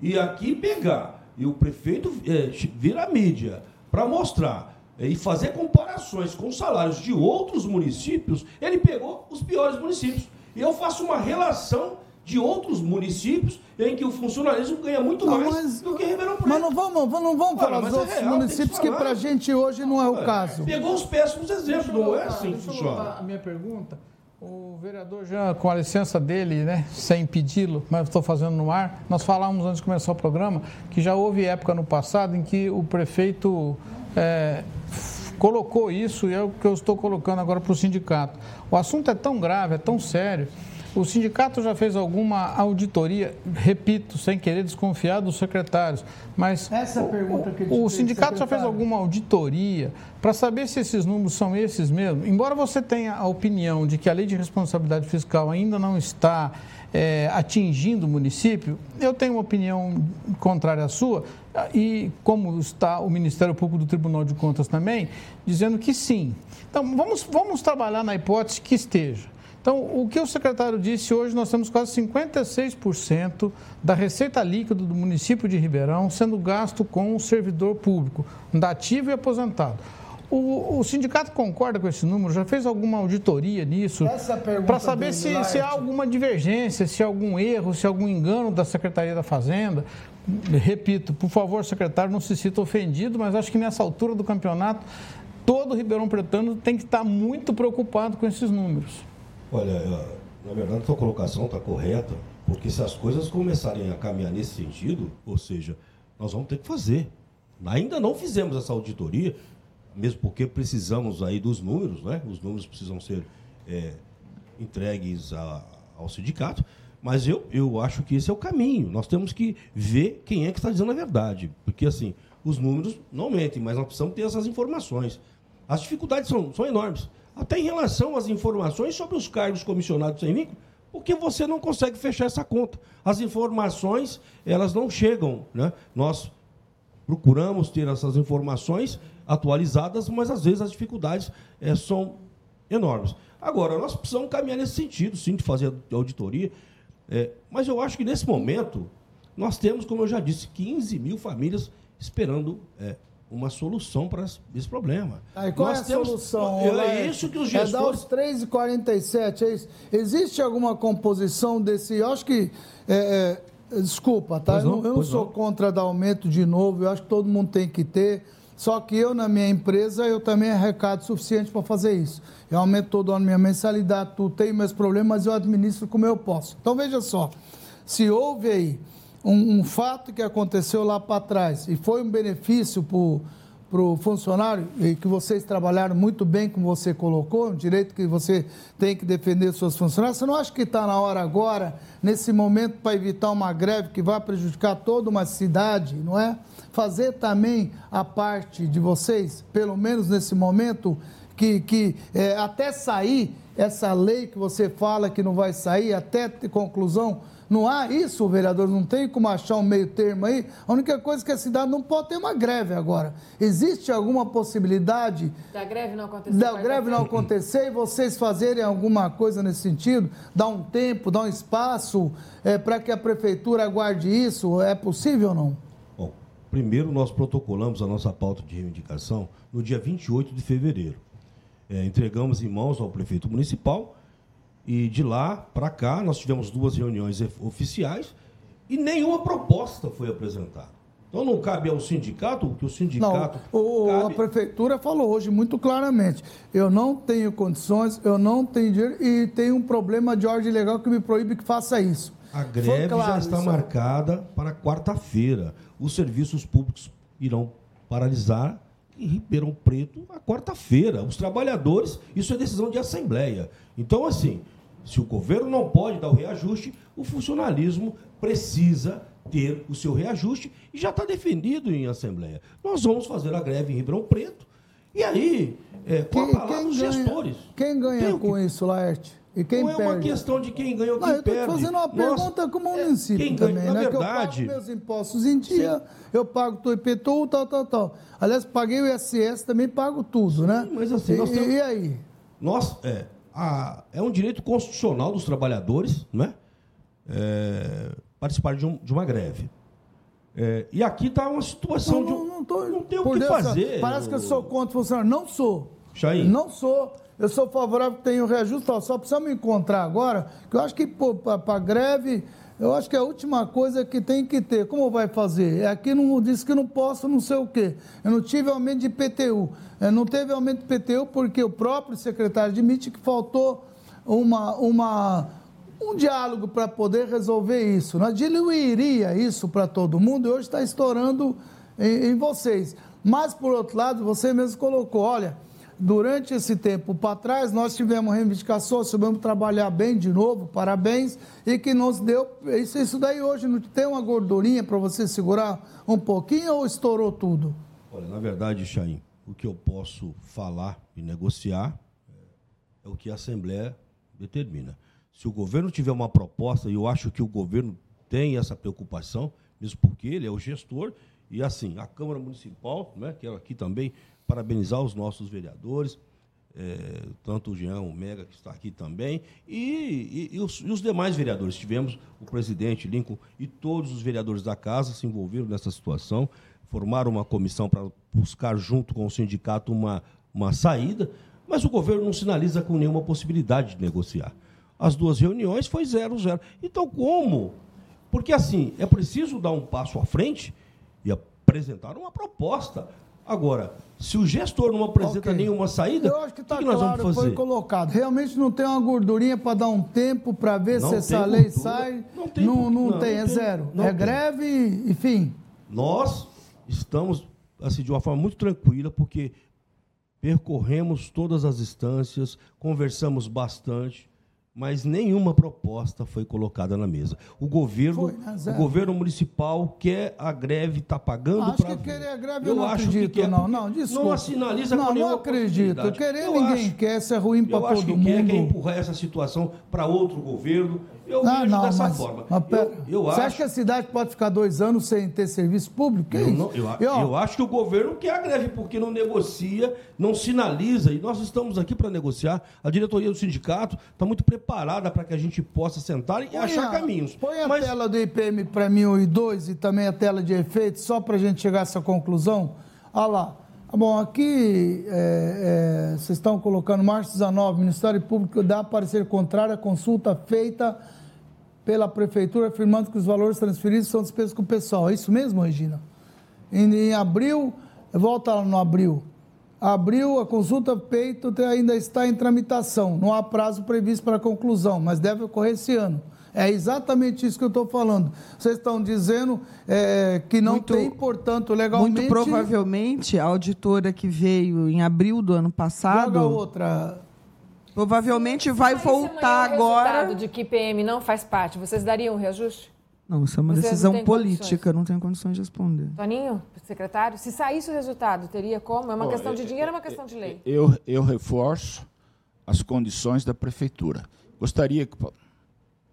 Speaker 9: e aqui pegar, e o prefeito é, vir à mídia para mostrar e fazer comparações com os salários de outros municípios, ele pegou os piores municípios. E eu faço uma relação de outros municípios em que o funcionalismo ganha muito não, mais mas, do que Ribeirão Preto.
Speaker 1: Mas não vamos, não vamos falar dos é outros real, municípios que, que para a gente hoje não é o caso.
Speaker 9: Pegou os péssimos exemplos, não é assim que funciona.
Speaker 3: A minha pergunta, o vereador já, com a licença dele, né, sem pedi-lo, mas estou fazendo no ar, nós falamos antes de começar o programa que já houve época no passado em que o prefeito é, colocou isso e é o que eu estou colocando agora para o sindicato. O assunto é tão grave, é tão sério. O sindicato já fez alguma auditoria, repito, sem querer desconfiar dos secretários, mas
Speaker 1: essa pergunta que
Speaker 3: o, o sindicato já fez alguma auditoria para saber se esses números são esses mesmo. Embora você tenha a opinião de que a lei de responsabilidade fiscal ainda não está é, atingindo o município, eu tenho uma opinião contrária à sua, e como está o Ministério Público do Tribunal de Contas também, dizendo que sim. Então, vamos, vamos trabalhar na hipótese que esteja. Então, o que o secretário disse hoje, nós temos quase 56% da receita líquida do município de Ribeirão sendo gasto com o servidor público, ativo e aposentado. O, o, sindicato concorda com esse número? Já fez alguma auditoria nisso? Para saber se, se, há alguma divergência, se há algum erro, se há algum engano da Secretaria da Fazenda. Repito, por favor, secretário, não se sinta ofendido, mas acho que nessa altura do campeonato, todo Ribeirão Pretano tem que estar muito preocupado com esses números.
Speaker 9: Olha, na verdade, sua colocação está correta, porque se as coisas começarem a caminhar nesse sentido, ou seja, nós vamos ter que fazer. Ainda não fizemos essa auditoria, mesmo porque precisamos aí dos números, né? Os números precisam ser é, entregues a, ao sindicato. Mas eu, eu acho que esse é o caminho. Nós temos que ver quem é que está dizendo a verdade. Porque, assim, os números não mentem, mas nós precisamos ter essas informações. As dificuldades são, são enormes. Até em relação às informações sobre os cargos comissionados sem vínculo, porque você não consegue fechar essa conta. As informações, elas não chegam. Né? Nós procuramos ter essas informações atualizadas, mas às vezes as dificuldades é, são enormes. Agora, nós precisamos caminhar nesse sentido, sim, de fazer auditoria, é, mas eu acho que nesse momento nós temos, como eu já disse, 15 mil famílias esperando é, uma solução para esse problema.
Speaker 1: Aí, qual
Speaker 9: nós
Speaker 1: é a temos, solução?
Speaker 9: É, isso que os gestores... É
Speaker 1: dar os 3,47, é isso? Existe alguma composição desse... Eu acho que... É, é, desculpa, tá? Não, eu não, eu não sou não. contra dar aumento de novo, eu acho que todo mundo tem que ter só que eu, na minha empresa, eu também arrecado suficiente para fazer isso. Eu aumento todo ano minha mensalidade, tu tem meus problemas, mas eu administro como eu posso. Então, veja só, se houve aí um, um fato que aconteceu lá para trás e foi um benefício para o funcionário, e que vocês trabalharam muito bem, como você colocou, um direito que você tem que defender seus funcionários, você não acha que está na hora agora, nesse momento, para evitar uma greve que vai prejudicar toda uma cidade, não é? Fazer também a parte de vocês, pelo menos nesse momento, que, que é, até sair essa lei que você fala que não vai sair, até conclusão. Não há isso, vereador, não tem como achar um meio termo aí. A única coisa é que a cidade não pode ter uma greve agora. Existe alguma possibilidade
Speaker 4: da greve não acontecer?
Speaker 1: Da greve não acontecer e vocês fazerem alguma coisa nesse sentido? Dar um tempo, dar um espaço é, para que a prefeitura aguarde isso? É possível ou não?
Speaker 9: Primeiro, nós protocolamos a nossa pauta de reivindicação no dia 28 de fevereiro. É, entregamos em mãos ao prefeito municipal e de lá para cá nós tivemos duas reuniões oficiais e nenhuma proposta foi apresentada. Então não cabe ao sindicato, que o sindicato.
Speaker 1: Não, o, cabe... A prefeitura falou hoje muito claramente: eu não tenho condições, eu não tenho dinheiro e tenho um problema de ordem legal que me proíbe que faça isso.
Speaker 9: A greve claro, já está marcada para quarta-feira os serviços públicos irão paralisar em Ribeirão Preto a quarta-feira. Os trabalhadores, isso é decisão de assembleia. Então, assim, se o governo não pode dar o reajuste, o funcionalismo precisa ter o seu reajuste e já está defendido em assembleia. Nós vamos fazer a greve em Ribeirão Preto. E aí, é, com quem, a palavra dos gestores.
Speaker 1: Quem ganha com que... isso, Laerte? E quem não
Speaker 9: é uma questão de quem ganha ou quem não, eu perde. Eu
Speaker 1: estou fazendo uma pergunta Nossa, como município é, também, ganha, né?
Speaker 9: Verdade,
Speaker 1: eu pago meus impostos em dia, sim. eu pago o IPTU, tal, tal, tal. Aliás, paguei o ISS, também pago tudo, sim, né?
Speaker 9: Mas assim,
Speaker 1: e, temos, e aí?
Speaker 9: Nós, é, a, é um direito constitucional dos trabalhadores, né? É, participar de, um, de uma greve. É, e aqui está uma situação
Speaker 1: não,
Speaker 9: de.
Speaker 1: Não, não, tô,
Speaker 9: não tem o que Deus, fazer.
Speaker 1: Parece que eu sou contra o funcionário. Não sou. Chain. Não sou. Eu sou favorável que tenha o reajuste, só precisamos encontrar agora, que eu acho que para greve, eu acho que é a última coisa que tem que ter. Como vai fazer? É aqui não disse que não posso, não sei o quê. Eu não tive aumento de PTU. Eu não teve aumento de PTU porque o próprio secretário admite que faltou uma, uma, um diálogo para poder resolver isso. Né? Diluiria isso para todo mundo e hoje está estourando em, em vocês. Mas, por outro lado, você mesmo colocou, olha Durante esse tempo para trás, nós tivemos reivindicações, soubemos trabalhar bem de novo, parabéns, e que nos deu. Isso, isso daí hoje não tem uma gordurinha para você segurar um pouquinho ou estourou tudo?
Speaker 9: Olha, na verdade, Chaim, o que eu posso falar e negociar é o que a Assembleia determina. Se o governo tiver uma proposta, e eu acho que o governo tem essa preocupação, mesmo porque ele é o gestor, e assim, a Câmara Municipal, né, que é aqui também parabenizar os nossos vereadores. é, tanto o Jean, o Mega, que está aqui também, e, e, e, os, e, os, demais vereadores. Tivemos o presidente Lincoln e todos os vereadores da casa se envolveram nessa situação, formaram uma comissão para buscar, junto com o sindicato, uma, uma saída, mas o governo não sinaliza com nenhuma possibilidade de negociar. As duas reuniões foi zero, zero. Então, como? Porque, assim, é preciso dar um passo à frente e apresentar uma proposta Agora, se o gestor não apresenta okay. nenhuma saída,
Speaker 1: acho que,
Speaker 9: tá
Speaker 1: que,
Speaker 9: nós
Speaker 1: claro,
Speaker 9: vamos fazer?
Speaker 1: Foi colocado. Realmente não tem uma gordurinha para dar um tempo para ver não se essa lei sai. Não tem, não, não, não tem, é zero. é tem. greve, enfim.
Speaker 9: Nós estamos assim de uma forma muito tranquila porque percorremos todas as instâncias, conversamos bastante mas nenhuma proposta foi colocada na mesa. O governo, foi, o governo municipal quer a greve, está pagando
Speaker 1: para. Acho que querer a greve eu, não acho acredito, que quer, não. Não, desculpa.
Speaker 9: Não sinaliza
Speaker 1: não,
Speaker 9: com
Speaker 1: Não acredito. Querer eu ninguém acho, quer, isso é ruim para todo mundo. Eu acho que quer, quer
Speaker 9: empurrar essa situação para outro governo. Eu não, vejo não, dessa
Speaker 1: mas,
Speaker 9: forma.
Speaker 1: Mas, eu, eu você acho... acha que a cidade pode ficar dois anos sem ter serviço público? Que
Speaker 9: eu,
Speaker 1: não,
Speaker 9: eu, eu, acho que o governo quer a greve, porque não negocia, não sinaliza. E nós estamos aqui para negociar. A diretoria do sindicato está muito preparada para que a gente possa sentar e põe achar
Speaker 1: a,
Speaker 9: caminhos.
Speaker 1: Põe a mas... tela do IPM para mim, e 2 e também a tela de efeitos, só para a gente chegar a essa conclusão. Olha lá. Bom, aqui é, é, vocês estão colocando março 19, Ministério Público dá parecer contrário à consulta feita pela Prefeitura, afirmando que os valores transferidos são despesas com o pessoal. É isso mesmo, Regina? Em, em abril, volta lá no abril. Abril, a consulta feita ainda está em tramitação. Não há prazo previsto para conclusão, mas deve ocorrer esse ano. É exatamente isso que eu estou falando. Vocês estão dizendo é, que não muito, tem, portanto, legalmente.
Speaker 6: Muito provavelmente a auditora que veio em abril do ano passado.
Speaker 1: Joga outra.
Speaker 6: Provavelmente vai voltar agora.
Speaker 4: resultado de que IPM não faz parte, vocês dariam um reajuste?
Speaker 6: Não, isso é uma Vocês decisão não política, condições. não tenho condições de responder.
Speaker 4: Toninho, secretário, se saísse o resultado, teria como? É uma oh, questão de dinheiro, é uma questão de lei.
Speaker 5: Eu, eu reforço as condições da prefeitura. Gostaria que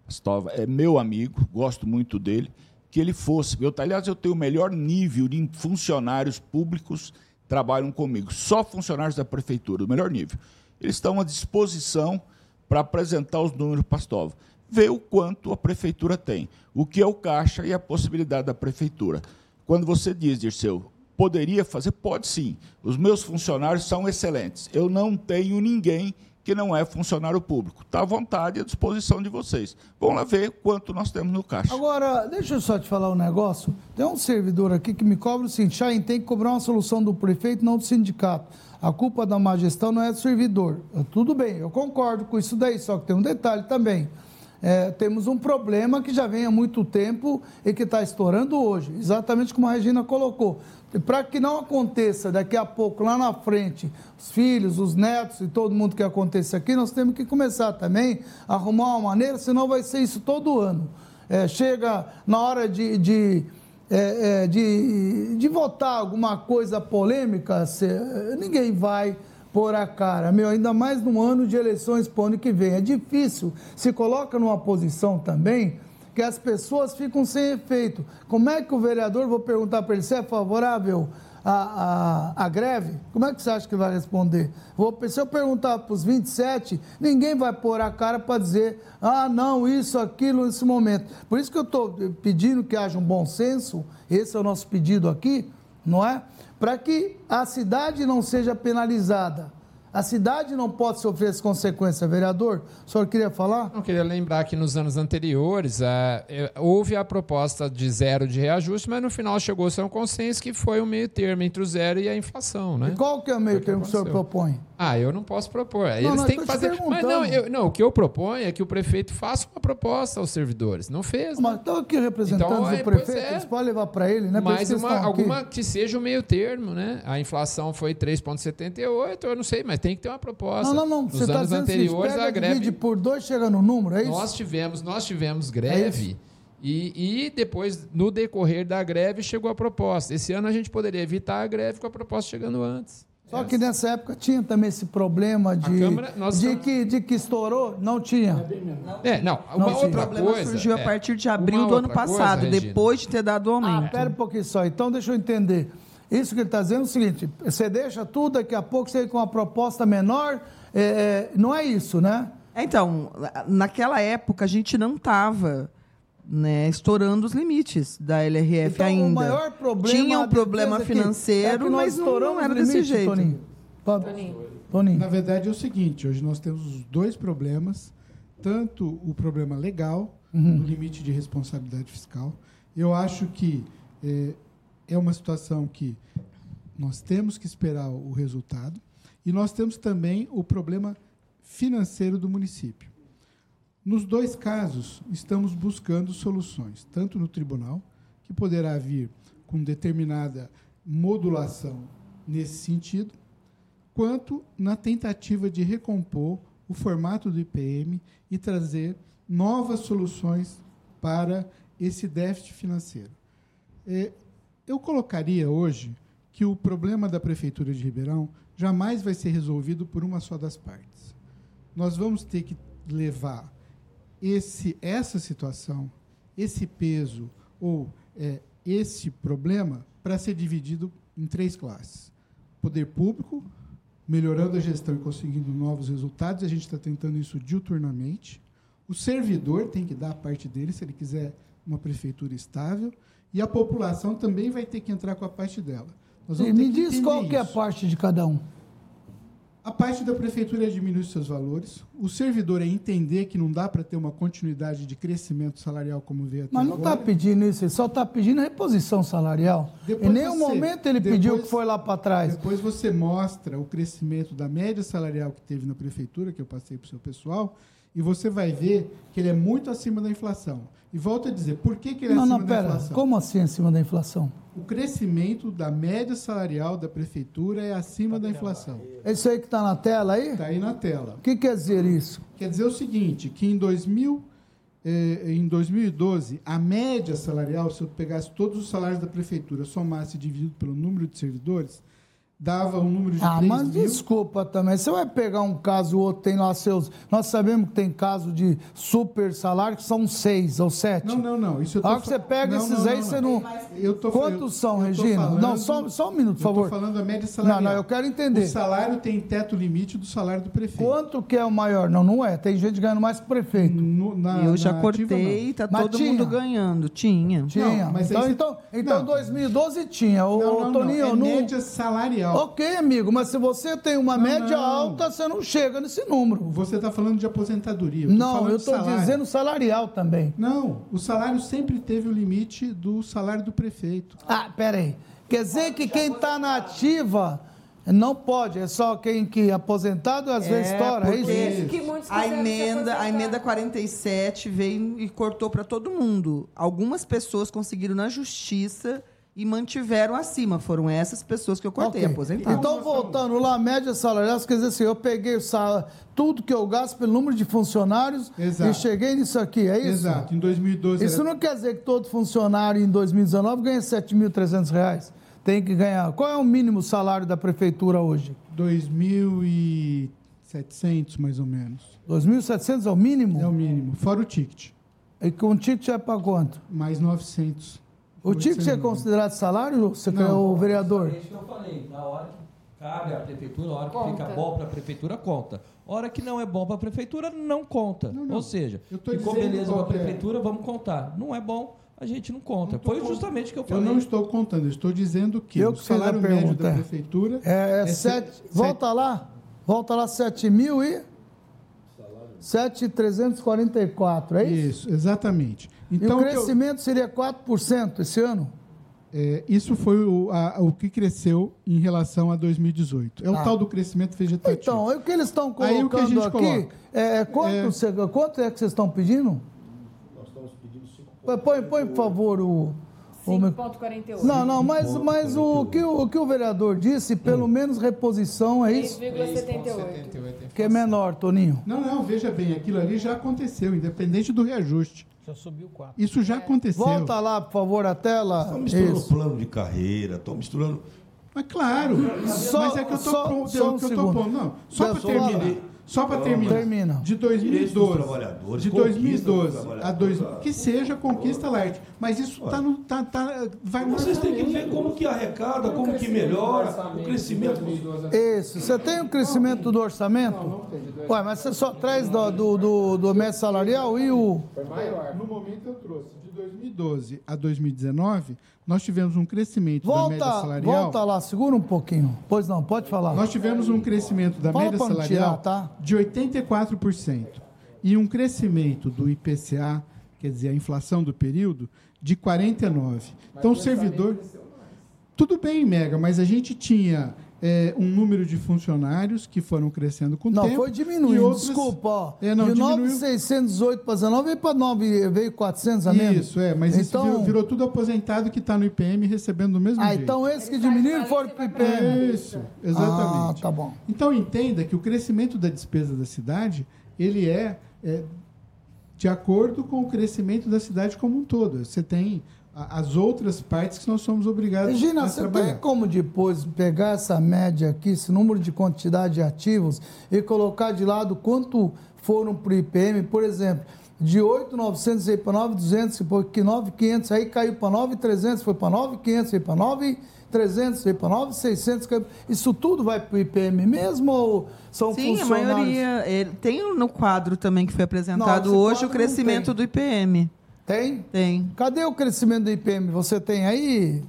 Speaker 5: Astova é meu amigo, gosto muito dele, que ele fosse. Eu, aliás, eu tenho o melhor nível de funcionários públicos que trabalham comigo, só funcionários da prefeitura, o melhor nível eles estão à disposição para apresentar os números para Pastova. Ver o quanto a prefeitura tem, o que é o caixa e a possibilidade da prefeitura. Quando você diz, Dirceu, poderia fazer? Pode sim. Os meus funcionários são excelentes. Eu não tenho ninguém que não é funcionário público. Está à vontade e à disposição de vocês. Vamos lá ver quanto nós temos no caixa.
Speaker 1: Agora, deixa eu só te falar um negócio. Tem um servidor aqui que me cobra o seguinte, Chain, tem que cobrar uma solução do prefeito, não do sindicato. A culpa da má gestão não é do servidor. Tudo bem, eu concordo com isso daí, só que tem um detalhe também. É, temos um problema que já vem há muito tempo e que está estourando hoje, exatamente como a Regina colocou. Para que não aconteça daqui a pouco, lá na frente, os filhos, os netos e todo mundo que aconteça aqui, nós temos que começar também a arrumar uma maneira, senão vai ser isso todo ano. É, chega na hora de, de é, é, de, de votar alguma coisa polêmica, ninguém vai pôr a cara. Meu, ainda mais no ano de eleições para o ano que vem. É difícil. Se coloca numa posição também que as pessoas ficam sem efeito. Como é que o vereador, vou perguntar para ele, se é favorável a, a, a, greve, como é que você acha que vai responder? Vou, se eu perguntar para os 27, ninguém vai pôr a cara para dizer, ah, não, isso, aquilo, nesse momento. Por isso que eu estou pedindo que haja um bom senso, esse é o nosso pedido aqui, não é? Para que a cidade não seja penalizada a cidade não pode sofrer as consequências, vereador? O senhor queria falar?
Speaker 7: Não, queria lembrar que nos anos anteriores é, houve a proposta de zero de reajuste, mas no final chegou-se a um consenso que foi o meio termo entre o zero e a inflação. Né?
Speaker 1: E qual que é o meio termo que, que o senhor propõe?
Speaker 7: Ah, eu não posso propor. Não, Eles não, têm que fazer. Mas não, eu, não, o que eu proponho é que o prefeito faça uma proposta aos servidores. Não fez.
Speaker 1: Mas estão aqui representantes então, do é, prefeito, é. eles podem levar para ele, né?
Speaker 7: Mas uma, alguma que seja o meio termo, né? A inflação foi 3,78, eu não sei, mas tem que ter uma proposta.
Speaker 1: Não, não, não.
Speaker 7: Nos Você tá anos tá anteriores, a greve. Divide
Speaker 1: por dois chega no número, é isso?
Speaker 7: Nós tivemos, nós tivemos greve. É e, e, depois, no decorrer da greve, chegou a proposta. Esse ano a gente poderia evitar a greve com a proposta chegando antes.
Speaker 1: Só que nessa época tinha também esse problema de, Câmara, de, estamos... que, de que estourou, não tinha.
Speaker 7: É, não, uma não outra coisa.
Speaker 6: surgiu
Speaker 7: é,
Speaker 6: a partir de abril do ano passado, coisa, depois de ter dado o aumento.
Speaker 1: Ah, pera um pouquinho só. Então, deixa eu entender. Isso que ele está dizendo é o seguinte: você deixa tudo, daqui a pouco você com uma proposta menor. É, é, não é isso, né?
Speaker 6: Então, naquela época a gente não estava né, estourando os limites da LRF
Speaker 1: então,
Speaker 6: ainda.
Speaker 1: O maior problema
Speaker 6: Tinha um problema financeiro, é mas não, não era desse jeito. Toninho.
Speaker 10: Toninho. Toninho. Na verdade é o seguinte: hoje nós temos os dois problemas, tanto o problema legal, uhum. do limite de responsabilidade fiscal. Eu acho que é, é uma situação que nós temos que esperar o resultado e nós temos também o problema financeiro do município. Nos dois casos, estamos buscando soluções, tanto no tribunal, que poderá vir com determinada modulação nesse sentido, quanto na tentativa de recompor o formato do IPM e trazer novas soluções para esse déficit financeiro. É, eu colocaria hoje que o problema da Prefeitura de Ribeirão jamais vai ser resolvido por uma só das partes. Nós vamos ter que levar esse, essa situação, esse peso ou é, esse problema para ser dividido em três classes: poder público, melhorando a gestão e conseguindo novos resultados, a gente está tentando isso diuturnamente. O servidor tem que dar a parte dele, se ele quiser uma prefeitura estável, e a população também vai ter que entrar com a parte dela.
Speaker 1: E me diz qual é a parte de cada um.
Speaker 10: A parte da prefeitura é diminuir seus valores. O servidor é entender que não dá para ter uma continuidade de crescimento salarial como veio até
Speaker 1: Mas não está pedindo isso, ele só está pedindo reposição salarial. Depois em nenhum você, momento ele depois, pediu que foi lá para trás.
Speaker 10: Depois você mostra o crescimento da média salarial que teve na prefeitura, que eu passei para o seu pessoal, e você vai ver que ele é muito acima da inflação. E volto a dizer, por que, que ele é não, acima não, pera, da inflação?
Speaker 1: Como assim acima da inflação?
Speaker 10: O crescimento da média salarial da prefeitura é acima da inflação.
Speaker 1: É isso aí que está na tela aí?
Speaker 10: Está aí na tela.
Speaker 1: O que quer dizer isso?
Speaker 10: Quer dizer o seguinte, que em 2000, eh, em 2012, a média salarial, se eu pegasse todos os salários da prefeitura, somasse dividido pelo número de servidores, dava um número de
Speaker 1: Ah, mas
Speaker 10: mil.
Speaker 1: desculpa também. Você vai pegar um caso, o outro tem lá seus. Nós sabemos que tem caso de super salário que são seis ou sete.
Speaker 10: Não, não, não. Isso eu
Speaker 1: tô A hora que você pega não, esses não, aí, não, você não. Eu tô, Quantos eu, são, eu Regina? Falando, não, só, só um minuto, por favor.
Speaker 10: Estou falando da média salarial.
Speaker 1: Não, não, eu quero entender. O
Speaker 10: salário tem teto limite do salário do prefeito.
Speaker 1: Quanto que é o maior? Não, não é. Tem gente ganhando mais que o prefeito. No,
Speaker 6: na, eu já cortei, ativa, tá mas todo tinha. mundo ganhando. Tinha.
Speaker 1: Tinha. mas então, então, então 2012 tinha. O,
Speaker 10: não, não, Toninho, não. É média salarial.
Speaker 1: Ok, amigo mas se você tem uma não, média não. alta, você não chega nesse número.
Speaker 10: Você está falando de aposentadoria.
Speaker 1: Eu não, eu estou dizendo salarial também.
Speaker 10: Não, o salário sempre teve o limite do salário do prefeito.
Speaker 1: Ah, peraí. Quer dizer que quem está na ativa não pode, é só quem que é aposentado às é, vezes estoura, é isso?
Speaker 6: Que a emenda, a emenda 47 veio e cortou para todo mundo. Algumas pessoas conseguiram na justiça e mantiveram acima. Foram essas pessoas que eu cortei, okay. aposentadas.
Speaker 1: Então, voltando lá, média salarial, quer dizer assim, eu peguei sal... tudo que eu gasto pelo número de funcionários Exato. e cheguei nisso aqui, é isso?
Speaker 10: Exato, em 2012...
Speaker 1: Isso era... não quer dizer que todo funcionário em 2019 ganha R$ 7.300. Tem que ganhar. Qual é o mínimo salário da prefeitura hoje?
Speaker 10: 2.700, mais ou menos.
Speaker 1: 2.700 é o mínimo?
Speaker 10: É o mínimo, fora o ticket.
Speaker 1: E com o ticket é para quanto?
Speaker 10: Mais 900.
Speaker 1: O ticket é considerado salário, você quer o vereador?
Speaker 8: É isso que eu falei. Na hora que cabe à prefeitura, na hora que conta. fica bom para a prefeitura, conta. Hora que não é bom para a prefeitura, não conta. Não, não. Ou seja, ficou beleza para a prefeitura, vamos contar. Não é bom, a gente não conta. Não Foi justamente o que eu falei.
Speaker 10: Eu não estou contando, estou dizendo que eu o salário médio da prefeitura...
Speaker 1: É, é, é sete, sete, volta lá, volta lá, 7 mil e... 7,344, é isso?
Speaker 10: Isso, exatamente.
Speaker 1: Então, e o crescimento eu... seria 4% esse ano?
Speaker 10: É, isso foi o, a, o que cresceu em relação a 2018. É o ah. tal do crescimento vegetativo.
Speaker 1: Então, o que eles estão colocando aqui, coloca? é, quanto, é... Você, quanto é que vocês estão pedindo? Nós estamos pedindo 5. Põe, põe, por favor, o...
Speaker 4: 5,48.
Speaker 1: Não, não, mas, mas o, que, o que o vereador disse, pelo hum. menos reposição, é isso?
Speaker 4: 3,78.
Speaker 1: Que é menor, Toninho.
Speaker 10: Não, não, veja bem, aquilo ali já aconteceu, independente do reajuste.
Speaker 3: Já subiu 4.
Speaker 10: Isso já aconteceu.
Speaker 1: Volta lá, por favor, a tela.
Speaker 13: Estão misturando Isso. plano de carreira, estão misturando.
Speaker 10: Mas claro, só, mas é que eu estou pondo. Não, só para terminar. Só para terminar.
Speaker 1: Termina.
Speaker 10: De 2012. De 2012 a 2000. Que seja conquista light. Mas isso tá no, tá, tá, vai
Speaker 14: Vocês têm que ver como que arrecada, como que melhora o crescimento.
Speaker 1: Isso. Você tem o crescimento do orçamento? Ué, mas você só traz do, do, do, do médio salarial e o.
Speaker 10: No momento eu trouxe. De 2012 a 2019, nós tivemos um crescimento da média
Speaker 1: Volta,
Speaker 10: salarial.
Speaker 1: volta lá, segura um pouquinho. Pois não, pode falar.
Speaker 10: Nós tivemos um crescimento da
Speaker 1: Fala
Speaker 10: média salarial
Speaker 1: tirar, tá?
Speaker 10: de 84% e um crescimento do IPCA, quer dizer, a inflação do período, de 49%. Então, o servidor. Tudo bem, Mega, mas a gente tinha é, um número de funcionários que foram crescendo com o
Speaker 1: Não,
Speaker 10: tempo.
Speaker 1: foi
Speaker 10: e
Speaker 1: diminuindo.
Speaker 10: outros-
Speaker 1: Desculpa, ó.
Speaker 10: É, não,
Speaker 1: de
Speaker 10: diminuiu.
Speaker 1: 9,618 para 19 veio para 9, veio 400 a menos.
Speaker 10: Isso, é, mas
Speaker 1: então,
Speaker 10: virou, virou tudo aposentado que está no IPM recebendo do mesmo
Speaker 1: Ah,
Speaker 10: jeito.
Speaker 1: então esses que diminuíram foram para o IPM.
Speaker 10: Isso, exatamente.
Speaker 1: Ah, tá bom.
Speaker 10: Então entenda que o crescimento da despesa da cidade, ele é, é de acordo com o crescimento da cidade como um todo. Você tem as outras partes que nós somos obrigados
Speaker 1: Regina,
Speaker 10: a
Speaker 1: você
Speaker 10: trabalhar.
Speaker 1: tem como depois pegar essa média aqui, esse número de quantidade de ativos e colocar de lado quanto foram para o IPM, por exemplo, de 8,900 veio para 9,200, depois que 9,500, aí caiu para 9,300, foi para 9,500, veio para 9,300, veio para 9,600, caiu... isso tudo vai para o IPM mesmo ou são
Speaker 6: Sim, a
Speaker 1: funcionários?
Speaker 6: maioria. ele- tem no quadro também que foi
Speaker 1: Não,
Speaker 6: apresentado
Speaker 1: esse
Speaker 6: hoje o
Speaker 1: não
Speaker 6: crescimento do IPM.
Speaker 1: Tem?
Speaker 6: Tem.
Speaker 1: Cadê o crescimento do IPM? Você tem aí?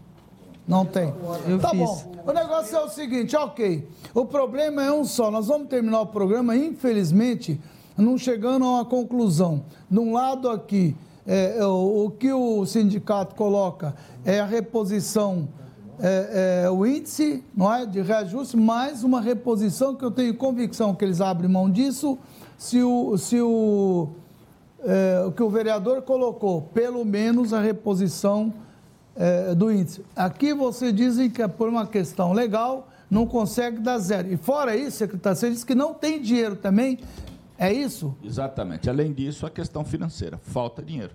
Speaker 1: Não tem.
Speaker 6: Eu
Speaker 1: tá
Speaker 6: fiz.
Speaker 1: bom. O negócio é o seguinte, ok. O problema é um só. Nós vamos terminar o programa, infelizmente, não chegando a uma conclusão. De um lado aqui, é, é, o, o que o sindicato coloca é a reposição, é, é, o índice não é, de reajuste, mais uma reposição que eu tenho convicção que eles abrem mão disso se o, se o é, o que o vereador colocou, pelo menos a reposição é, do índice. Aqui você dizem que é por uma questão legal, não consegue dar zero. E fora isso, secretário, você disse que não tem dinheiro também. É isso?
Speaker 5: Exatamente. Além disso, a questão financeira. Falta dinheiro.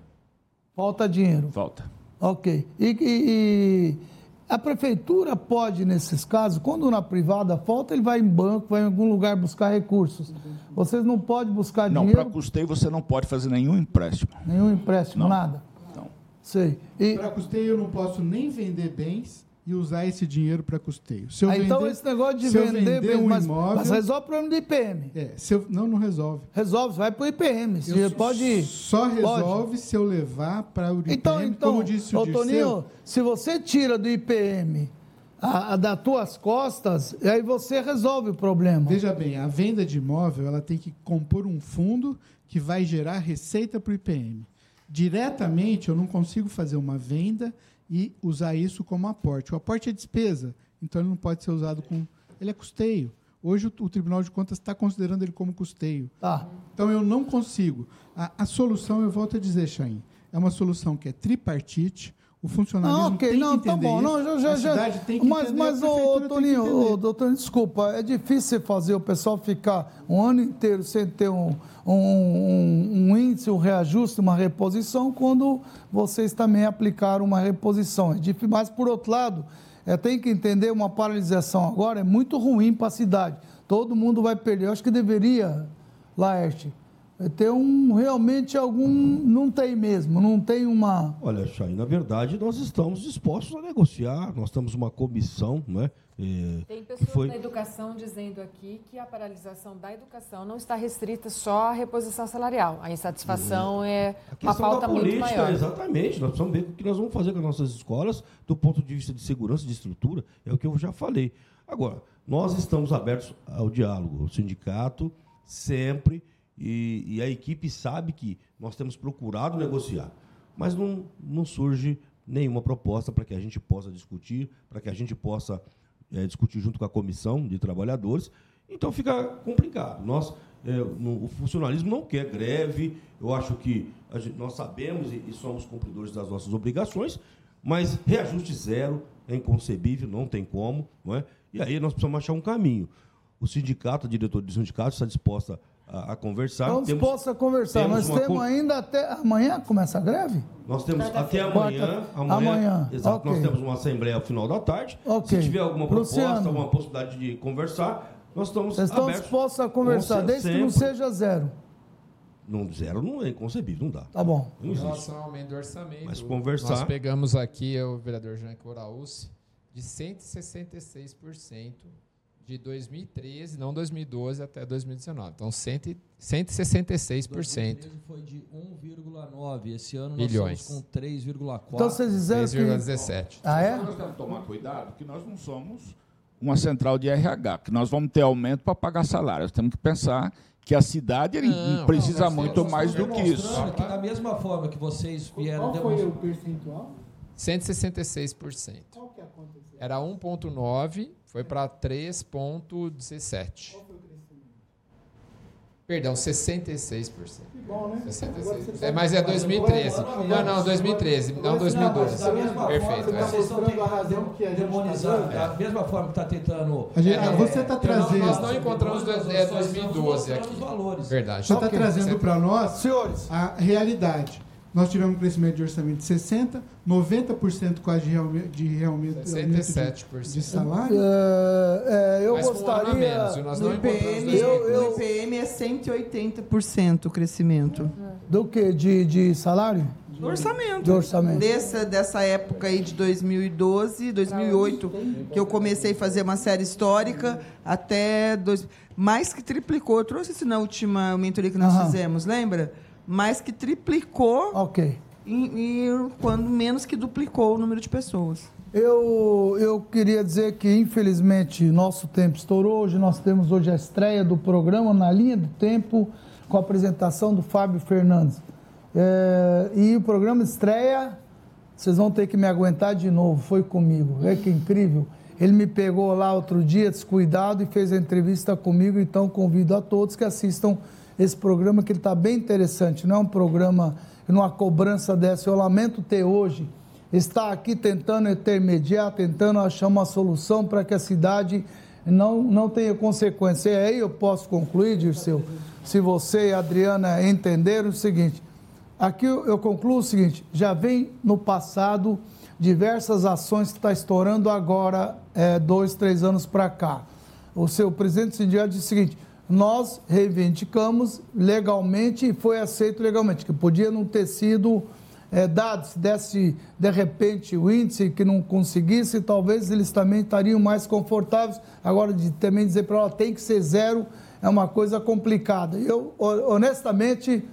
Speaker 1: Falta dinheiro.
Speaker 5: Falta.
Speaker 1: Ok. E, e- e a prefeitura pode, nesses casos, quando na privada falta, ele vai em banco, vai em algum lugar buscar recursos. Vocês não podem buscar
Speaker 5: Não, para
Speaker 1: dinheiro,
Speaker 5: custeio você não pode fazer nenhum empréstimo.
Speaker 1: nenhum empréstimo,
Speaker 5: Não.
Speaker 1: nada. Sei. E,
Speaker 10: Para custeio, eu não posso nem vender bens e usar esse dinheiro para custeio. Se eu
Speaker 1: Ah, então
Speaker 10: vender-
Speaker 1: esse negócio de vender,
Speaker 10: vender um
Speaker 1: mas,
Speaker 10: imóvel,
Speaker 1: mas resolve o problema do IPM.
Speaker 10: É, eu, não, não resolve.
Speaker 1: Resolve, vai para o IPM. Você
Speaker 10: Eu
Speaker 1: pode.
Speaker 10: Só
Speaker 1: Pode.
Speaker 10: resolve se eu levar para o IPM,
Speaker 1: Então, então,
Speaker 10: como disse o
Speaker 1: ô,
Speaker 10: Dirceu.
Speaker 1: Toninho, se você tira do IPM a, a das tuas costas, aí você resolve o problema.
Speaker 10: Veja bem, a venda de imóvel ela tem que compor um fundo que vai gerar receita para o IPM. Diretamente, eu não consigo fazer uma venda e usar isso como aporte. O aporte é despesa, então ele não pode ser usado com. Ele é custeio. Hoje o, o Tribunal de Contas está considerando ele como custeio.
Speaker 1: Tá.
Speaker 10: Então eu não consigo. A, a solução, eu volto a dizer, Chain, é uma solução que é tripartite. O funcionalismo
Speaker 1: Não, ok,
Speaker 10: tem
Speaker 1: não,
Speaker 10: que
Speaker 1: tá
Speaker 10: entender
Speaker 1: bom.
Speaker 10: isso.
Speaker 1: Não, já, já,
Speaker 10: a
Speaker 1: já.
Speaker 10: cidade tem que
Speaker 1: mas,
Speaker 10: entender,
Speaker 1: mas ô, Toninho, ô, doutor, desculpa, é difícil fazer o pessoal ficar um ano inteiro sem ter um, um, um- um índice, um reajuste, uma reposição, quando vocês também aplicaram uma reposição. É difícil, mas, por outro lado, é, tem que entender uma paralisação agora é muito ruim para a cidade. Todo mundo vai perder. Eu acho que deveria, Laerte, é ter um, realmente algum. Não tem mesmo, não tem uma.
Speaker 9: Olha, Chay, na verdade, nós estamos dispostos a negociar. Nós temos uma comissão, né? eh,
Speaker 4: Tem pessoas
Speaker 9: foi
Speaker 4: da educação dizendo aqui que a paralisação da educação não está restrita só à reposição salarial. A insatisfação é
Speaker 9: a
Speaker 4: uma
Speaker 9: questão
Speaker 4: pauta
Speaker 9: da
Speaker 4: muito
Speaker 9: política,
Speaker 4: maior.
Speaker 9: exatamente. Nós precisamos ver o que nós vamos fazer com as nossas escolas do ponto de vista de segurança, de estrutura. É o que eu já falei. Agora, nós estamos abertos ao diálogo. O sindicato sempre e, e a equipe sabe que nós temos procurado negociar, mas não, não surge nenhuma proposta para que a gente possa discutir, para que a gente possa eh, discutir junto com a comissão de trabalhadores. Então fica complicado. Nós, eh, no- o funcionalismo não quer greve. Eu acho que gente- nós sabemos e, e somos cumpridores das nossas obrigações, mas reajuste zero é inconcebível, não tem como. Não é? E aí nós precisamos achar um caminho. O sindicato, a diretoria do sindicato está disposta a, a conversar.
Speaker 1: Estamos
Speaker 9: Temos-
Speaker 1: dispostos a conversar.
Speaker 9: temos
Speaker 1: Nós temos
Speaker 9: con-
Speaker 1: ainda até. Amanhã começa a greve?
Speaker 9: nós temos até amanhã. Amanhã.
Speaker 1: Amanhã,
Speaker 9: Exato.
Speaker 1: ok.
Speaker 9: Nós temos uma assembleia ao final da tarde.
Speaker 1: Ok.
Speaker 9: Se tiver alguma proposta,
Speaker 1: Luciano.
Speaker 9: alguma possibilidade de conversar, Nós estamos
Speaker 1: Vocês estão
Speaker 9: abertos.
Speaker 1: dispostos a conversar, desde que não seja zero.
Speaker 9: Não, zero não é inconcebível, não dá.
Speaker 1: Tá bom.
Speaker 9: Não
Speaker 7: Em
Speaker 9: existe.
Speaker 7: relação ao aumento do orçamento,
Speaker 9: Mas conversar-
Speaker 7: nós pegamos aqui o vereador Jean Coraúce de 166% de 2013, não 2012, até 2019. Então, 100, 166%.
Speaker 8: 2013 foi de 1,9. Esse ano nós
Speaker 7: Bilhões.
Speaker 8: estamos com 3,4.
Speaker 1: Então vocês disseram que...
Speaker 7: 3,17.
Speaker 1: Ah, é?
Speaker 5: Nós temos que tomar cuidado, que nós não somos uma central de RH, que nós vamos ter aumento para pagar salários. Temos que pensar que a cidade
Speaker 7: Não,
Speaker 5: precisa
Speaker 7: não,
Speaker 5: muito
Speaker 7: nós
Speaker 5: mais do que isso.
Speaker 8: Que da mesma forma que vocês vieram
Speaker 1: Qual foi o percentual?
Speaker 7: 166%. Era 1,9, foi para 3,17. Perdão, 66%.
Speaker 1: Bom, né?
Speaker 7: 66. É, mas é 2013. Não, não, 2013, não 2012.
Speaker 8: Da mesma
Speaker 7: Perfeito.
Speaker 8: forma,
Speaker 7: é.
Speaker 8: vocês estão
Speaker 1: Mostrando a razão que gente
Speaker 8: demonizar.
Speaker 1: tá.
Speaker 8: Da mesma forma que está tentando.
Speaker 10: A gente-
Speaker 7: É,
Speaker 10: você está trazendo.
Speaker 7: nós não encontramos é 2012 aqui.
Speaker 8: valores.
Speaker 7: Verdade.
Speaker 10: Você está trazendo para nós
Speaker 1: Senhores,
Speaker 10: a realidade. Nós tivemos um crescimento de orçamento de 60%, 90% quase de, realme- de realmente aumento de,
Speaker 7: 67%.
Speaker 10: de salário.
Speaker 1: é, é, eu
Speaker 7: Mas com um
Speaker 1: gostaria...
Speaker 7: menos, e nós
Speaker 6: No
Speaker 7: não
Speaker 6: IPM,
Speaker 1: Eu- eu-
Speaker 6: no IPM é 180% o crescimento.
Speaker 1: Do que? De, de salário?
Speaker 6: Do orçamento.
Speaker 1: De orçamento.
Speaker 6: Dessa, dessa época aí de 2012, 2008, que eu comecei a fazer uma série histórica, até... Dois, mais que triplicou. Eu trouxe isso na última mentoria que nós
Speaker 1: Aham.
Speaker 6: fizemos, lembra? Mais que triplicou
Speaker 1: Ok.
Speaker 6: e, e quando menos que duplicou o número de pessoas.
Speaker 1: Eu, eu queria dizer que, infelizmente, nosso tempo estourou. Hoje nós temos hoje a estreia do programa Na Linha do Tempo, com a apresentação do Fábio Fernandes. É, e o programa estreia, vocês vão ter que me aguentar de novo, foi comigo. É que incrível. Ele me pegou lá outro dia, descuidado, e fez a entrevista comigo. Então, convido a todos que assistam esse programa, que ele está bem interessante. Não é um programa, numa cobrança dessa. Eu lamento ter hoje está aqui tentando intermediar, tentando achar uma solução para que a cidade não, não tenha consequência. E aí eu posso concluir, Dirceu, se você e a Adriana entenderam o seguinte, aqui eu, concluo o seguinte, já vem no passado diversas ações que está estourando agora, é, dois, três anos para cá. O seu presidente do sindicato disse o seguinte, nós reivindicamos legalmente e foi aceito legalmente, que podia não ter sido é, dado, se desse de repente o índice que não conseguisse, talvez eles também estariam mais confortáveis. Agora, de também dizer para ela tem que ser zero é uma coisa complicada. Eu, ho- honestamente,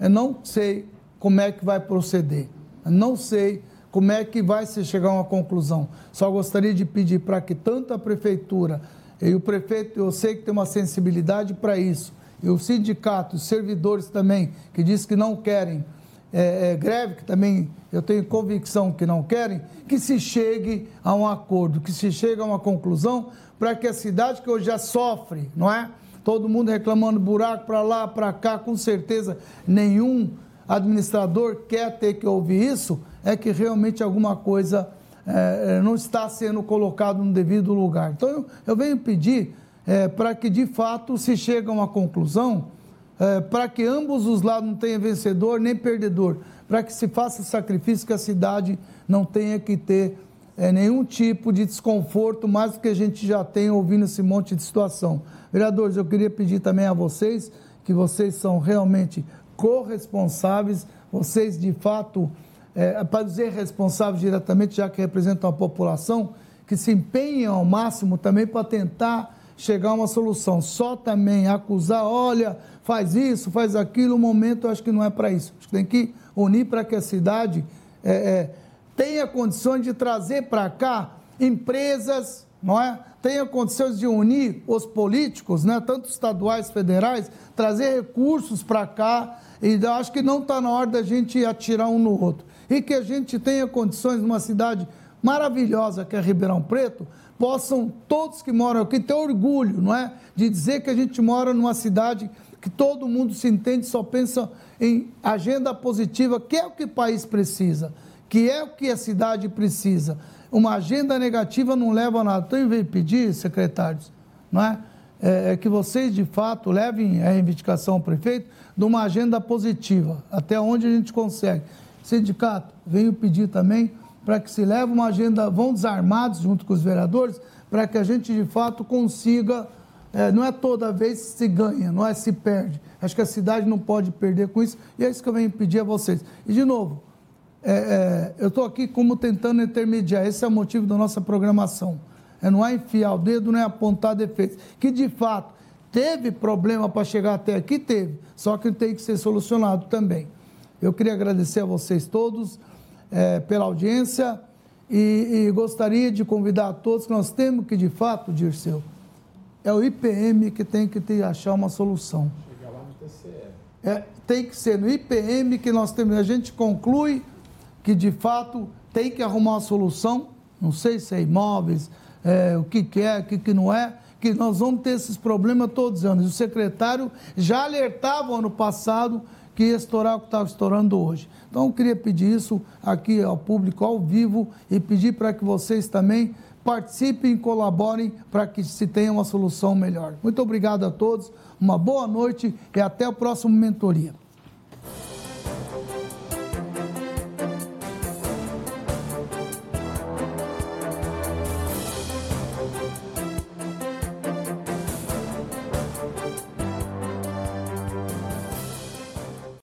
Speaker 1: eu não sei como é que vai proceder. Eu não sei como é que vai se chegar a uma conclusão. Só gostaria de pedir para que tanto a prefeitura e o prefeito, eu sei que tem uma sensibilidade para isso, e o sindicato, os servidores também, que diz que não querem é, é, greve, que também eu tenho convicção que não querem, que se chegue a um acordo, que se chegue a uma conclusão para que a cidade que hoje já sofre, não é? Todo mundo reclamando buraco para lá, para cá, com certeza nenhum administrador quer ter que ouvir isso, é que realmente alguma coisa é, não está sendo colocado no devido lugar. Então eu, eu venho pedir é, para que de fato se chegue a uma conclusão é, para que ambos os lados não tenham vencedor nem perdedor, para que se faça sacrifício que a cidade não tenha que ter é, nenhum tipo de desconforto, mais do que a gente já tem ouvindo esse monte de situação. Vereadores, eu queria pedir também a vocês, que vocês são realmente corresponsáveis, vocês de fato, é, para dizer responsáveis diretamente, já que representam a população, que se empenhem ao máximo também para tentar chegar a uma solução. Só também acusar, olha, faz isso, faz aquilo, o momento eu acho que não é para isso. Acho que tem que unir para que a cidade é, é, tenha condições de trazer para cá empresas, não é? Tenha condições de unir os políticos, né, tanto estaduais, federais, trazer recursos para cá. E acho que não está na hora da gente atirar um no outro. E que a gente tenha condições numa cidade maravilhosa que é Ribeirão Preto, possam todos que moram aqui ter orgulho, não é? De dizer que a gente mora numa cidade que todo mundo se entende, só pensa em agenda positiva, que é o que o país precisa, que é o que a cidade precisa. Uma agenda negativa não leva a nada. Então, eu venho pedir, secretários, não é? É, é que vocês, de fato, levem a reivindicação ao prefeito de uma agenda positiva, até onde a gente consegue. Sindicato, venho pedir também para que se leve uma agenda, vão desarmados junto com os vereadores, para que a gente, de fato, consiga é, não é toda vez se ganha, não é se perde. Acho que a cidade não pode perder com isso, e é isso que eu venho pedir a vocês. E, de novo, é, é, eu estou aqui como tentando intermediar, esse é o motivo da nossa programação. É não é enfiar o dedo, não é apontar defeitos. Que, de fato, teve problema para chegar até aqui, teve, só que tem que ser solucionado também. Eu queria agradecer a vocês todos é, pela audiência e, e, gostaria de convidar a todos que nós temos que, de fato, Dirceu, é o IPM que tem que ter, achar uma solução. Chegar lá no TCE. É, tem que ser no IPM que nós temos. A gente conclui que, de fato, tem que arrumar uma solução. Não sei se é imóveis, é, o que, que é, o que, que não é, que nós vamos ter esses problemas todos os anos. O secretário já alertava ano passado que ia estourar o que estava estourando hoje. Então, eu queria pedir isso aqui ao público ao vivo e pedir para que vocês também participem e colaborem para que se tenha uma solução melhor. Muito obrigado a todos, uma boa noite e até o próximo Mentoria.